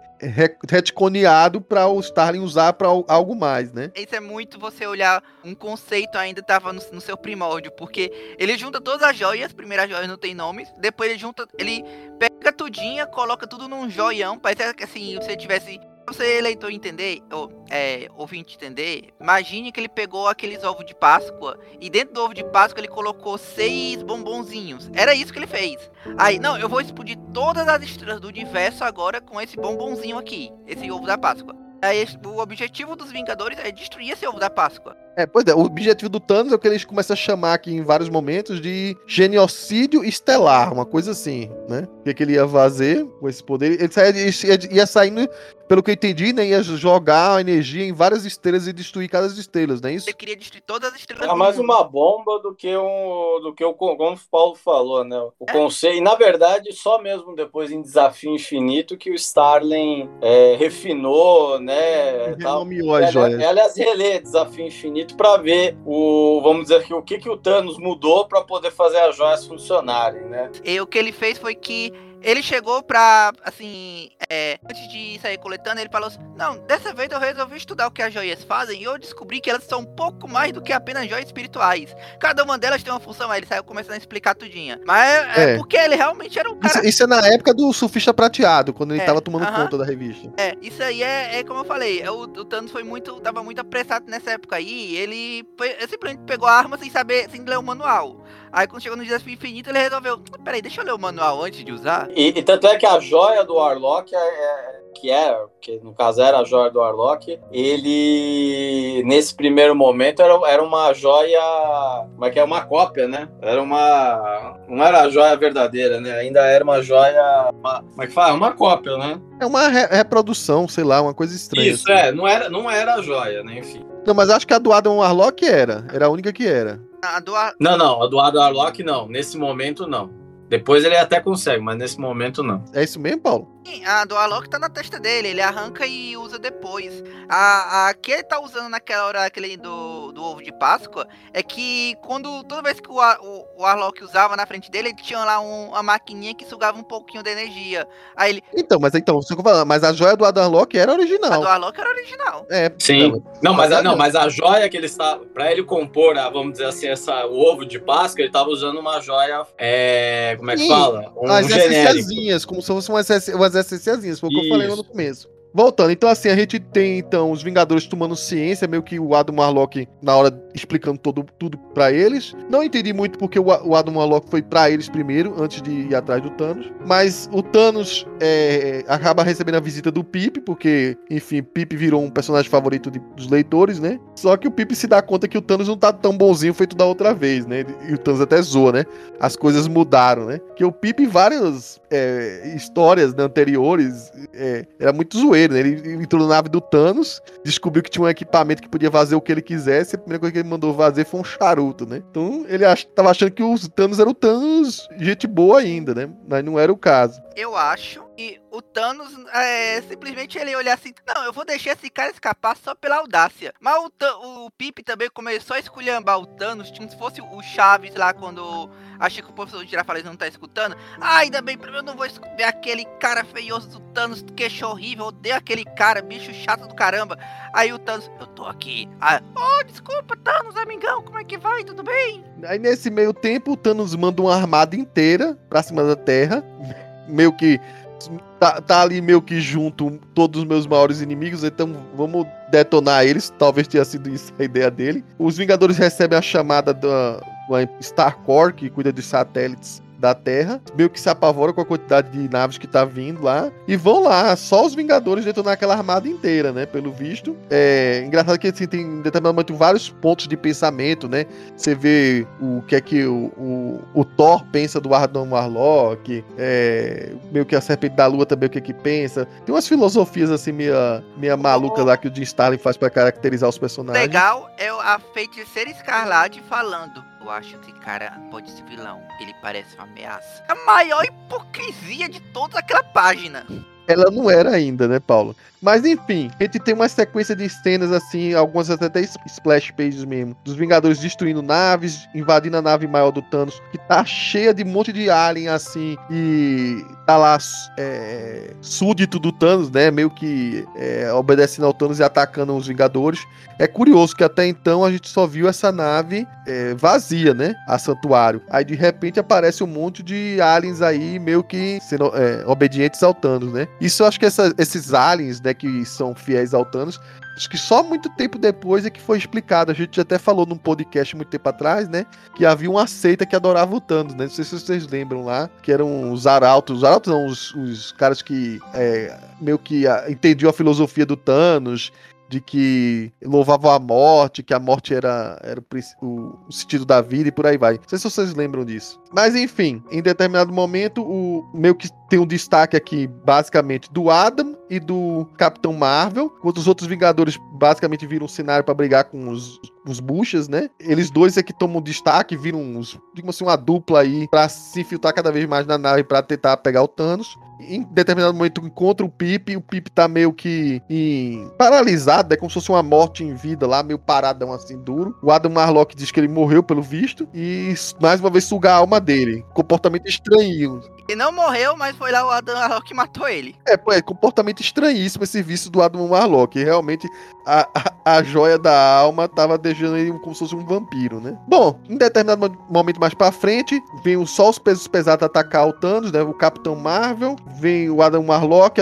retconeado para o Starling usar para algo mais, né? Isso é muito você olhar um conceito ainda estava no, no, seu primórdio, porque ele junta todas as joias, primeiras joias não tem nomes, depois ele junta, ele pega tudinha, coloca tudo num joião, parece que assim, você tivesse você, eleitor, entender, ou é, ouvinte entender, imagine que ele pegou aqueles ovos de Páscoa e dentro do ovo de Páscoa ele colocou seis bombonzinhos. Era isso que ele fez. Aí, não, eu vou explodir todas as estrelas do universo agora com esse bombonzinho aqui, esse ovo da Páscoa. Aí, o objetivo dos Vingadores é destruir esse ovo da Páscoa. É, pois é, o objetivo do Thanos é o que eles começam a chamar aqui em vários momentos de genocídio estelar, uma coisa assim, né? O que, que ele ia fazer com esse poder? Ele saia, ia, ia saindo, pelo que eu entendi, né? Ia jogar a energia em várias estrelas e destruir cada estrelas, não é isso? Ele queria destruir todas as estrelas. É mais uma bomba do que um, do que o como o Paulo falou, né? O É. conceito. E na verdade, só mesmo depois em Desafio Infinito que o Starling é, refinou, né? tal. Renomeou as É, joias. aliás, relê Desafio Infinito para ver o, vamos dizer que o que, que o Thanos mudou para poder fazer as joias funcionarem, né? E o que ele fez foi que ele chegou pra, assim, é, antes de sair coletando, ele falou assim, não, dessa vez eu resolvi estudar o que as joias fazem e eu descobri que elas são um pouco mais do que apenas joias espirituais. Cada uma delas tem uma função, aí ele saiu começando a explicar tudinha. Mas é, é porque ele realmente era um Isso, cara... isso é na época do surfista prateado, quando ele É, tava tomando aham. conta da revista. É, isso aí é, é como eu falei, é, o, o Thanos foi muito, tava muito apressado nessa época aí, ele, foi, ele simplesmente pegou a arma sem saber, sem ler o manual. Aí quando chegou no Desafio Infinito, ele resolveu, peraí, deixa eu ler o manual antes de usar. E, e tanto é que a joia do Warlock, é, é- que é, que no caso era a joia do Warlock, ele, nesse primeiro momento, era, era uma joia, como é que é? Uma cópia, né? Era uma, não era a joia verdadeira, né? Ainda era uma joia, uma, como é que fala? Uma cópia, né? É uma re- reprodução, sei lá, uma coisa estranha. Isso, é, não era, não era a joia, né? Enfim. Não, mas acho que a do Adam Warlock era. Era a única que era. A do, Ar- Não, não, a do Adam Warlock não, nesse momento não. Depois ele até consegue, mas nesse momento não. É isso mesmo, Paulo? Sim, a do Alok tá na testa dele, ele arranca e usa depois. A, a que ele tá usando naquela hora aquele do, do ovo de Páscoa é que quando toda vez que o, o, o Arlok usava na frente dele, ele tinha lá um- uma maquininha que sugava um pouquinho da energia. Aí ele. Então, mas então, só que eu falando, mas a joia do Warlock era A do original. Arlok era original. É, Sim. Não, mas a, não, não. mas a joia que ele está. Pra ele compor, a, vamos dizer assim, essa, o ovo de Páscoa, ele estava usando uma joia. É, como é que Sim, fala? Um as genérico. essenciazinhas, como se fossem umas, essenci- umas essenciazinhas, foi o que eu falei lá no começo. Voltando, então assim, a gente tem então os Vingadores tomando ciência, meio que o Adam Warlock na hora explicando todo, tudo pra eles. Não entendi muito porque o, o Adam Warlock foi pra eles primeiro, antes de ir atrás do Thanos. Mas o Thanos é, acaba recebendo a visita do Pip, porque, enfim, Pip virou um personagem favorito de- dos leitores, né? Só que o Pip se dá conta que o Thanos não tá tão bonzinho feito da outra vez, né? E o Thanos até zoa, né? As coisas mudaram, né? Que o Pip, em várias é, histórias né, anteriores, é, era muito zoeiro, né? Ele entrou na nave do Thanos, descobriu que tinha um equipamento que podia fazer o que ele quisesse, e a primeira coisa que ele mandou fazer foi um charuto, né? Então ele ach, tava achando que o Thanos era o Thanos gente boa ainda, né? Mas não era o caso. Eu acho que o Thanos é, simplesmente ele olhar assim, não, eu vou deixar esse cara escapar só pela audácia. Mas o, o Pip também começou a esculhambar o Thanos, como se fosse o Chaves lá quando achei que o professor Girafales não tá escutando. Ah, ainda bem, eu não vou ver aquele cara feioso do Thanos, queixo horrível, odeio aquele cara, bicho chato do caramba. Aí o Thanos, eu tô aqui. Ah, oh, desculpa, Thanos, amigão, como é que vai? Tudo bem? Aí nesse meio tempo, o Thanos manda uma armada inteira pra cima da Terra, meio que tá, tá ali meio que junto todos os meus maiores inimigos, então vamos detonar eles, talvez tenha sido isso a ideia dele. Os Vingadores recebem a chamada da, da Starcore, que cuida dos satélites da Terra, meio que se apavora com a quantidade de naves que tá vindo lá, e vão lá, só os Vingadores detonar aquela armada inteira, né, pelo visto. É engraçado que assim, tem em determinado momento vários pontos de pensamento, né, você vê o que é que o, o, o Thor pensa do Adam Warlock, é, meio que a Serpente da Lua também o que é que pensa. Tem umas filosofias assim meia, meia malucas lá que o Jim Starlin faz pra caracterizar os personagens. Legal é a feiticeira escarlate falando. Eu acho que cara pode ser vilão. Ele parece uma ameaça. A maior hipocrisia de toda aquela página. Ela não era ainda, né, Paulo? Mas enfim, a gente tem uma sequência de cenas assim, algumas até splash pages mesmo, dos Vingadores destruindo naves, invadindo a nave maior do Thanos, que tá cheia de um monte de alien assim, e tá lá é, súdito do Thanos, né? Meio que é, obedecendo ao Thanos e atacando os Vingadores. É curioso que até então a gente só viu essa nave é, vazia, né? A Santuário. Aí de repente aparece um monte de aliens aí, meio que sendo é, obedientes ao Thanos, né? Isso eu acho que essa- esses aliens, né, que são fiéis ao Thanos, acho que só muito tempo depois é que foi explicado. A gente até falou num podcast muito tempo atrás, né, que havia uma seita que adorava o Thanos, né? Não sei se vocês lembram lá, que eram os arautos, os arautos não, os, os caras que é, meio que ah, entendiam a filosofia do Thanos, de que louvavam a morte, que a morte era, era o, o- sentido da vida e por aí vai. Não sei se vocês lembram disso. Mas enfim, em determinado momento, o meio que tem um destaque aqui, basicamente, do Adam e do Capitão Marvel, enquanto os outros Vingadores basicamente viram um cenário pra brigar com os, os buchas, né? Eles dois é que tomam destaque, viram uns, digamos assim, uma dupla aí pra se infiltrar cada vez mais na nave pra tentar pegar o Thanos. Em determinado momento encontra o Pip, e o Pip tá meio que em- paralisado, é como se fosse uma morte em vida lá, meio paradão assim, duro. O Adam Marlock diz que ele morreu pelo visto e mais uma vez suga a alma dele. Comportamento estranho. Ele não morreu, mas foi lá o Adam Warlock que matou ele. É, pô, é comportamento estranhíssimo esse vício do Adam Warlock. Realmente a, a, a joia da alma tava deixando ele como se fosse um vampiro, né? Bom, em determinado mo- momento mais pra frente, vem só os pesos pesados atacar o Thanos, né? O Capitão Marvel, vem o Adam Warlock,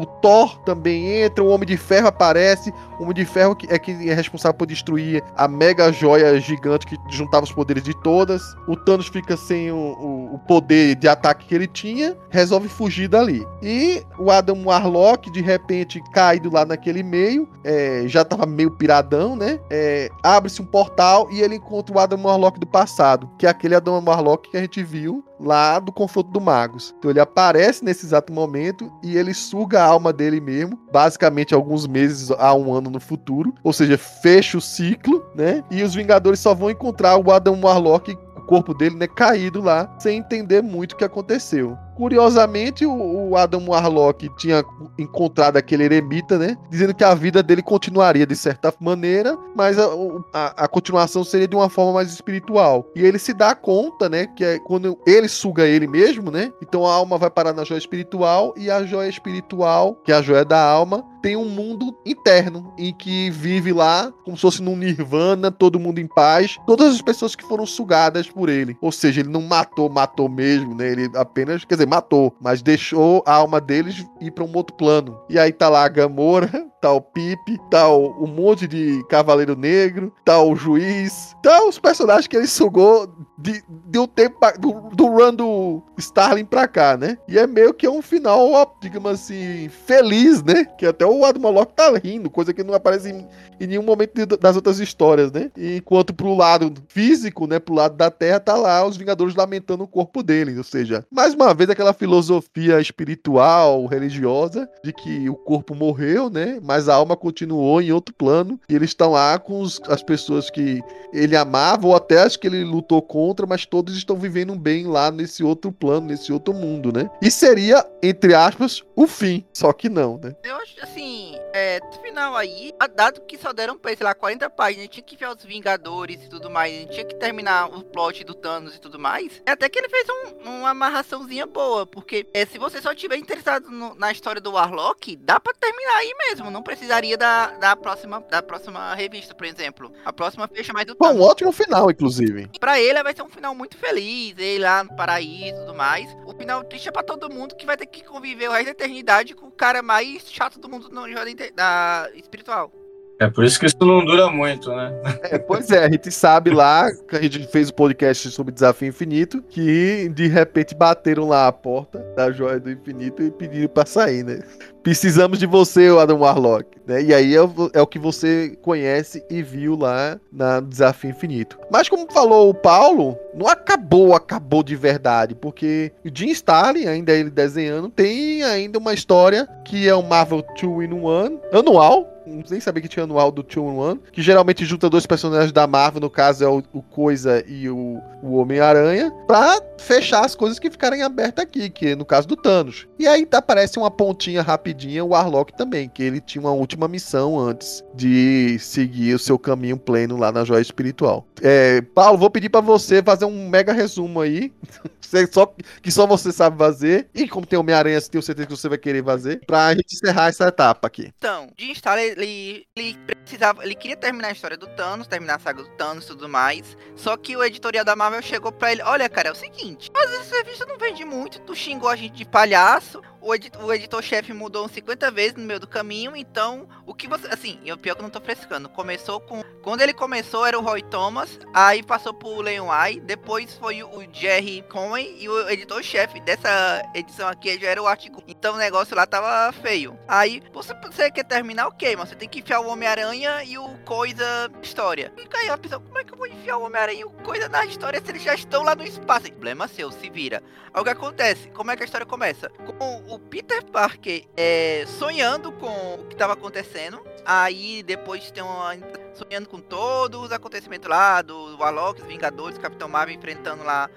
o Thor também entra, o Homem de Ferro aparece. O Homem de Ferro que- é quem é responsável por destruir a mega joia gigante que juntava os poderes de todas. O Thanos fica sem o, o- o poder de ataque que ele tinha, resolve fugir dali. E o Adam Warlock, de repente, caído lá naquele meio, é, já tava meio piradão, né? É, Abre-se um portal e ele encontra o Adam Warlock do passado, que é aquele Adam Warlock que a gente viu lá do confronto do Magos. Então ele aparece nesse exato momento e ele suga a alma dele mesmo, basicamente alguns meses a um ano no futuro, ou seja, fecha o ciclo, né? E os Vingadores só vão encontrar o Adam Warlock o corpo dele, né, caído lá, sem entender muito o que aconteceu. Curiosamente, o, o Adam Warlock tinha encontrado aquele eremita, né? Dizendo que a vida dele continuaria de certa maneira, mas a, a- a continuação seria de uma forma mais espiritual. E ele se dá conta, né? Que é quando ele suga ele mesmo, né? Então a alma vai parar na joia espiritual e a joia espiritual, que é a joia da alma, tem um mundo interno em que vive lá como se fosse num nirvana, todo mundo em paz, todas as pessoas que foram sugadas por ele. Ou seja, ele não matou, matou mesmo, né? Ele apenas, quer dizer, matou, mas deixou a alma deles ir para um outro plano. E aí tá lá a Gamora, tá o Pipe, tá o, um monte de Cavaleiro Negro, tá o Juiz, tá os personagens que ele sugou de, de um tempo do, do run do Starling pra cá, né? E é meio que um final, ó, digamos assim, feliz, né? Que até o Adam Warlock tá rindo, coisa que não aparece em, em nenhum momento de- das outras histórias, né? Enquanto pro lado físico, né, pro lado da Terra, tá lá os Vingadores lamentando o corpo dele, ou seja, mais uma vez aquela filosofia espiritual, religiosa, de que o corpo morreu, né, mas a alma continuou em outro plano, e eles estão lá com os- as pessoas que ele amava, ou até as que ele lutou contra, mas todos estão vivendo bem lá nesse outro plano, nesse outro mundo, né? E seria, entre aspas, o fim, só que não, né? Eu acho assim, é, no final aí, dado que só deram pra, sei lá, 40 páginas, tinha que ver os Vingadores e tudo mais, tinha que terminar o plot do Thanos e tudo mais, é até que ele fez um- uma amarraçãozinha boa, porque é, se você só tiver interessado no- na história do Warlock, dá pra terminar aí mesmo, não precisaria da, da, próxima, da próxima revista, por exemplo. A próxima fecha mais do Foi um ótimo final, inclusive. Pra ele vai ser um final muito feliz, ele lá no paraíso e tudo mais. O final triste é pra todo mundo que vai ter que conviver o resto da eternidade com o cara mais chato do mundo no da da espiritual. É por isso que isso não dura muito, né? É, pois é, a gente sabe lá, que a gente fez o podcast sobre Desafio Infinito, que de repente bateram lá a porta da Joia do Infinito e pediram pra sair, né? Precisamos de você, Adam Warlock. Né? E aí é, o- é o que você conhece e viu lá na Desafio Infinito. Mas como falou o Paulo, não acabou, acabou de verdade, porque o Jim Starlin, ainda ele desenhando, tem ainda uma história que é um Marvel 2 in 1 anual, nem sabia que tinha anual do 2 in 1, que geralmente junta dois personagens da Marvel, no caso é o, o Coisa e o, o Homem-Aranha, pra fechar as coisas que ficarem abertas aqui, que é no caso do Thanos. E aí tá, aparece uma pontinha rapidinha, o Warlock também, que ele tinha uma última missão antes de seguir o seu caminho pleno lá na Joia Espiritual. É, Paulo, vou pedir pra você fazer um mega resumo aí, Você só, que só você sabe fazer, e como tem Homem-Aranha, tenho certeza que você vai querer fazer, pra gente encerrar essa etapa aqui. Então, Jim Starlin, ele, ele precisava, ele queria terminar a história do Thanos, terminar a saga do Thanos e tudo mais. Só que o editorial da Marvel chegou pra ele, olha, cara, é o seguinte, mas essa revista não vende muito, tu xingou a gente de palhaço, o, edi o editor-chefe mudou uns 50 vezes no meio do caminho, então o que você. Assim, e o pior que eu não tô frescando. Começou com. Quando ele começou era o Roy Thomas, aí passou pro Leon Ai, depois foi o Jerry Conway e o editor-chefe dessa edição aqui já era o Art Então o negócio lá tava feio. Aí, você, você quer terminar, ok, mas você tem que enfiar o Homem-Aranha e o Coisa história. E aí a pessoa, como é que eu vou enfiar o Homem-Aranha e o Coisa na história se eles já estão lá no espaço? Problema seu, se vira. Aí o que acontece? Como é que a história começa? Com o Peter Parker é, sonhando com o que estava acontecendo. Aí depois tem uma. sonhando com todos os acontecimentos lá, do Alok, os Vingadores, Capitão Marvel enfrentando lá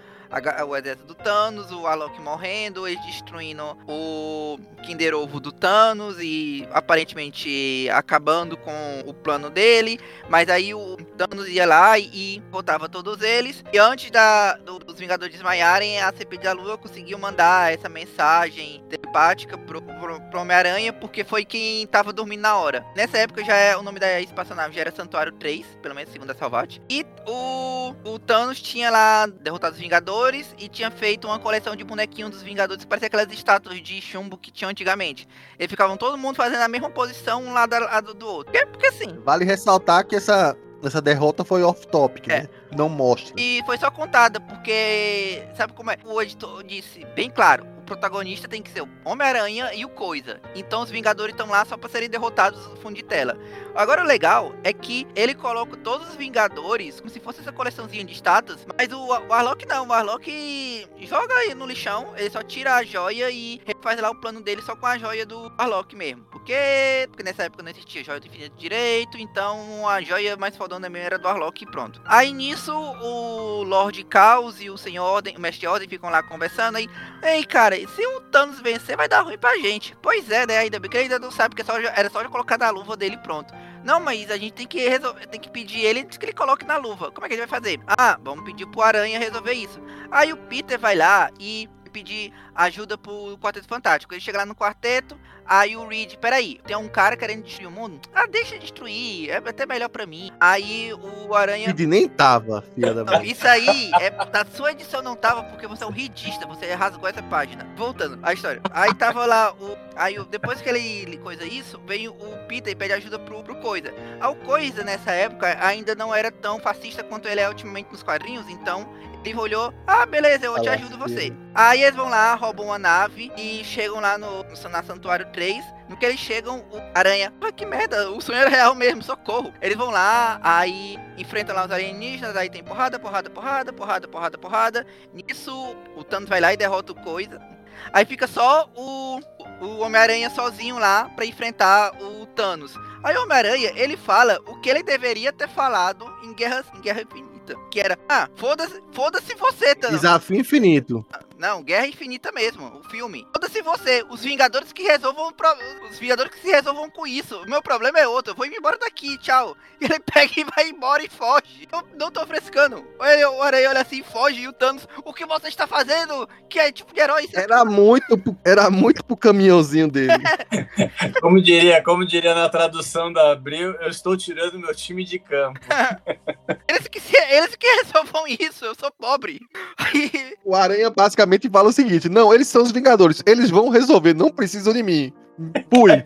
o exército do Thanos, o Alok morrendo, eles destruindo o Kinder Ovo do Thanos e aparentemente acabando com o plano dele. Mas aí o Thanos ia lá e, e botava todos eles. E antes da, do, dos Vingadores desmaiarem, a CP da Lua conseguiu mandar essa mensagem telepática pro, pro, pro Homem-Aranha, porque foi quem tava dormindo na hora. Nessa época já é o nome da espaçonave já era Santuário 3, pelo menos segundo a Salvat. E o, o Thanos tinha lá derrotado os Vingadores Vingadores e tinha feito uma coleção de bonequinhos dos Vingadores parecia aquelas estátuas de chumbo que tinham antigamente. Eles ficavam todo mundo fazendo a mesma posição um lado, lado do outro. Porque, porque assim. Vale ressaltar que essa, essa derrota foi off-topic, é. né? Não mostra. E foi só contada, porque. Sabe como é? O editor disse bem claro: protagonista tem que ser o Homem-Aranha e o Coisa. Então os Vingadores estão lá só para serem derrotados no fundo de tela. Agora o legal é que ele coloca todos os Vingadores como se fosse essa coleçãozinha de status, mas o, Arlok não, o Arlok joga aí no lixão, ele só tira a joia e faz lá o plano dele só com a joia do Arlok mesmo. Porque, porque nessa época não existia joia do infinito direito, então a joia mais fodona mesmo era do Arlok e pronto. Aí nisso o Lord Caos e o Senhor Ordem, o Mestre Ordem ficam lá conversando aí. Ei, cara, se o Thanos vencer vai dar ruim pra gente. Pois é, né? Ainda bem que ele ainda não sabe que é só, era só colocar na luva dele pronto. Não, mas a gente tem que resolver, tem que pedir ele que ele coloque na luva. Como é que gente vai fazer? Ah, vamos pedir pro Aranha resolver isso. Aí o Peter vai lá e pedir ajuda pro Quarteto Fantástico. Ele chega lá no quarteto, aí o Reed, peraí, tem um cara querendo destruir o mundo? Ah, deixa destruir, é até melhor pra mim. Aí o Aranha. Reed nem tava, filha da mãe. Isso aí, é, na sua edição não tava porque você é um ridista, você rasgou essa página. Voltando à história. Aí tava lá o. Aí depois que ele coisa isso, vem o Peter e pede ajuda pro, pro Coisa. Ah, o Coisa nessa época ainda não era tão fascista quanto ele é ultimamente nos quadrinhos, então ele olhou, ah, beleza, eu te ajudo você. Aí eles vão lá, roubam uma nave e chegam lá no, no na Santuário 3. No que eles chegam, o Aranha, ah, que merda, o sonho era real mesmo, socorro. Eles vão lá, aí enfrentam lá os alienígenas, aí tem porrada, porrada, porrada, porrada, porrada, porrada. Nisso, o Thanos vai lá e derrota o Coisa. Aí fica só o, o Homem-Aranha sozinho lá para enfrentar o Thanos. Aí o Homem-Aranha, ele fala o que ele deveria ter falado em Guerra, em Guerra Infinita infinita. Que era, ah, foda-se foda você, Thanos. Desafio infinito. Não, Guerra Infinita mesmo, o filme. Foda-se você, os Vingadores que resolvam. Os Vingadores que se resolvam com isso. O meu problema é outro. Eu vou embora daqui, tchau. E ele pega e vai embora e foge. Eu não tô frescando. Olha, olha, olha assim, foge. E o Thanos, o que você está fazendo? Que é tipo de herói. Era muito, era muito pro caminhãozinho dele. como diria, como diria na tradução da Abril, eu estou tirando meu time de campo. eles, que se, eles que resolvam isso, eu sou pobre. o Aranha basicamente fala o seguinte: não, eles são os Vingadores, eles vão resolver, não precisam de mim. Pui.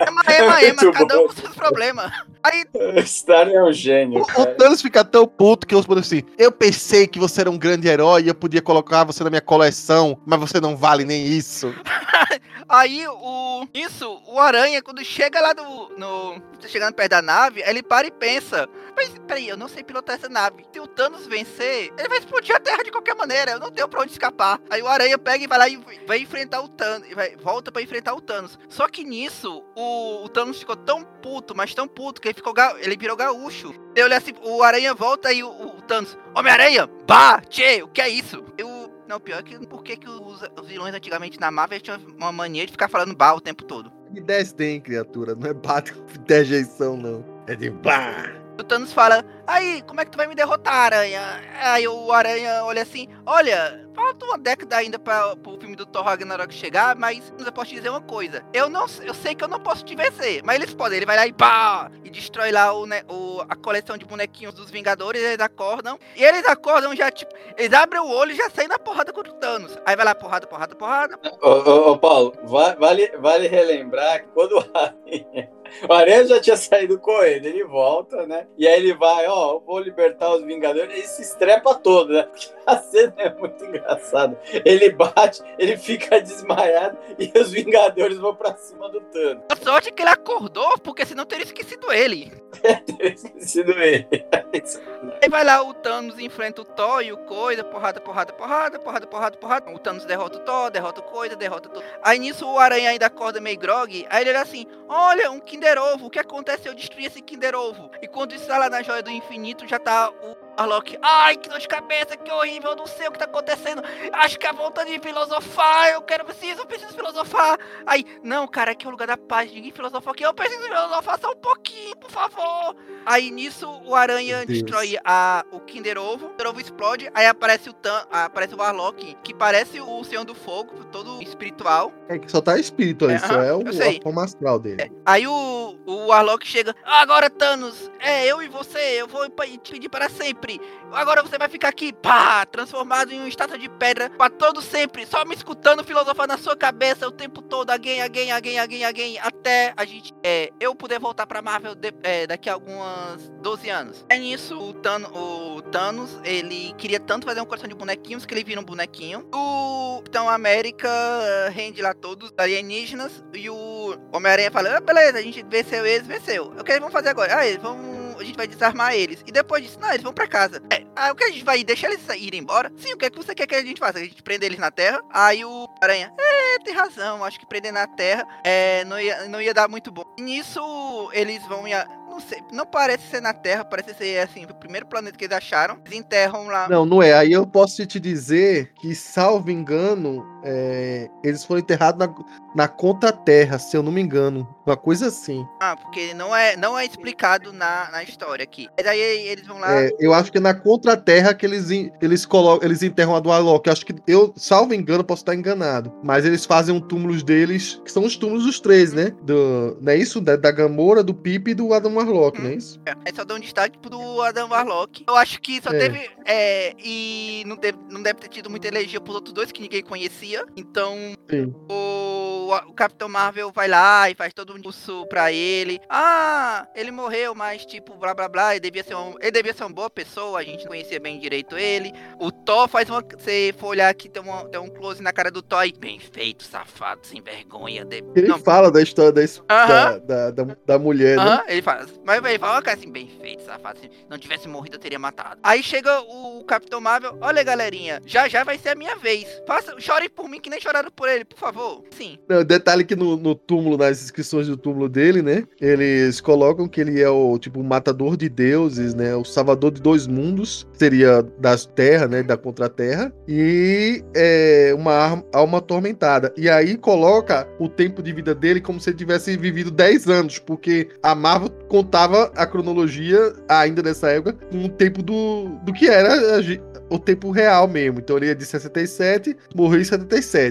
Ema, ema, ema, cada um com seus problemas. Aí... Star é um gênio. O, o, Thanos fica tão puto que os poderes assim. Eu pensei que você era um grande herói e eu podia colocar você na minha coleção, mas você não vale nem isso. Aí o. Isso, o Aranha, quando chega lá no. no chegando perto da nave, ele para e pensa. Mas peraí, eu não sei pilotar essa nave. Se o Thanos vencer, ele vai explodir a Terra de qualquer maneira. Eu não tenho pra onde escapar. Aí o Aranha pega e vai lá e vai enfrentar o Thanos. Vai, volta para enfrentar o Thanos. Só que nisso, o, o Thanos ficou tão puto, mas tão puto, que ele ficou ele virou gaúcho. Eu assim, o Aranha volta e o, o Thanos. Homem-Aranha! Bah! Tchê, o que é isso? Eu não, pior que por que, que os, os, vilões antigamente na Marvel tinham uma mania de ficar falando bah o tempo todo. De desdém, criatura. Não é bate de rejeição, não. É de bah. O Thanos fala, aí, como é que tu vai me derrotar, Aranha? Aí o Aranha olha assim, olha, falta uma década ainda para o filme do Thor Ragnarok chegar, mas eu posso te dizer uma coisa. Eu não eu sei que eu não posso te vencer, mas eles podem. Ele vai lá e pá! E destrói lá o, né, o, a coleção de bonequinhos dos Vingadores, eles acordam. E eles acordam já, tipo, eles abrem o olho e já saem na porrada contra o Thanos. Aí vai lá, porrada, porrada, porrada. Ô, ô, ô Paulo, vale, vale relembrar que quando o Aranha, o Aranha já tinha saído correndo, ele volta, né? E aí ele vai, ó, vou libertar os Vingadores, ele se estrepa todo, né? Porque a cena é muito engraçada. Ele bate, ele fica desmaiado e os Vingadores vão pra cima do Thanos. A sorte é que ele acordou, porque senão teria esquecido ele. teria esquecido ele. aí vai lá, o Thanos enfrenta o Thor e o Coisa, porrada, porrada, porrada, porrada, porrada, porrada. O Thanos derrota o Thor, derrota o Coisa, derrota tudo. Aí nisso o Aranha ainda acorda meio grog, aí ele olha assim, olha, um Kinder Ovo, o que acontece? Eu destruí esse Kinder Ovo. E quando está lá na Joia do Infinito, já tá o Arlok, ai, que dor de cabeça, que horrível, eu não sei o que tá acontecendo. Acho que é a vontade de filosofar, eu quero, preciso, preciso filosofar. Aí, não, cara, aqui é o lugar da paz, ninguém filosofa aqui, eu preciso filosofar só um pouquinho, por favor. Aí nisso o Aranha destrói a, o Kinder Ovo, o Kinder Ovo explode, aí aparece o Tan, aparece o Warlock, que parece o Senhor do Fogo, todo espiritual. É que só tá espírito aí, é, só é o, a forma astral dele. É. Aí o, o Warlock chega, agora Thanos, é eu e você, eu vou te pedir para sempre sempre. Agora você vai ficar aqui, pá, transformado em uma estátua de pedra para todo sempre, só me escutando filosofar na sua cabeça o tempo todo, again, again, again, again, again, até a gente, é, eu poder voltar pra Marvel de, é, daqui a algumas 12 anos. É nisso, o, o Thanos, ele queria tanto fazer uma coleção de bonequinhos que ele vira um bonequinho. O Capitão América rende lá todos os alienígenas e o Homem-Aranha fala, ah, beleza, a gente venceu eles, venceu. O que eles vão fazer agora? Ah, eles vão a gente vai desarmar eles. E depois disso, não, eles vão pra casa. É, aí o que a gente vai deixar eles irem embora? Sim, o que, é que você quer que a gente faça? A gente prender eles na terra? Aí o Aranha, é, tem razão, acho que prender na terra é, não, ia, não ia dar muito bom. E nisso, eles vão. Ia, não sei, não parece ser na Terra, parece ser assim, o primeiro planeta que eles acharam. Eles enterram lá. Não, não é. Aí eu posso te dizer que, salvo engano, é, eles foram enterrados na, na conta terra, se eu não me engano. Uma coisa assim. Ah, porque não é, não é explicado na, na história aqui. Mas aí eles vão lá. É, eu acho que é na contra terra que eles, eles colocam, eles enterram a do Alok. Acho que eu, salvo engano, posso estar enganado. Mas eles fazem um túmulos deles, que são os túmulos dos três, né? Do, não é isso? Da, da Gamora, do Pip e do Adam Warlock, hum, não é isso? É, só dá um destaque pro Adam Warlock. Eu acho que só é. teve. É, e não, teve, não deve ter tido muita energia pros outros dois que ninguém conhecia. Então, Sim. o, o Capitão Marvel vai lá e faz todo um discurso pra ele. Ah, ele morreu, mas tipo, blá blá blá. Ele devia ser, um, ele devia ser uma boa pessoa, a gente não conhecia bem direito ele. O Thor faz uma. Você for olhar aqui, tem, uma, tem um close na cara do Thor e bem feito, safado, sem vergonha. De... Ele não. fala da história da, uh -huh. da, da, da, da, mulher, uh -huh. né? Ele fala, mas ele fala, cara, assim, bem feito, safado. Se não tivesse morrido, eu teria matado. Aí chega o Capitão Marvel, olha galerinha, já já vai ser a minha vez. Faça, chore por mim que nem choraram por ele, por favor. Sim. Não, detalhe que no, no, túmulo, nas inscrições do túmulo dele, né? Eles colocam que ele é o tipo matador de deuses, né? O salvador de dois mundos, seria das terras, né? Da contra-terra. E é uma alma atormentada. E aí coloca o tempo de vida dele como se ele tivesse vivido 10 anos, porque a Marvel contava a cronologia ainda nessa época com o tempo do, do que era o tempo real mesmo. Então ele é de 67, morreu em 77,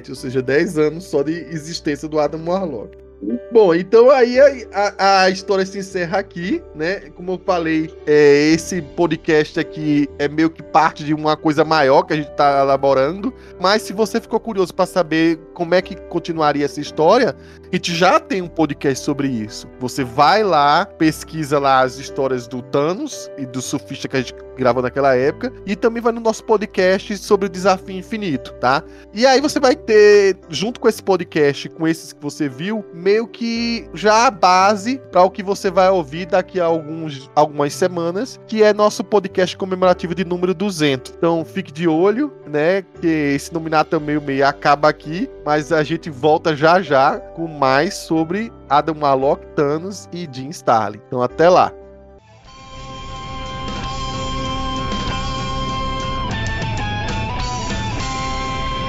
ou seja, 10 anos só de existência do Adam Warlock. Bom, então aí a, a, história se encerra aqui, né? Como eu falei, é, esse podcast aqui é meio que parte de uma coisa maior que a gente tá elaborando. Mas se você ficou curioso para saber como é que continuaria essa história, a gente já tem um podcast sobre isso. Você vai lá, pesquisa lá as histórias do Thanos e do surfista que a gente gravou naquela época, e também vai no nosso podcast sobre o desafio infinito, tá? E aí você vai ter, junto com esse podcast, com esses que você viu, meio que já a base para o que você vai ouvir daqui a alguns, algumas semanas, que é nosso podcast comemorativo de número 200. Então fique de olho, né? Que esse nominato meio meio acaba aqui, mas a gente volta já já com mais sobre Adam Malok, Thanos e Jim Starlin. Então até lá.